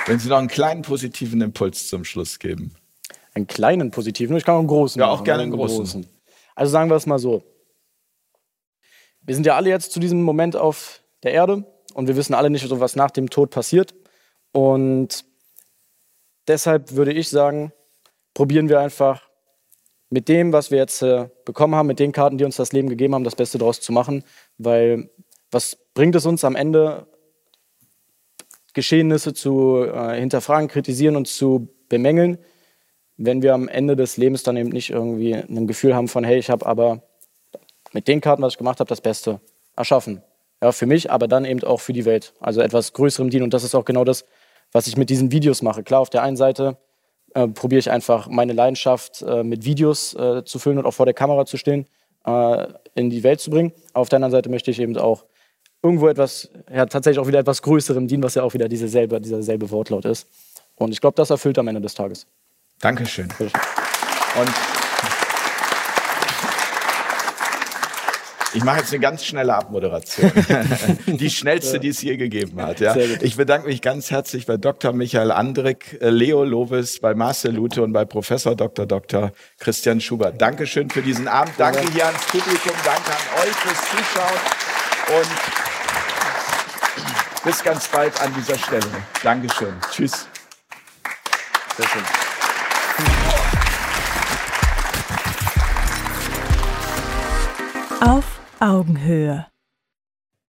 wenn Sie noch einen kleinen positiven Impuls zum Schluss geben einen kleinen positiven, ich kann auch einen großen. Ja, auch gerne einen großen. großen. Also sagen wir es mal so. Wir sind ja alle jetzt zu diesem Moment auf der Erde und wir wissen alle nicht, was nach dem Tod passiert. Und deshalb würde ich sagen, probieren wir einfach mit dem, was wir jetzt äh, bekommen haben, mit den Karten, die uns das Leben gegeben haben, das Beste daraus zu machen. Weil was bringt es uns am Ende, Geschehnisse zu äh, hinterfragen, kritisieren und zu bemängeln, wenn wir am Ende des Lebens dann eben nicht irgendwie ein Gefühl haben von, hey, ich habe aber mit den Karten, was ich gemacht habe, das Beste erschaffen. Ja, für mich, aber dann eben auch für die Welt. Also etwas Größerem dienen. Und das ist auch genau das, was ich mit diesen Videos mache. Klar, auf der einen Seite äh, probiere ich einfach meine Leidenschaft äh, mit Videos äh, zu füllen und auch vor der Kamera zu stehen, äh, in die Welt zu bringen. auf der anderen Seite möchte ich eben auch irgendwo etwas, ja, tatsächlich auch wieder etwas Größerem dienen, was ja auch wieder dieser selbe, dieser selbe Wortlaut ist. Und ich glaube, das erfüllt am Ende des Tages. Dankeschön. Und ich mache jetzt eine ganz schnelle Abmoderation. die schnellste, die es je gegeben hat. Ja. Ich bedanke mich ganz herzlich bei Dr. Michael Andrik, äh, Leo Lovis, bei Marcel Lute und bei Professor Dr. Dr. Christian Schubert. Dankeschön für diesen Abend. Danke hier ans Publikum. Danke an euch fürs Zuschauen. Und bis ganz bald an dieser Stelle. Dankeschön. Tschüss. Sehr schön. Auf Augenhöhe.